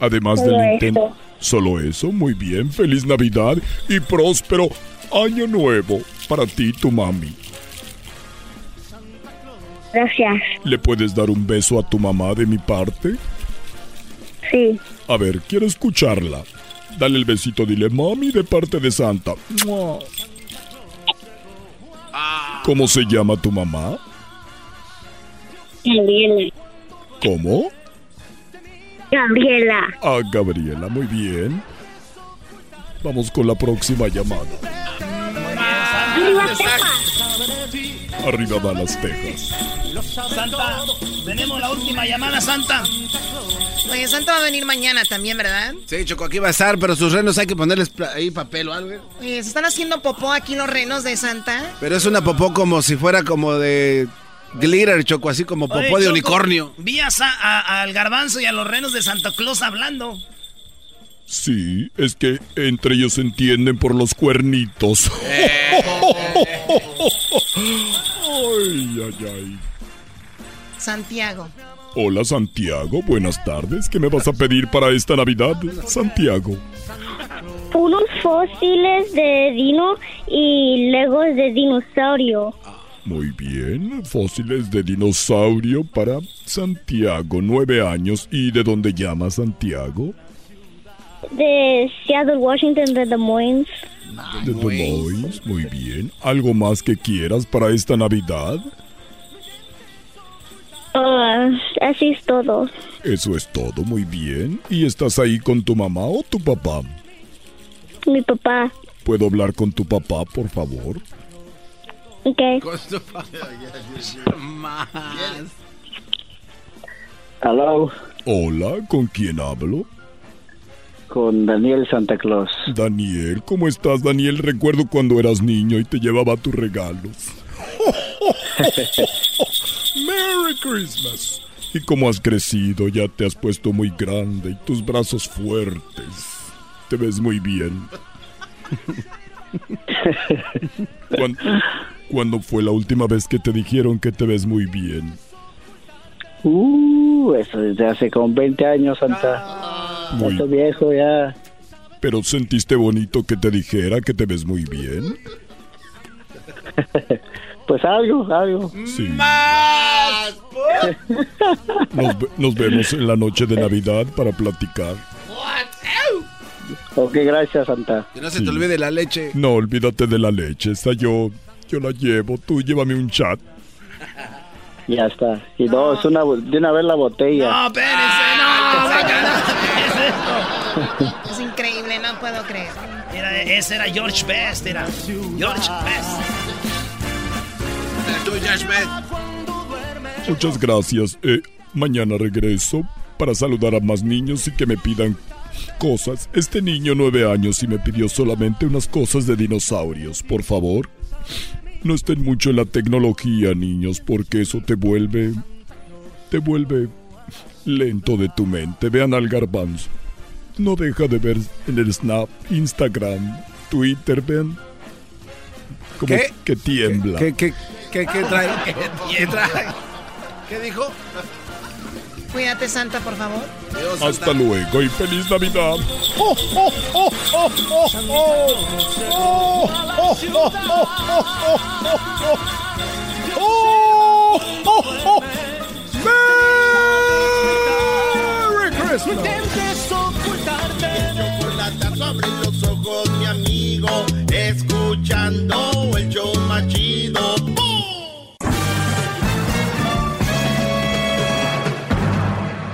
Además Solo del Nintendo. eso. Solo eso, muy bien. Feliz Navidad y próspero Año Nuevo para ti y tu mami. Gracias. ¿Le puedes dar un beso a tu mamá de mi parte? Sí. A ver, quiero escucharla. Dale el besito, dile mami de parte de Santa. ¡Mua! ¿Cómo se llama tu mamá? Gabriela. ¿Cómo? Gabriela. Ah, Gabriela, muy bien. Vamos con la próxima llamada. Arriba, Texas. Arriba Dallas, Texas. Santa, tenemos la última llamada, Santa. Oye, Santa va a venir mañana también, ¿verdad? Sí, Choco, aquí va a estar, pero sus renos hay que ponerles ahí papel o algo. ¿eh? Oye, ¿se están haciendo popó aquí los renos de Santa? Pero es una popó como si fuera como de glitter, Choco, así como popó Oye, de Choco, unicornio. Vi a al garbanzo y a los renos de Santa Claus hablando. Sí, es que entre ellos se entienden por los cuernitos. ay, ay, ay. Santiago, Hola Santiago, buenas tardes. ¿Qué me vas a pedir para esta Navidad, Santiago? Unos fósiles de dino y legos de dinosaurio. Muy bien, fósiles de dinosaurio para Santiago, nueve años. ¿Y de dónde llama Santiago? De Seattle, Washington, de Des Moines. De Des Moines, muy bien. ¿Algo más que quieras para esta Navidad? Ah, así es todo. Eso es todo, muy bien. ¿Y estás ahí con tu mamá o tu papá? Mi papá. ¿Puedo hablar con tu papá, por favor? Ok. Hello, Hola, ¿con quién hablo? con Daniel Santa Claus. Daniel, ¿cómo estás, Daniel? Recuerdo cuando eras niño y te llevaba tus regalos. Merry Christmas. Y cómo has crecido, ya te has puesto muy grande y tus brazos fuertes. Te ves muy bien. ¿Cuándo, cuándo fue la última vez que te dijeron que te ves muy bien? Uh, eso desde hace como 20 años, Santa. Muy- Estoy viejo ya. ¿Pero sentiste bonito que te dijera que te ves muy bien? Pues algo, algo. Sí. Nos, ve- nos vemos en la noche de Navidad para platicar. Ok, gracias, Santa. Que no se te olvide la leche. No, olvídate de la leche. Esta yo, yo la llevo. Tú llévame un chat. Ya está. Y dos, una, de una vez la botella. No, espérense, no, sácala. ¿Qué es? Es increíble, no puedo creer. Era, ese era George Best, era George Best. Tú, Josh Beth. Muchas gracias. Eh, mañana regreso para saludar a más niños y que me pidan cosas. Este niño nueve años y me pidió solamente unas cosas de dinosaurios. Por favor, no estén mucho en la tecnología, niños, porque eso te vuelve... te vuelve lento de tu mente. Vean al garbanzo. No deja de ver en el Snap, Instagram, Twitter, vean. Como ¿Qué? que tiembla. ¿Qué, qué, qué, qué trae? ¿Qué trae? ¿Qué dijo? Cuídate, Santa, por favor. Hasta luego y feliz Navidad. Merry Christmas. Chocolata sobre los ojos, mi amigo, escuchando el show más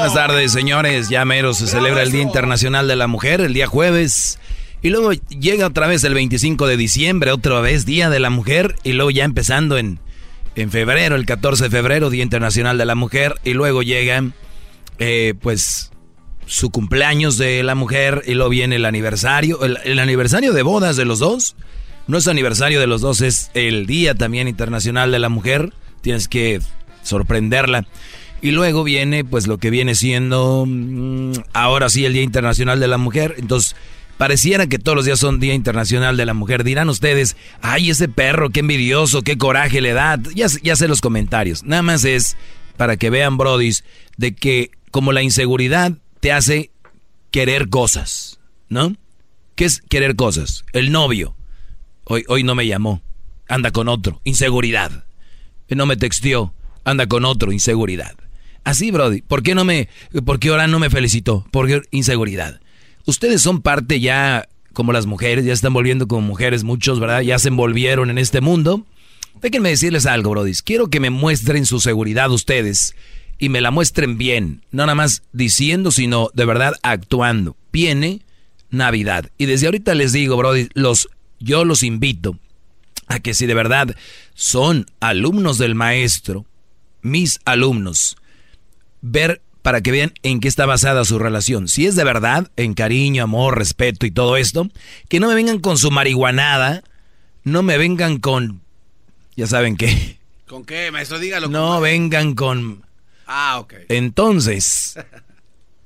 Buenas tardes, señores. Ya mero se celebra el Día Internacional de la Mujer, el día jueves. Y luego llega otra vez el 25 de diciembre, otra vez Día de la Mujer. Y luego ya empezando en, en febrero, el 14 de febrero, Día Internacional de la Mujer. Y luego llega, eh, pues, su cumpleaños de la mujer. Y luego viene el aniversario, el, el aniversario de bodas de los dos. No es aniversario de los dos, es el Día también Internacional de la Mujer. Tienes que sorprenderla. Y luego viene, pues, lo que viene siendo mm, ahora sí el Día Internacional de la Mujer. Entonces, pareciera que todos los días son Día Internacional de la Mujer. Dirán ustedes, ay, ese perro, qué envidioso, qué coraje le da. Ya, ya sé los comentarios. Nada más es para que vean, brodis, de que como la inseguridad te hace querer cosas, ¿no? ¿Qué es querer cosas? El novio. Hoy, hoy no me llamó. Anda con otro. Inseguridad. No me texteó. Anda con otro. Inseguridad. Así, Brody. ¿Por qué no me, por qué ahora no me felicitó? Porque inseguridad. Ustedes son parte ya, como las mujeres, ya están volviendo como mujeres muchos, ¿verdad? Ya se envolvieron en este mundo. Déjenme decirles algo, Brody. Quiero que me muestren su seguridad ustedes y me la muestren bien. No nada más diciendo, sino de verdad actuando. Viene Navidad. Y desde ahorita les digo, Brody, los, yo los invito a que si de verdad son alumnos del maestro, mis alumnos, ver para que vean en qué está basada su relación. Si es de verdad, en cariño, amor, respeto y todo esto, que no me vengan con su marihuanada, no me vengan con... Ya saben qué. ¿Con qué, maestro? Dígalo. No vengan con... Ah, ok. Entonces,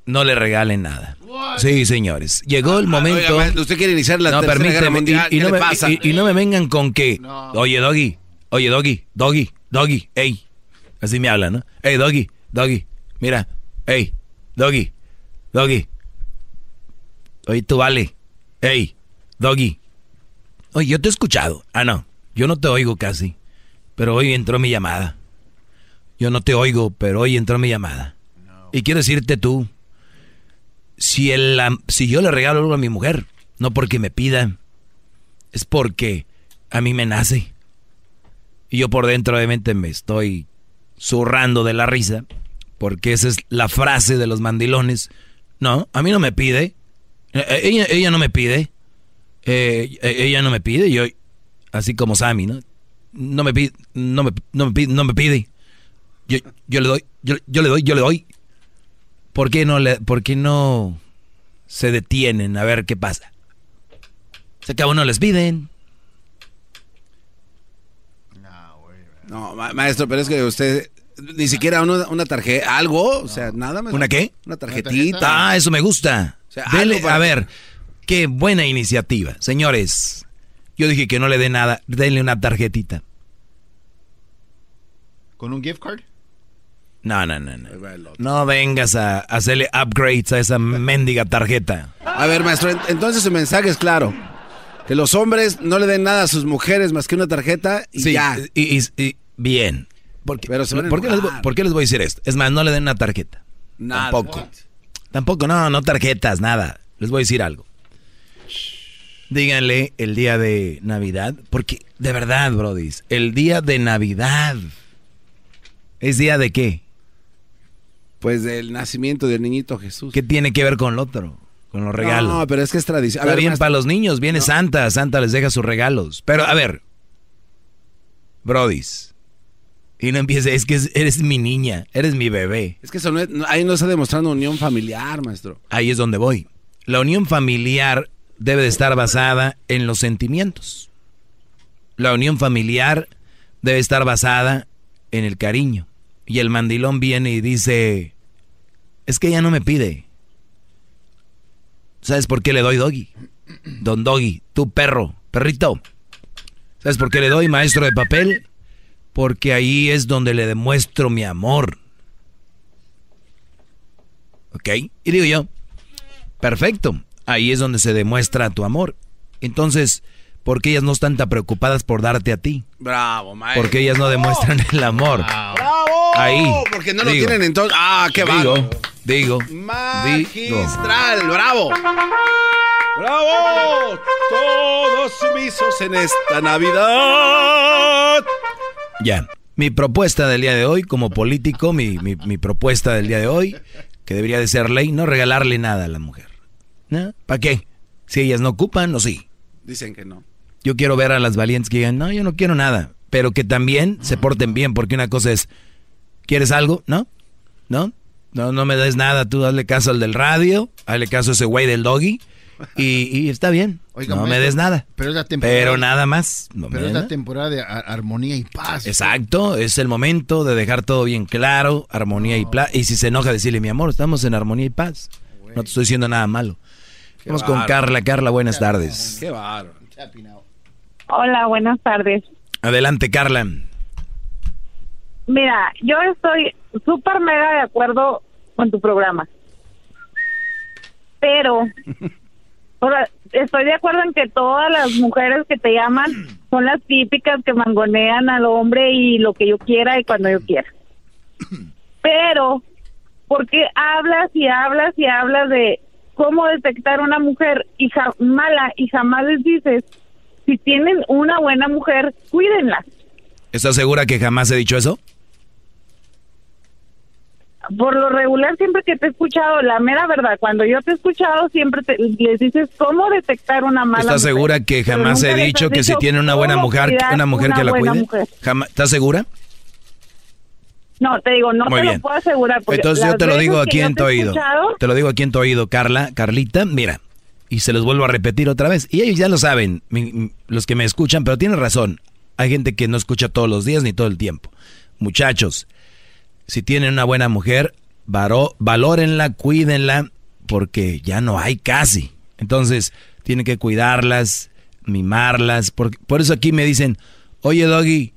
no le regalen nada. Sí, señores. Llegó el Ah, momento. oiga, usted quiere iniciar la no, tercera permíteme, guerra mundial, y, y ¿qué no me, pasa? y- y no me vengan con que, oye, Doggy, oye, Doggy, Doggy, Doggy, ey. Así me hablan, ¿no? Ey, Doggy, Doggy, mira, ey, Doggy, Doggy. Oye, tú vale, ey, Doggy. Oye, yo te he escuchado. Ah, no, yo no te oigo casi. Pero hoy entró mi llamada. Yo no te oigo, pero hoy entró mi llamada. Y quiero decirte tú, si, el, si yo le regalo algo a mi mujer, no porque me pida, es porque a mí me nace. Y yo por dentro obviamente me estoy zurrando de la risa, porque esa es la frase de los mandilones. No, a mí no me pide. Eh, eh, Ella, no me pide. Eh, ella no me pide. Yo, así como Sammy, ¿no? No me pide, no me, no me pide, no me pide. Yo, yo le doy, yo, yo le doy, yo le doy. ¿Por qué no le, por qué no se detienen a ver qué pasa? Se que a uno les piden. No, ma- maestro, pero es que usted ni siquiera una, una tarjeta, algo, o sea, nada más. ¿Una qué? Una tarjetita. Ah, eso me gusta. sea, Dele- a ver, qué buena iniciativa. Señores, yo dije que no le dé nada. Denle una tarjetita. ¿Con un gift card? No, no, no, no. No vengas a hacerle upgrades a esa mendiga tarjeta. A ver, maestro, en- entonces su mensaje es claro. Que los hombres no le den nada a sus mujeres más que una tarjeta y Sí, ya. Y, y- y- bien. Porque, Pero se van a ¿por, qué les, por qué les voy a decir esto? Es más, no le den una tarjeta. Nada. Tampoco. Tampoco, no, no tarjetas, nada. Les voy a decir algo. Díganle el día de Navidad, porque de verdad, brodis, el día de Navidad es día de qué? Pues del nacimiento del niñito Jesús. ¿Qué tiene que ver con lo otro? Con los regalos. No, pero es que es tradición. A Está ver, bien para los niños, viene Santa, Santa les deja sus regalos. Pero a ver, Brodis, y no empiece, es que es- eres mi niña, eres mi bebé. Es que eso no es- ahí no está demostrando unión familiar, maestro. Ahí es donde voy. La unión familiar debe de estar basada en los sentimientos. La unión familiar debe estar basada en el cariño. Y el mandilón viene y dice, es que ella no me pide. ¿Sabes por qué le doy doggy? Don Doggy, tu perro, perrito. ¿Sabes por qué le doy maestro de papel? Porque ahí es donde le demuestro mi amor. ¿Ok? Y digo yo, perfecto, ahí es donde se demuestra tu amor. Entonces, ¿por qué ellas no están tan preocupadas por darte a ti? Bravo, maestro. Porque ellas no demuestran el amor. ¡Bravo! Ahí. Porque no lo tienen entonces. ¡Ah, qué digo, digo. Magistral, bravo. ¡Bravo! Todos sumisos en esta Navidad. Ya. Mi propuesta del día de hoy, como político, mi, mi- mi propuesta del día de hoy, que debería de ser ley, no regalarle nada a la mujer. ¿No? ¿Para qué? Si ellas no ocupan, o sí. Dicen que no. Yo quiero ver a las valientes que digan, no, yo no quiero nada. Pero que también se porten bien, porque una cosa es, ¿quieres algo? ¿No? ¿No? No, no me des nada, tú dale caso al del radio, hazle caso a ese güey del doggy, y, y está bien. Oiga, no me des nada. pero es la temporada- Pero nada más. No me Pero es la nada. temporada de ar- armonía y paz. Exacto, es el momento de dejar todo bien claro, armonía y paz. Y si se enoja, decirle, mi amor, estamos en armonía y paz. No te estoy diciendo nada malo. Vamos con. Carla. Carla, buenas tardes. Qué bárbaro. Hola, buenas tardes. Adelante, Carla. Mira, yo estoy súper mega de acuerdo con tu programa. Pero estoy de acuerdo en que todas las mujeres que te llaman son las típicas que mangonean al hombre y lo que yo quiera y cuando yo quiera. Pero, ¿por qué hablas y hablas y hablas de cómo detectar una mujer y mala y jamás les dices, si tienen una buena mujer, cuídenla? ¿Estás segura que jamás he dicho eso? Por lo regular siempre que te he escuchado, la mera verdad, cuando yo te he escuchado siempre te, les dices cómo detectar una mala ¿Estás mujer. segura que jamás he dicho que si tiene una buena mujer, una mujer una que la cuide? ¿Estás segura? No, te digo, no Muy te bien. lo puedo asegurar. porque Entonces yo te lo digo aquí en te tu oído. escuchado, Te lo digo aquí en tu oído, Carla, Carlita, mira. Y se los vuelvo a repetir otra vez. Y ellos ya lo saben, los que me escuchan, pero tienes razón. Hay gente que no escucha todos los días ni todo el tiempo. Muchachos, si tienen una buena mujer, varo- valórenla, cuídenla, porque ya no hay casi. Entonces, tienen que cuidarlas, mimarlas. Por, por eso aquí me dicen, oye Doggy,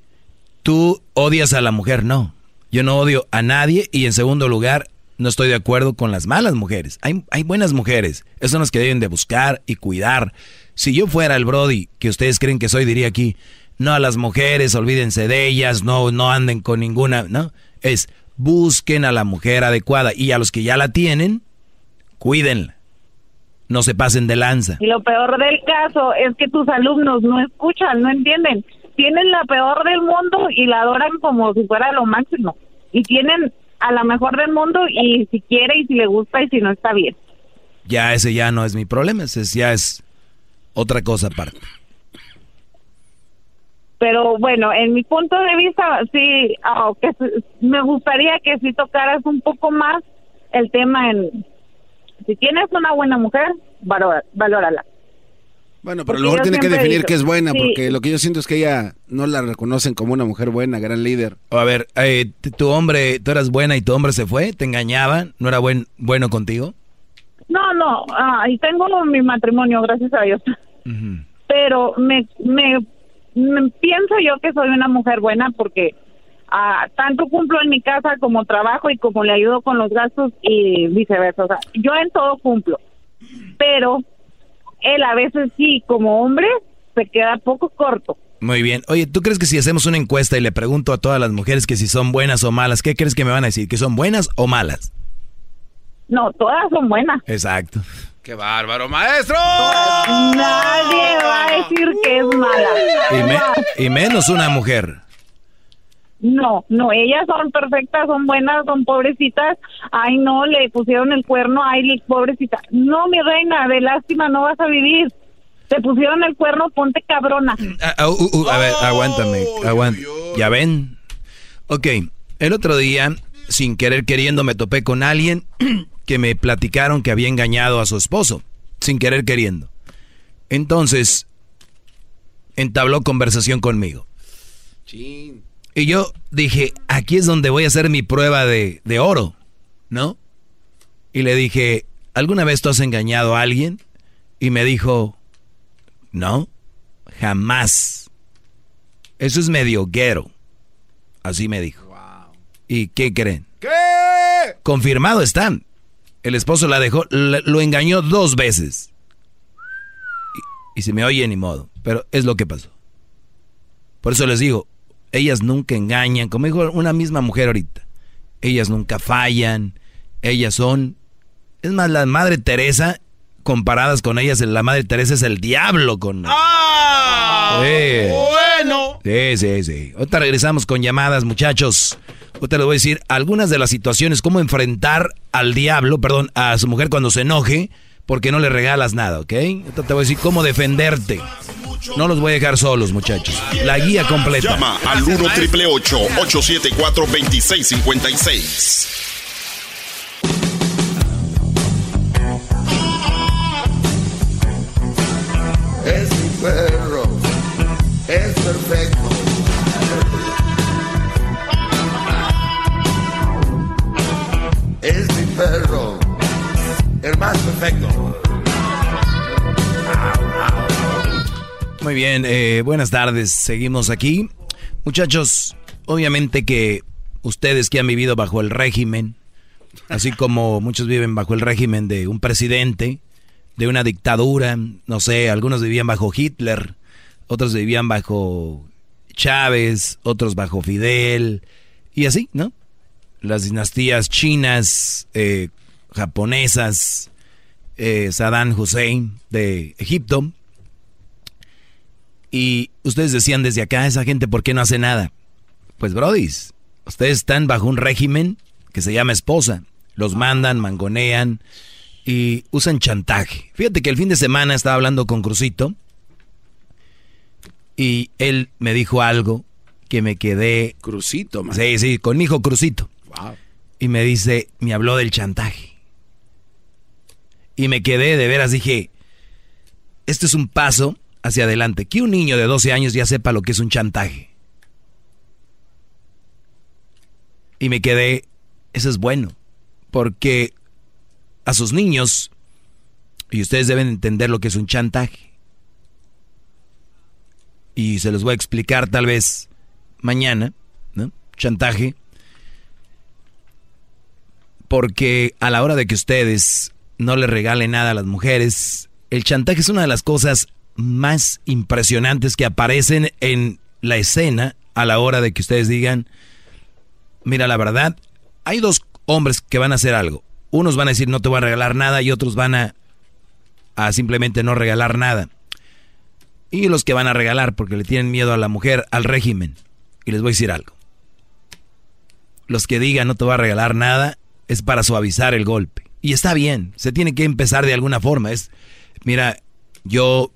tú odias a la mujer. No, yo no odio a nadie y en segundo lugar, no estoy de acuerdo con las malas mujeres. Hay, hay buenas mujeres, esas son las que deben de buscar y cuidar. Si yo fuera el Brody, que ustedes creen que soy, diría aquí, no a las mujeres, olvídense de ellas, no, no anden con ninguna, ¿no? Es busquen a la mujer adecuada y a los que ya la tienen, cuídenla. No se pasen de lanza. Y lo peor del caso es que tus alumnos no escuchan, no entienden. Tienen la peor del mundo y la adoran como si fuera lo máximo. Y tienen a la mejor del mundo y si quiere y si le gusta y si no está bien. Ya ese ya no es mi problema, ese ya es otra cosa aparte. Pero bueno, en mi punto de vista, sí, ah, que me gustaría que si tocaras un poco más el tema en... Si tienes una buena mujer, valora- valórala. Bueno, pero Porque yo tiene que definir que es buena, sí. porque lo que yo siento es que ella no la reconocen como una mujer buena, gran líder. A ver, eh, tu hombre, tú eras buena y tu hombre se fue, te engañaba, no era buen, bueno contigo. No, no, ah, y tengo mi matrimonio, gracias a Dios. Pero me, me, me pienso yo que soy una mujer buena porque ah, tanto cumplo en mi casa como trabajo y como le ayudo con los gastos y viceversa. O sea, yo en todo cumplo. Pero él a veces sí, como hombre, se queda poco corto. Muy bien. Oye, ¿tú crees que si hacemos una encuesta y le pregunto a todas las mujeres que si son buenas o malas, ¿qué crees que me van a decir? ¿Que son buenas o malas? No, todas son buenas. Exacto. ¡Qué bárbaro, maestro! Nadie va a decir que es mala. Y, me- y menos una mujer. No, no, ellas son perfectas, son buenas, son pobrecitas. Ay, no, le pusieron el cuerno, ay, pobrecita. No, mi reina, de lástima no vas a vivir. Te pusieron el cuerno, ponte cabrona. Ah, ah, uh, uh, a ver, aguántame, aguanta. ¿Ya ven? Ok, el otro día, sin querer queriendo, me topé con alguien que me platicaron que había engañado a su esposo, sin querer queriendo. Entonces, entabló conversación conmigo. Y yo dije, aquí es donde voy a hacer mi prueba de, de oro, ¿no? Y le dije, ¿alguna vez tú has engañado a alguien? Y me dijo, no, jamás. Eso es medio guero. Así me dijo. ¿Y qué creen? ¿Qué? Confirmado están. El esposo la dejó, lo engañó dos veces. Y, y se me oye ni modo, pero es lo que pasó. Por eso les digo, ellas nunca engañan, como dijo una misma mujer ahorita. Ellas nunca fallan, ellas son... Es más, la Madre Teresa, comparadas con ellas, la Madre Teresa es el diablo con... ¡Ah! Sí. Bueno. Sí, sí, sí. Ahorita regresamos con llamadas, muchachos. Ahorita les voy a decir algunas de las situaciones, cómo enfrentar al diablo, perdón, a su mujer cuando se enoje, porque no le regalas nada, ¿ok? Ahorita te voy a decir cómo defenderte. No los voy a dejar solos, muchachos. La guía completa. Llama al 1 triple 874 2656. Más perfecto. Muy bien, eh, buenas tardes. Seguimos aquí. Muchachos, obviamente que ustedes que han vivido bajo el régimen, así como muchos viven bajo el régimen de un presidente, de una dictadura, no sé, algunos vivían bajo Hitler, otros vivían bajo Chávez, otros bajo Fidel, y así, ¿no? Las dinastías chinas, eh, japonesas, eh, Saddam Hussein de Egipto. Y ustedes decían desde acá, esa gente, ¿por qué no hace nada? Pues, brodis, ustedes están bajo un régimen que se llama esposa. Los mandan, mangonean y usan chantaje. Fíjate que el fin de semana estaba hablando con Crucito y él me dijo algo que me quedé... Crucito, man. Sí, sí, con mi hijo Crucito. Y me dice, me habló del chantaje. Y me quedé, de veras, dije, este es un paso hacia adelante. Que un niño de 12 años ya sepa lo que es un chantaje. Y me quedé, eso es bueno. Porque a sus niños, y ustedes deben entender lo que es un chantaje. Y se los voy a explicar tal vez mañana, ¿no? Chantaje. Porque a la hora de que ustedes no le regalen nada a las mujeres, el chantaje es una de las cosas más impresionantes que aparecen en la escena a la hora de que ustedes digan, mira, la verdad, hay dos hombres que van a hacer algo. Unos van a decir no te voy a regalar nada y otros van a, a simplemente no regalar nada. Y los que van a regalar porque le tienen miedo a la mujer, al régimen. Y les voy a decir algo. Los que digan no te voy a regalar nada es para suavizar el golpe. Y está bien, se tiene que empezar de alguna forma. Es, mira, yo,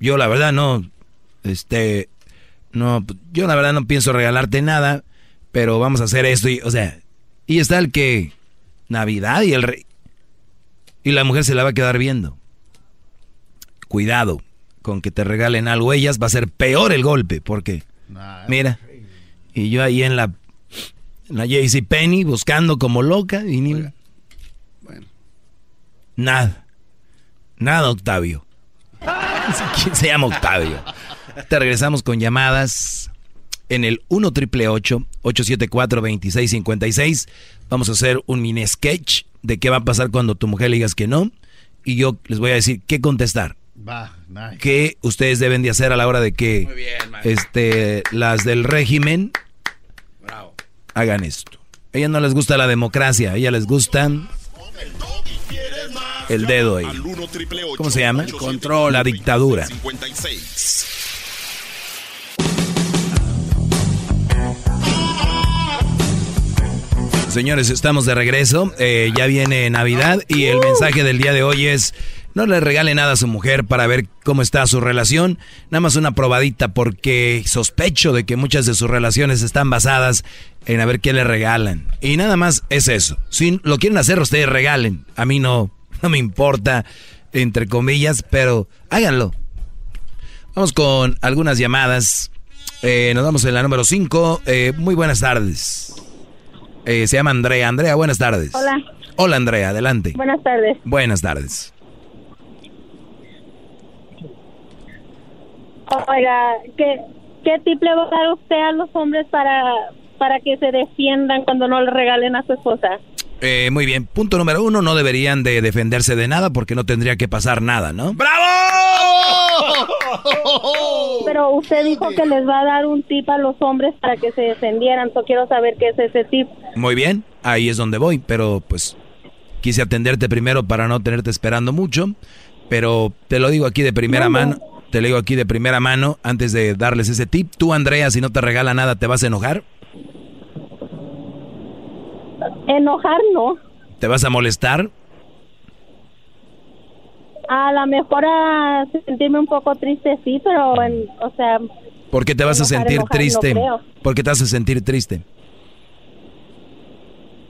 yo la verdad no, este, no, yo la verdad no pienso regalarte nada, pero vamos a hacer esto y, o sea, y está el que, Navidad y el rey, y la mujer se la va a quedar viendo. Cuidado con que te regalen algo ellas, va a ser peor el golpe, porque, mira, y yo ahí en la, en la JC Penny buscando como loca y ni, Nada. Nada, Octavio. ¿Quién se llama Octavio? Te regresamos con llamadas en el 1 triple 874 2656. Vamos a hacer un mini sketch de qué va a pasar cuando tu mujer le digas que no. Y yo les voy a decir qué contestar. Nice. ¿Qué ustedes deben de hacer a la hora de que este, las del régimen hagan esto? A ellas no les gusta la democracia, a ellas les gustan el dedo ahí. ¿Cómo se llama? Control. La dictadura. Señores, estamos de regreso. Eh, ya viene Navidad y el mensaje del día de hoy es... No le regale nada a su mujer para ver cómo está su relación. Nada más una probadita porque sospecho de que muchas de sus relaciones están basadas en a ver qué le regalan. Y nada más es eso. Si lo quieren hacer, ustedes regalen. A mí no, no me importa, entre comillas, pero háganlo. Vamos con algunas llamadas. Eh, nos vamos en la número 5. muy buenas tardes. Eh, se llama Andrea. Andrea, buenas tardes. Hola. Hola, Andrea, adelante. Buenas tardes. Buenas tardes. Oiga, ¿qué, qué tip le va a dar usted a los hombres para, para que se defiendan cuando no le regalen a su esposa? Eh, muy bien. Punto número uno, no deberían de defenderse de nada porque no tendría que pasar nada, ¿no? ¡Bravo! Pero usted dijo que les va a dar un tip a los hombres para que se defendieran. Yo quiero saber qué es ese tip. Muy bien, ahí es donde voy, pero pues quise atenderte primero para no tenerte esperando mucho, pero te lo digo aquí de primera No, no. mano, te lo digo aquí de primera mano antes de darles ese tip. Tú, Andrea, si no te regala nada, ¿te vas a enojar? Enojar no. ¿Te vas a molestar? A lo mejor a sentirme un poco triste, sí, pero, en- o sea, ¿Por qué te vas a sentir enojar, no triste? creo. ¿Por qué te vas a sentir triste?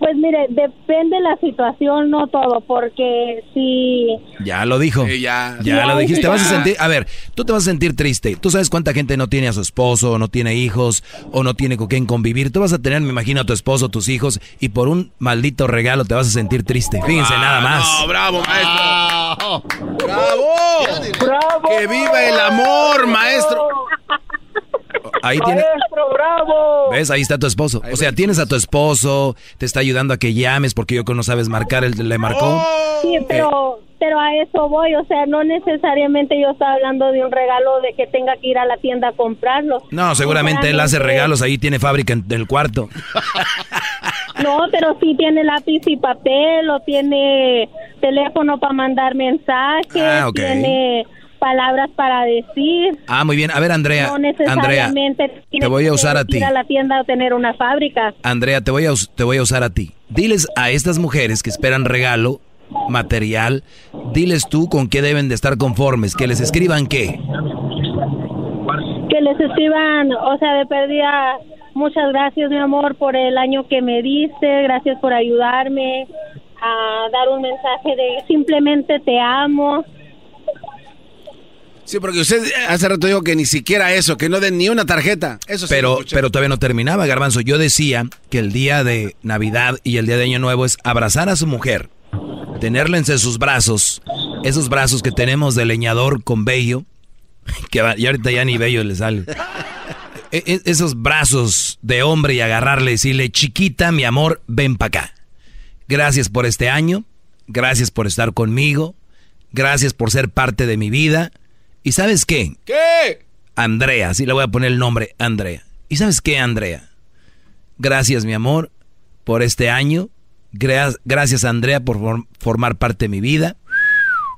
Pues mire, depende la situación, no todo, porque si... Ya lo dijo. ya. Ya lo dijiste. Te vas a Ya. sentir, a ver, tú te vas a sentir triste. Tú sabes cuánta gente no tiene a su esposo, o no tiene hijos, o no tiene con quién convivir. Tú vas a tener, me imagino, a tu esposo, tus hijos, y por un maldito regalo te vas a sentir triste. Fíjense nada más. No, bravo, maestro. ¡Bravo! ¡Que viva el amor, maestro! Ahí tiene, Maestro, bravo. ¿Ves? Ahí está tu esposo. O sea, tienes a tu esposo, te está ayudando a que llames porque yo que no sabes marcar, él le marcó. Sí, pero, pero a eso voy, o sea, no necesariamente yo estoy hablando de un regalo de que tenga que ir a la tienda a comprarlo. No, seguramente él hace regalos, ahí tiene fábrica en el cuarto. No, pero sí tiene lápiz y papel, o tiene teléfono para mandar mensajes, Ah, ok. tiene palabras para decir. Ah, muy bien. A ver, Andrea, no Andrea, necesariamente te voy a usar a ir ti. a la tienda a tener una fábrica. Andrea, te voy a, te voy a usar a ti. Diles a estas mujeres que esperan regalo, material, diles tú con qué deben de estar conformes, que les escriban qué. Que les escriban, o sea, de pérdida, muchas gracias, mi amor, por el año que me diste, gracias por ayudarme a dar un mensaje de simplemente te amo. Sí, porque usted hace rato dijo que ni siquiera eso, que no den ni una tarjeta. Eso sí Pero, escuché. pero todavía no terminaba, Garbanzo. Yo decía que el día de Navidad y el día de Año Nuevo es abrazar a su mujer, tenerla entre sus brazos, esos brazos que tenemos de leñador con vello, que va- y ahorita ya ni vello le sale. E- e- esos brazos de hombre y agarrarle y decirle, chiquita, mi amor, ven para acá. Gracias por este año, gracias por estar conmigo, gracias por ser parte de mi vida. ¿Y sabes qué? ¿Qué? Andrea, así le voy a poner el nombre, Andrea. ¿Y sabes qué, Andrea? Gracias, mi amor, por este año. Gra- gracias, Andrea, por form- formar parte de mi vida.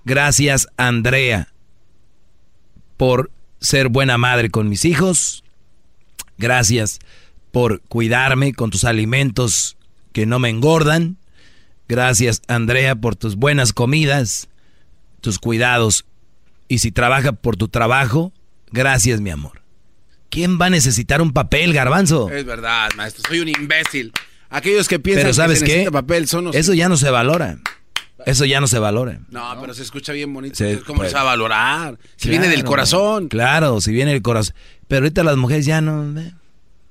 Gracias, Andrea, por ser buena madre con mis hijos. Gracias por cuidarme con tus alimentos que no me engordan. Gracias, Andrea, por tus buenas comidas, tus cuidados. Y si trabaja por tu trabajo, gracias, mi amor. ¿Quién va a necesitar un papel, garbanzo? Es verdad, maestro, soy un imbécil. Aquellos que piensan Pero ¿sabes que se qué? necesita papel son los... Eso ya no se valora. Eso ya no se valora. No, pero se escucha bien bonito. Se- ¿Cómo pues- se va a valorar? Si viene del corazón. Claro, si viene del corazón. Pero ahorita las mujeres ya no... eh.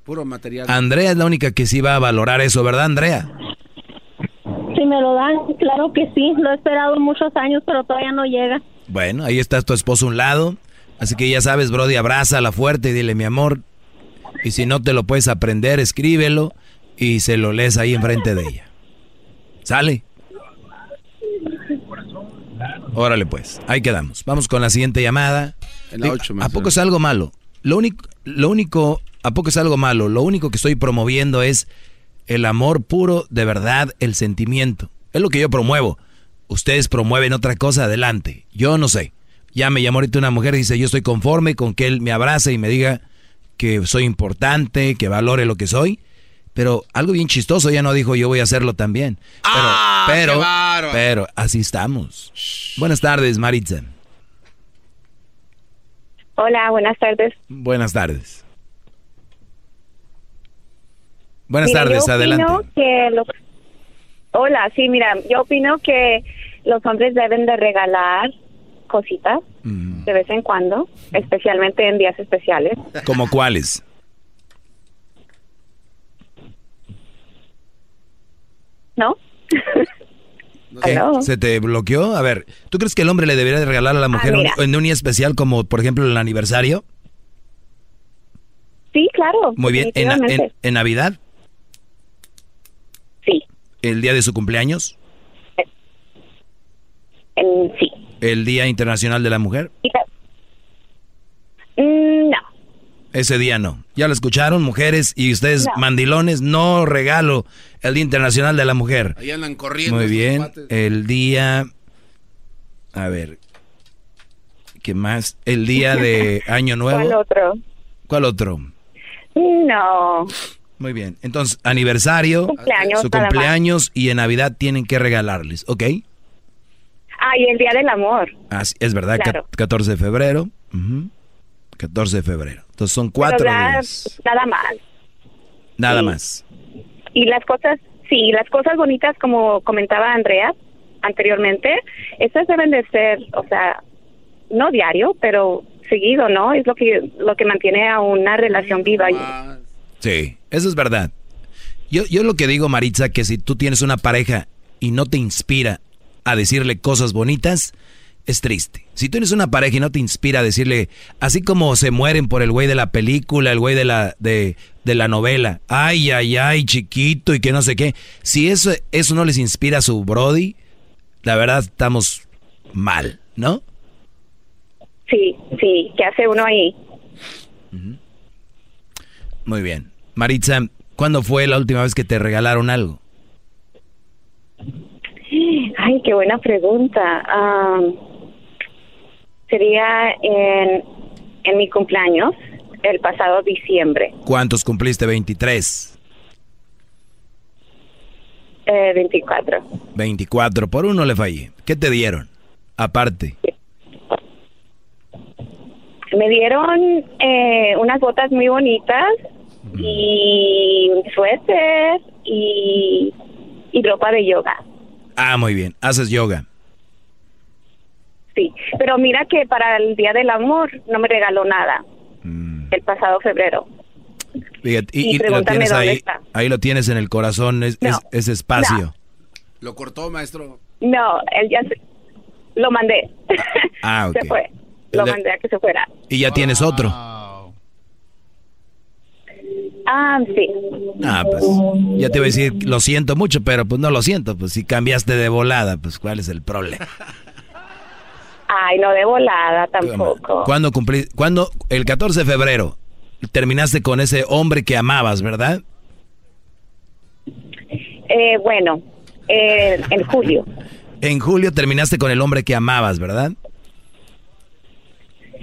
Puro material. Andrea es la única que sí va a valorar eso, ¿verdad, Andrea? Si me lo dan, claro que sí, lo he esperado muchos años, pero todavía no llega. Bueno, ahí está tu esposo a un lado. Así que ya sabes, Brody, abrázala fuerte y dile, mi amor. Y si no te lo puedes aprender, escríbelo y se lo lees ahí enfrente de ella. ¿Sale? Órale pues, ahí quedamos. Vamos con la siguiente llamada. La ¿A poco es algo malo? Lo único, lo único, ¿a poco es algo malo? Lo único que estoy promoviendo es el amor puro, de verdad, el sentimiento. Es lo que yo promuevo. Ustedes promueven otra cosa, adelante. Yo no sé. Ya me llamó ahorita una mujer y dice, yo estoy conforme con que él me abrace y me diga que soy importante, que valore lo que soy. Pero algo bien chistoso, ya no dijo yo voy a hacerlo también. Pero, ¡Ah, qué pero, pero así estamos. Buenas tardes, Maritza. Hola, buenas tardes. Buenas tardes. Buenas Mira, tardes, yo adelante. que los- Hola, sí, mira, yo opino que los hombres deben de regalar cositas Mm. de vez en cuando, especialmente en días especiales. ¿Como cuáles? ¿No? ¿Se te bloqueó? A ver, ¿tú crees que el hombre le debería de regalar a la mujer un- en un día especial como, por ejemplo, el aniversario? Sí, claro. Muy bien. ¿En, en, en Navidad? ¿El día de su cumpleaños? En- sí. ¿El Día Internacional de la Mujer? Mm, no. Ese día no. ¿Ya lo escucharon, mujeres? Y ustedes, No. mandilones, no regalo el Día Internacional de la Mujer. Ahí andan corriendo. Muy bien. El día... A ver. ¿Qué más? El día de Año Nuevo. ¿Cuál otro? ¿Cuál otro? No. Muy bien. Entonces, aniversario, Cumpleaños, su nada cumpleaños y en Navidad tienen que regalarles, ¿ok? Ah, y el Día del Amor. Así- es verdad, Claro. 14 de febrero. Ujú. 14 de febrero. Entonces son cuatro ya, días. Nada más. Nada sí. más. Y las cosas, sí, las cosas bonitas, como comentaba Andrea anteriormente, esas deben de ser, o sea, no diario, pero seguido, ¿no? Es lo que lo que mantiene a una relación viva. Sí, eso es verdad. Yo, yo lo que digo, Maritza, que si tú tienes una pareja y no te inspira a decirle cosas bonitas, es triste. Si tú tienes una pareja y no te inspira a decirle, así como se mueren por el güey de la película, el güey de la, de, de la novela, ay, ay, ay, chiquito y que no sé qué, si eso, eso no les inspira a su Brody, la verdad estamos mal, ¿no? Sí, sí, ¿qué hace uno ahí? Muy bien. Maritza, ¿cuándo fue la última vez que te regalaron algo? Ay, qué buena pregunta. Sería en, en mi cumpleaños, el pasado diciembre, ¿Cuántos cumpliste? 23. eh, 24. 24. Por uno le fallé. ¿Qué te dieron? Aparte. Me dieron eh, unas botas muy bonitas y un suéter y, y ropa de yoga. Ah, muy bien. Haces yoga. Sí, pero mira que para el Día del Amor no me regaló nada el pasado febrero. Fíjate, Y y, y lo tienes ahí, está. ahí lo tienes en el corazón, es, es- ese espacio. ¿Lo cortó, maestro? No, él ya se, lo mandé. Ah, ok. Se fue. Lo Le- mandé a que se fuera. Y ya tienes otro. Ah, sí. Ah, pues ya te iba a decir, lo siento mucho, pero pues no lo siento. Pues si cambiaste de volada, pues ¿cuál es el problema? Ay, no de volada tampoco. ¿Cuándo cumplí? ¿Cuándo? El 14 de febrero terminaste con ese hombre que amabas, ¿verdad? Eh, bueno, eh, en julio. En julio terminaste con el hombre que amabas, ¿verdad?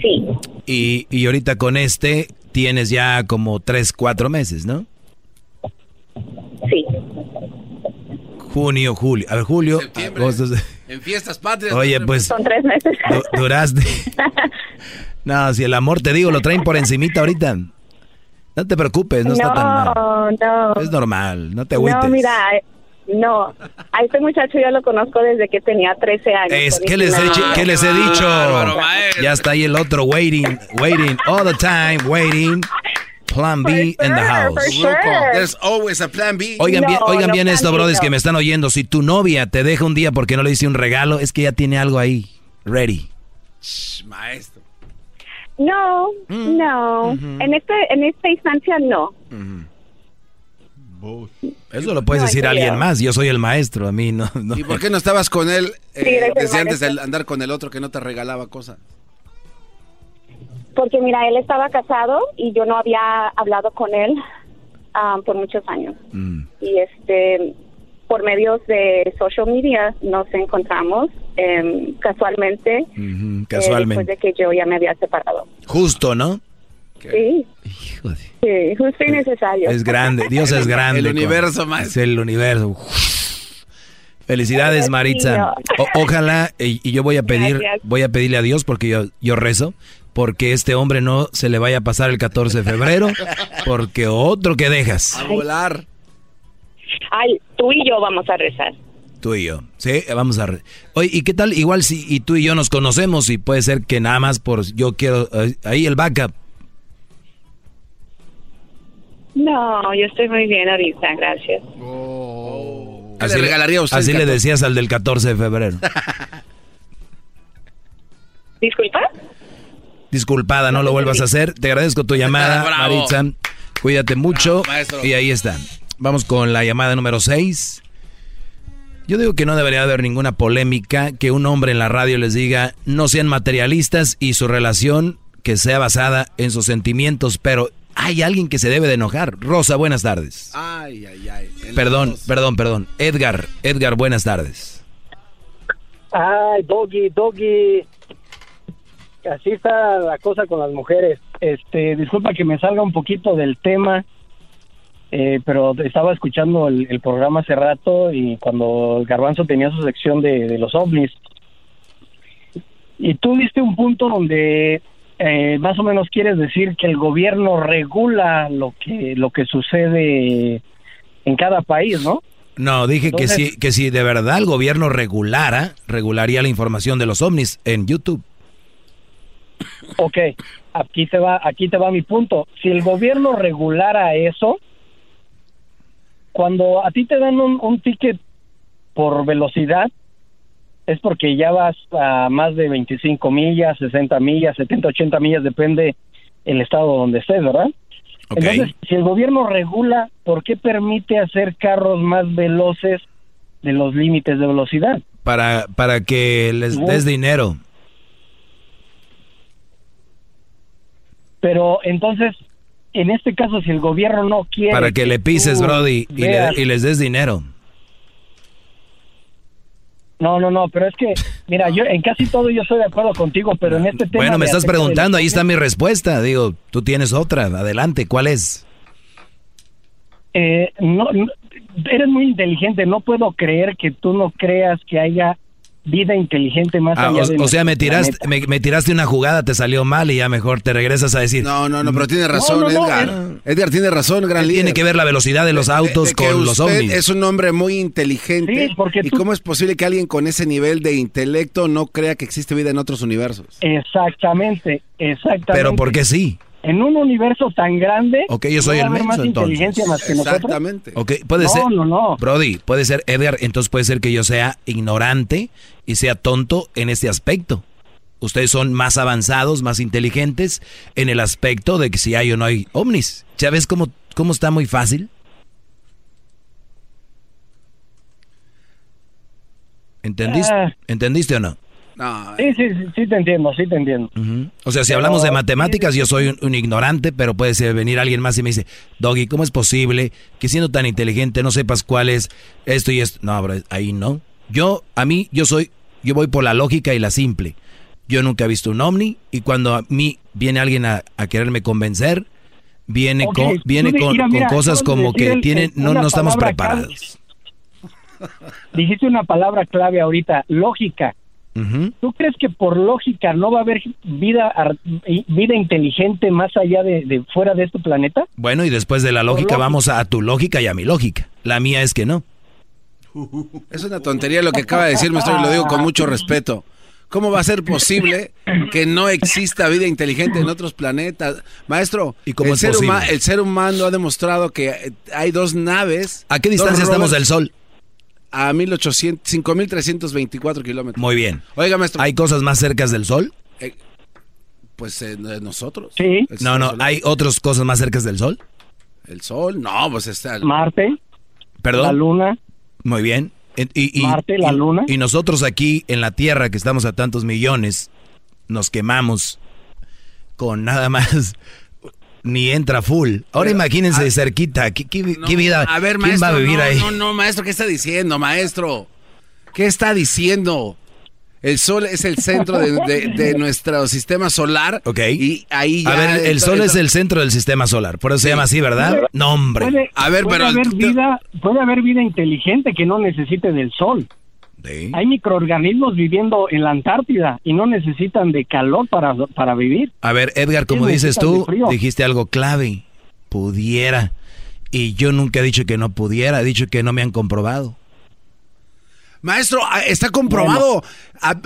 Sí. Y, y ahorita con este tienes ya como tres, cuatro meses, ¿no? Sí. Junio, julio. A ver, julio, agosto. En fiestas patrias. Oye, pues Son tres meses. du- duraste. No, si el amor te digo, lo traen por encimita ahorita. No te preocupes, no, está tan mal. no, no. Es normal, no te agüites. No, mira, eh, no. A este muchacho yo lo conozco desde que tenía 13 años. Es, ¿qué, les he, dicho- ¿Qué les he dicho? Ya está ahí el otro waiting, waiting, all the time, waiting. Plan B in the house. There's always a plan B. Oigan bien, oigan bien esto, brothers, que me están oyendo. Si tu novia te deja un día porque no le diste un regalo, es que ya tiene algo ahí, ready. Maestro. No, Mm. no. En este en esta instancia no. Eso lo puedes No, decir a alguien más. Yo soy el maestro, a mí no. no. ¿Y por qué no estabas con él eh, Sí, desde antes de andar con el otro que no te regalaba cosas? Porque mira, él estaba casado y yo no había hablado con él ah, por muchos años. Mm. Y este por medios de social media nos encontramos em, casualmente, Ujú, eh, después casualmente. de que yo ya me había separado. Justo, ¿no? Sí. Sí, justo y necesario. Es grande, Dios es grande. El universo. Es el universo. Felicidades, Maritza. O- ojalá, y, y yo voy a pedir, Gracias. voy a pedirle a Dios porque yo, yo rezo, porque este hombre no se le vaya a pasar el 14 de febrero, porque otro que dejas, A volar. Ay, tú y yo vamos a rezar. tú y yo. Sí, vamos a... re- Oye, ¿y qué tal? Igual si y tú y yo nos conocemos y puede ser que nada más por... Yo quiero... eh, ahí el backup. No, yo estoy muy bien ahorita, gracias. ¿Qué le regalaría a usted Así le 14? decías al del 14 de febrero. ¿Disculpa? Disculpada, no lo vuelvas a hacer. Te agradezco tu llamada. Maritza. Cuídate mucho. maestro. y ahí está. Vamos con la llamada número 6. Yo digo que no debería haber ninguna polémica que un hombre en la radio les diga no sean materialistas y su relación que sea basada en sus sentimientos, pero hay alguien que se debe de enojar. Rosa, buenas tardes. Ay, ay, ay. Perdón, perdón, perdón. Edgar, Edgar, buenas tardes. Ay, Doggy, Doggy. Así está la cosa con las mujeres. Este, disculpa que me salga un poquito del tema, eh, pero estaba escuchando el, el programa hace rato y cuando el Garbanzo tenía su sección de, de los ovnis. Y tú diste un punto donde eh, más o menos quieres decir que el gobierno regula lo que lo que sucede en cada país, ¿no? No, dije que si, que si de verdad el gobierno regulara, regularía la información de los ovnis en YouTube. Ok, aquí te va, aquí te va mi punto. Si el gobierno regulara eso, cuando a ti te dan un, un ticket por velocidad, es porque ya vas a más de 25 millas, 60 millas, 70, 80 millas, depende el estado donde estés, ¿verdad? Entonces, si el gobierno regula, ¿por qué permite hacer carros más veloces de los límites de velocidad? Para, para que les des dinero. Pero entonces, en este caso, si el gobierno no quiere... Para que le pises, Brody, y, le- y les des dinero. No, no, no, pero es que, mira, yo en casi todo yo estoy de acuerdo contigo, pero en este tema... Bueno, me estás preguntando, ahí está mi respuesta. Digo, tú tienes otra. Adelante, ¿cuál es? Eh, no, no, eres muy inteligente, no puedo creer que tú no creas que haya vida inteligente más Ah, allá o, de o sea, me tiraste, me, me tiraste una jugada, te salió mal y ya mejor te regresas a decir. No, no, no, pero tiene razón, no, no, Edgar. Edgar tiene razón, gran líder. Tiene que ver la velocidad de los De- autos de con los ovnis. Es un hombre muy inteligente. Sí, porque ¿Y tú- cómo es posible que alguien con ese nivel de intelecto no crea que existe vida en otros universos? Exactamente, exactamente. Pero ¿por qué sí? En un universo tan grande, Ok, yo soy no el haber más menso, entonces. inteligencia más que nosotros. Exactamente. Ok, puede No, ser. no, no. Brody, puede ser Edgar, entonces puede ser que yo sea ignorante y sea tonto en este aspecto. Ustedes son más avanzados, más inteligentes en el aspecto de que si hay o no hay ovnis. ¿Ya ves cómo, cómo está muy fácil? ¿Entendiste, Ah. ¿Entendiste o no? No, Sí, sí, sí, sí te entiendo, sí te entiendo. O sea, si Pero- hablamos de matemáticas, yo soy un, un ignorante, pero puede ser venir alguien más y me dice, Doggy, ¿cómo es posible que siendo tan inteligente no sepas cuál es esto y esto? No, bro, ahí no. Yo, a mí, yo soy, yo voy por la lógica y la simple. Yo nunca he visto un ovni y cuando a mí viene alguien a, a quererme convencer, viene con, viene con, mira, con mira, cosas como que el- tienen, no, no estamos preparados. Dijiste una palabra clave ahorita, lógica. ¿Tú crees que por lógica no va a haber vida vida inteligente más allá de, de fuera de este planeta? Bueno, y después de la lógica lógica. vamos a, a tu lógica y a mi lógica. La mía es que no. Es una tontería lo que acaba de decir, maestro, y lo digo con mucho respeto. ¿Cómo va a ser posible que no exista vida inteligente en otros planetas? Maestro, ¿Y cómo el, es ser posible? huma- el ser humano ha demostrado que eh, hay dos naves. ¿A qué distancia estamos del Sol? A 1800, 5324 kilómetros. Muy bien. Oiga, maestro. ¿Hay cosas más cercas del Sol? eh, pues eh, nosotros. Sí. No, no, solar. ¿hay otras cosas más cercas del Sol? El sol, no, pues está. Marte, Perdón. la Luna. Muy bien. Y, y- Marte, la y- Luna. Y nosotros aquí en la Tierra, que estamos a tantos millones, nos quemamos con nada más. Ni entra full. Ahora Pero, imagínense a- cerquita. ¿Qué, qué- No, qué vida? A ver, ¿Quién maestro. va a vivir no, ahí? No, no, maestro, ¿qué está diciendo, maestro? ¿Qué está diciendo? El sol es el centro de, de- de nuestro sistema solar. Ok. Y ahí ya. A ver, el Sol es el centro del sistema solar. Por eso se Sí. llama así, ¿verdad? Puede- No, hombre. Puede, A ver, puede pero- haber vida, puede haber vida inteligente que no necesite del sol. Sí. Hay microorganismos viviendo en la Antártida y no necesitan de calor para, para vivir. A ver, Edgar, como Sí, dices tú, dijiste algo clave. Pudiera. Y yo nunca he dicho que no pudiera, he dicho que no me han comprobado. Maestro, ah, está comprobado. Ah,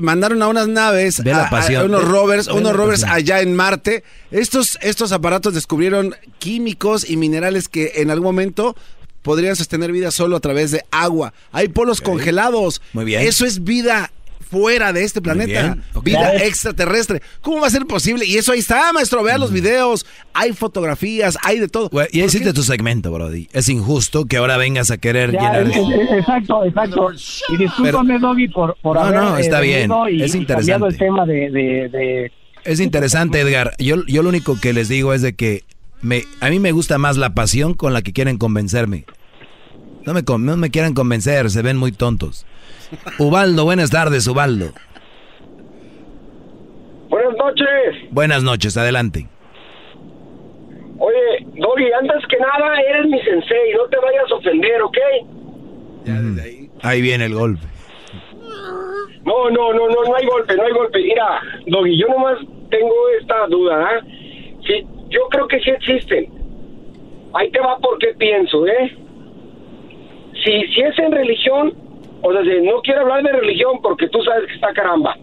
mandaron a unas naves, Ve la a- unos Ve- rovers, ve unos rovers allá en Marte. Estos, estos aparatos descubrieron químicos y minerales que en algún momento podrían sostener vida solo a través de agua. Hay polos congelados. Muy bien. Eso es vida fuera de este planeta. Vida extraterrestre. ¿Cómo va a ser posible? Y eso ahí está, maestro. Vea los videos. Hay fotografías, hay de todo. Ya ¿Por hiciste tu segmento, Brody. Es injusto que ahora vengas a querer Ya, llenar. es- es- exacto, exacto. Y discúlpame, Doggy, por, por No, haber no, eh, está bien. y, Es y cambiado el interesante. tema de, de, de- Es interesante, Edgar. Yo, yo lo único que les digo es de que me, a mí me gusta más la pasión con la que quieren convencerme. No me, con- no me quieran convencer, se ven muy tontos. Ubaldo, buenas tardes, Ubaldo. Buenas noches. Buenas noches, adelante. Oye, Doggy, antes que nada, eres mi sensei. No te vayas a ofender, ¿ok? Ahí viene el golpe. No, no, no, no, no hay golpe, no hay golpe. Mira, Doggy, yo nomás tengo esta duda, ¿ah? Sí, yo creo que sí existen. Ahí te va porque pienso, ¿eh? Si, si es en religión, o sea, no quiero hablar de religión porque tú sabes que está caramba,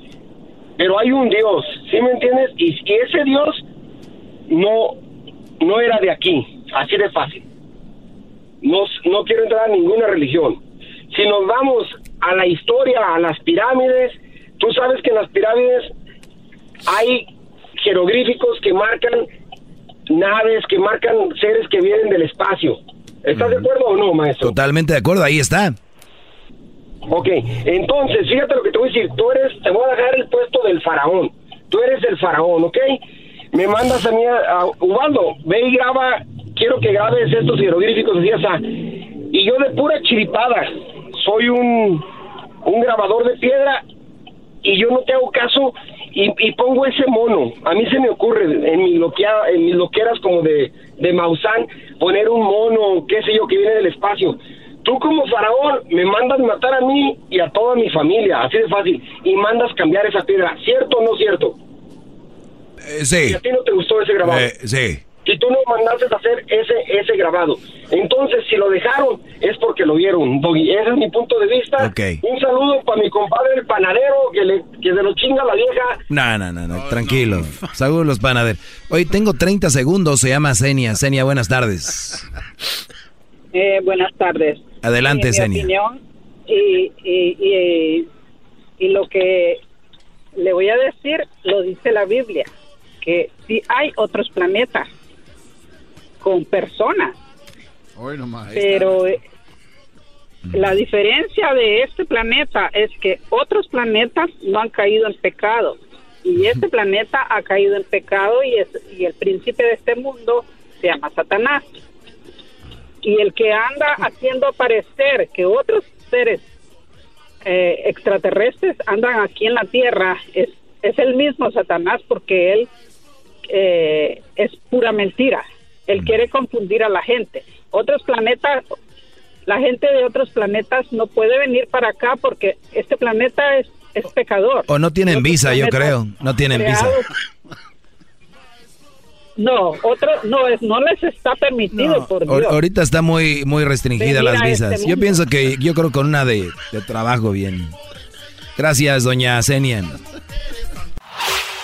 pero hay un Dios, ¿sí me entiendes? Y, y ese Dios no, no era de aquí, así de fácil. No, no quiero entrar a ninguna religión. Si nos vamos a la historia, a las pirámides, tú sabes que en las pirámides hay jeroglíficos que marcan naves, que marcan seres que vienen del espacio. ¿Estás de acuerdo o no, maestro? Totalmente de acuerdo, ahí está. Ok, entonces, fíjate lo que te voy a decir. Tú eres, te voy a dejar el puesto del faraón. Tú eres el faraón, ¿ok? Me mandas a mí, a, a- Ubaldo, ve y graba, quiero que grabes estos jeroglíficos así, así. Y yo de pura chiripada, soy un, un grabador de piedra y yo no te hago caso y, y pongo ese mono. A mí se me ocurre en, mi loquea, en mis loqueras como de, de Maussan poner un mono, qué sé yo, que viene del espacio. Tú como faraón me mandas matar a mí y a toda mi familia, así de fácil, y mandas cambiar esa piedra, ¿cierto o no cierto? Eh, sí. Y a ti no te gustó ese grabado. Eh, sí. Y tú no mandaste a hacer ese ese grabado. Entonces, si lo dejaron, es porque lo vieron, Doggy. Ese es mi punto de vista. Un saludo para mi compadre el panadero, que, le, que se lo chinga la vieja. No, no, no, no, tranquilo. Saludos los panaderos. Hoy tengo 30 segundos, se llama Senia. Senia, buenas tardes. Eh, buenas tardes. Adelante, Mi Senia. opinión y, y, y, y lo que le voy a decir lo dice la Biblia, que sí hay otros planetas con personas, Hoy nomás. pero eh, la diferencia de este planeta es que otros planetas no han caído en pecado y este planeta ha caído en pecado y, es, y el príncipe de este mundo se llama Satanás. Y el que anda haciendo parecer que otros seres eh, extraterrestres andan aquí en la Tierra es, es el mismo Satanás porque él eh, es pura mentira. Él quiere confundir a la gente. Otros planetas, la gente de otros planetas no puede venir para acá porque este planeta es, es pecador. O no tienen Otros visa, yo creo. No tienen visa. No, otro, no, es, no les está permitido, por Dios. ahorita está muy, muy restringida Venir las este visas. yo pienso que, yo creo con una de, de trabajo bien. Gracias, doña Senia.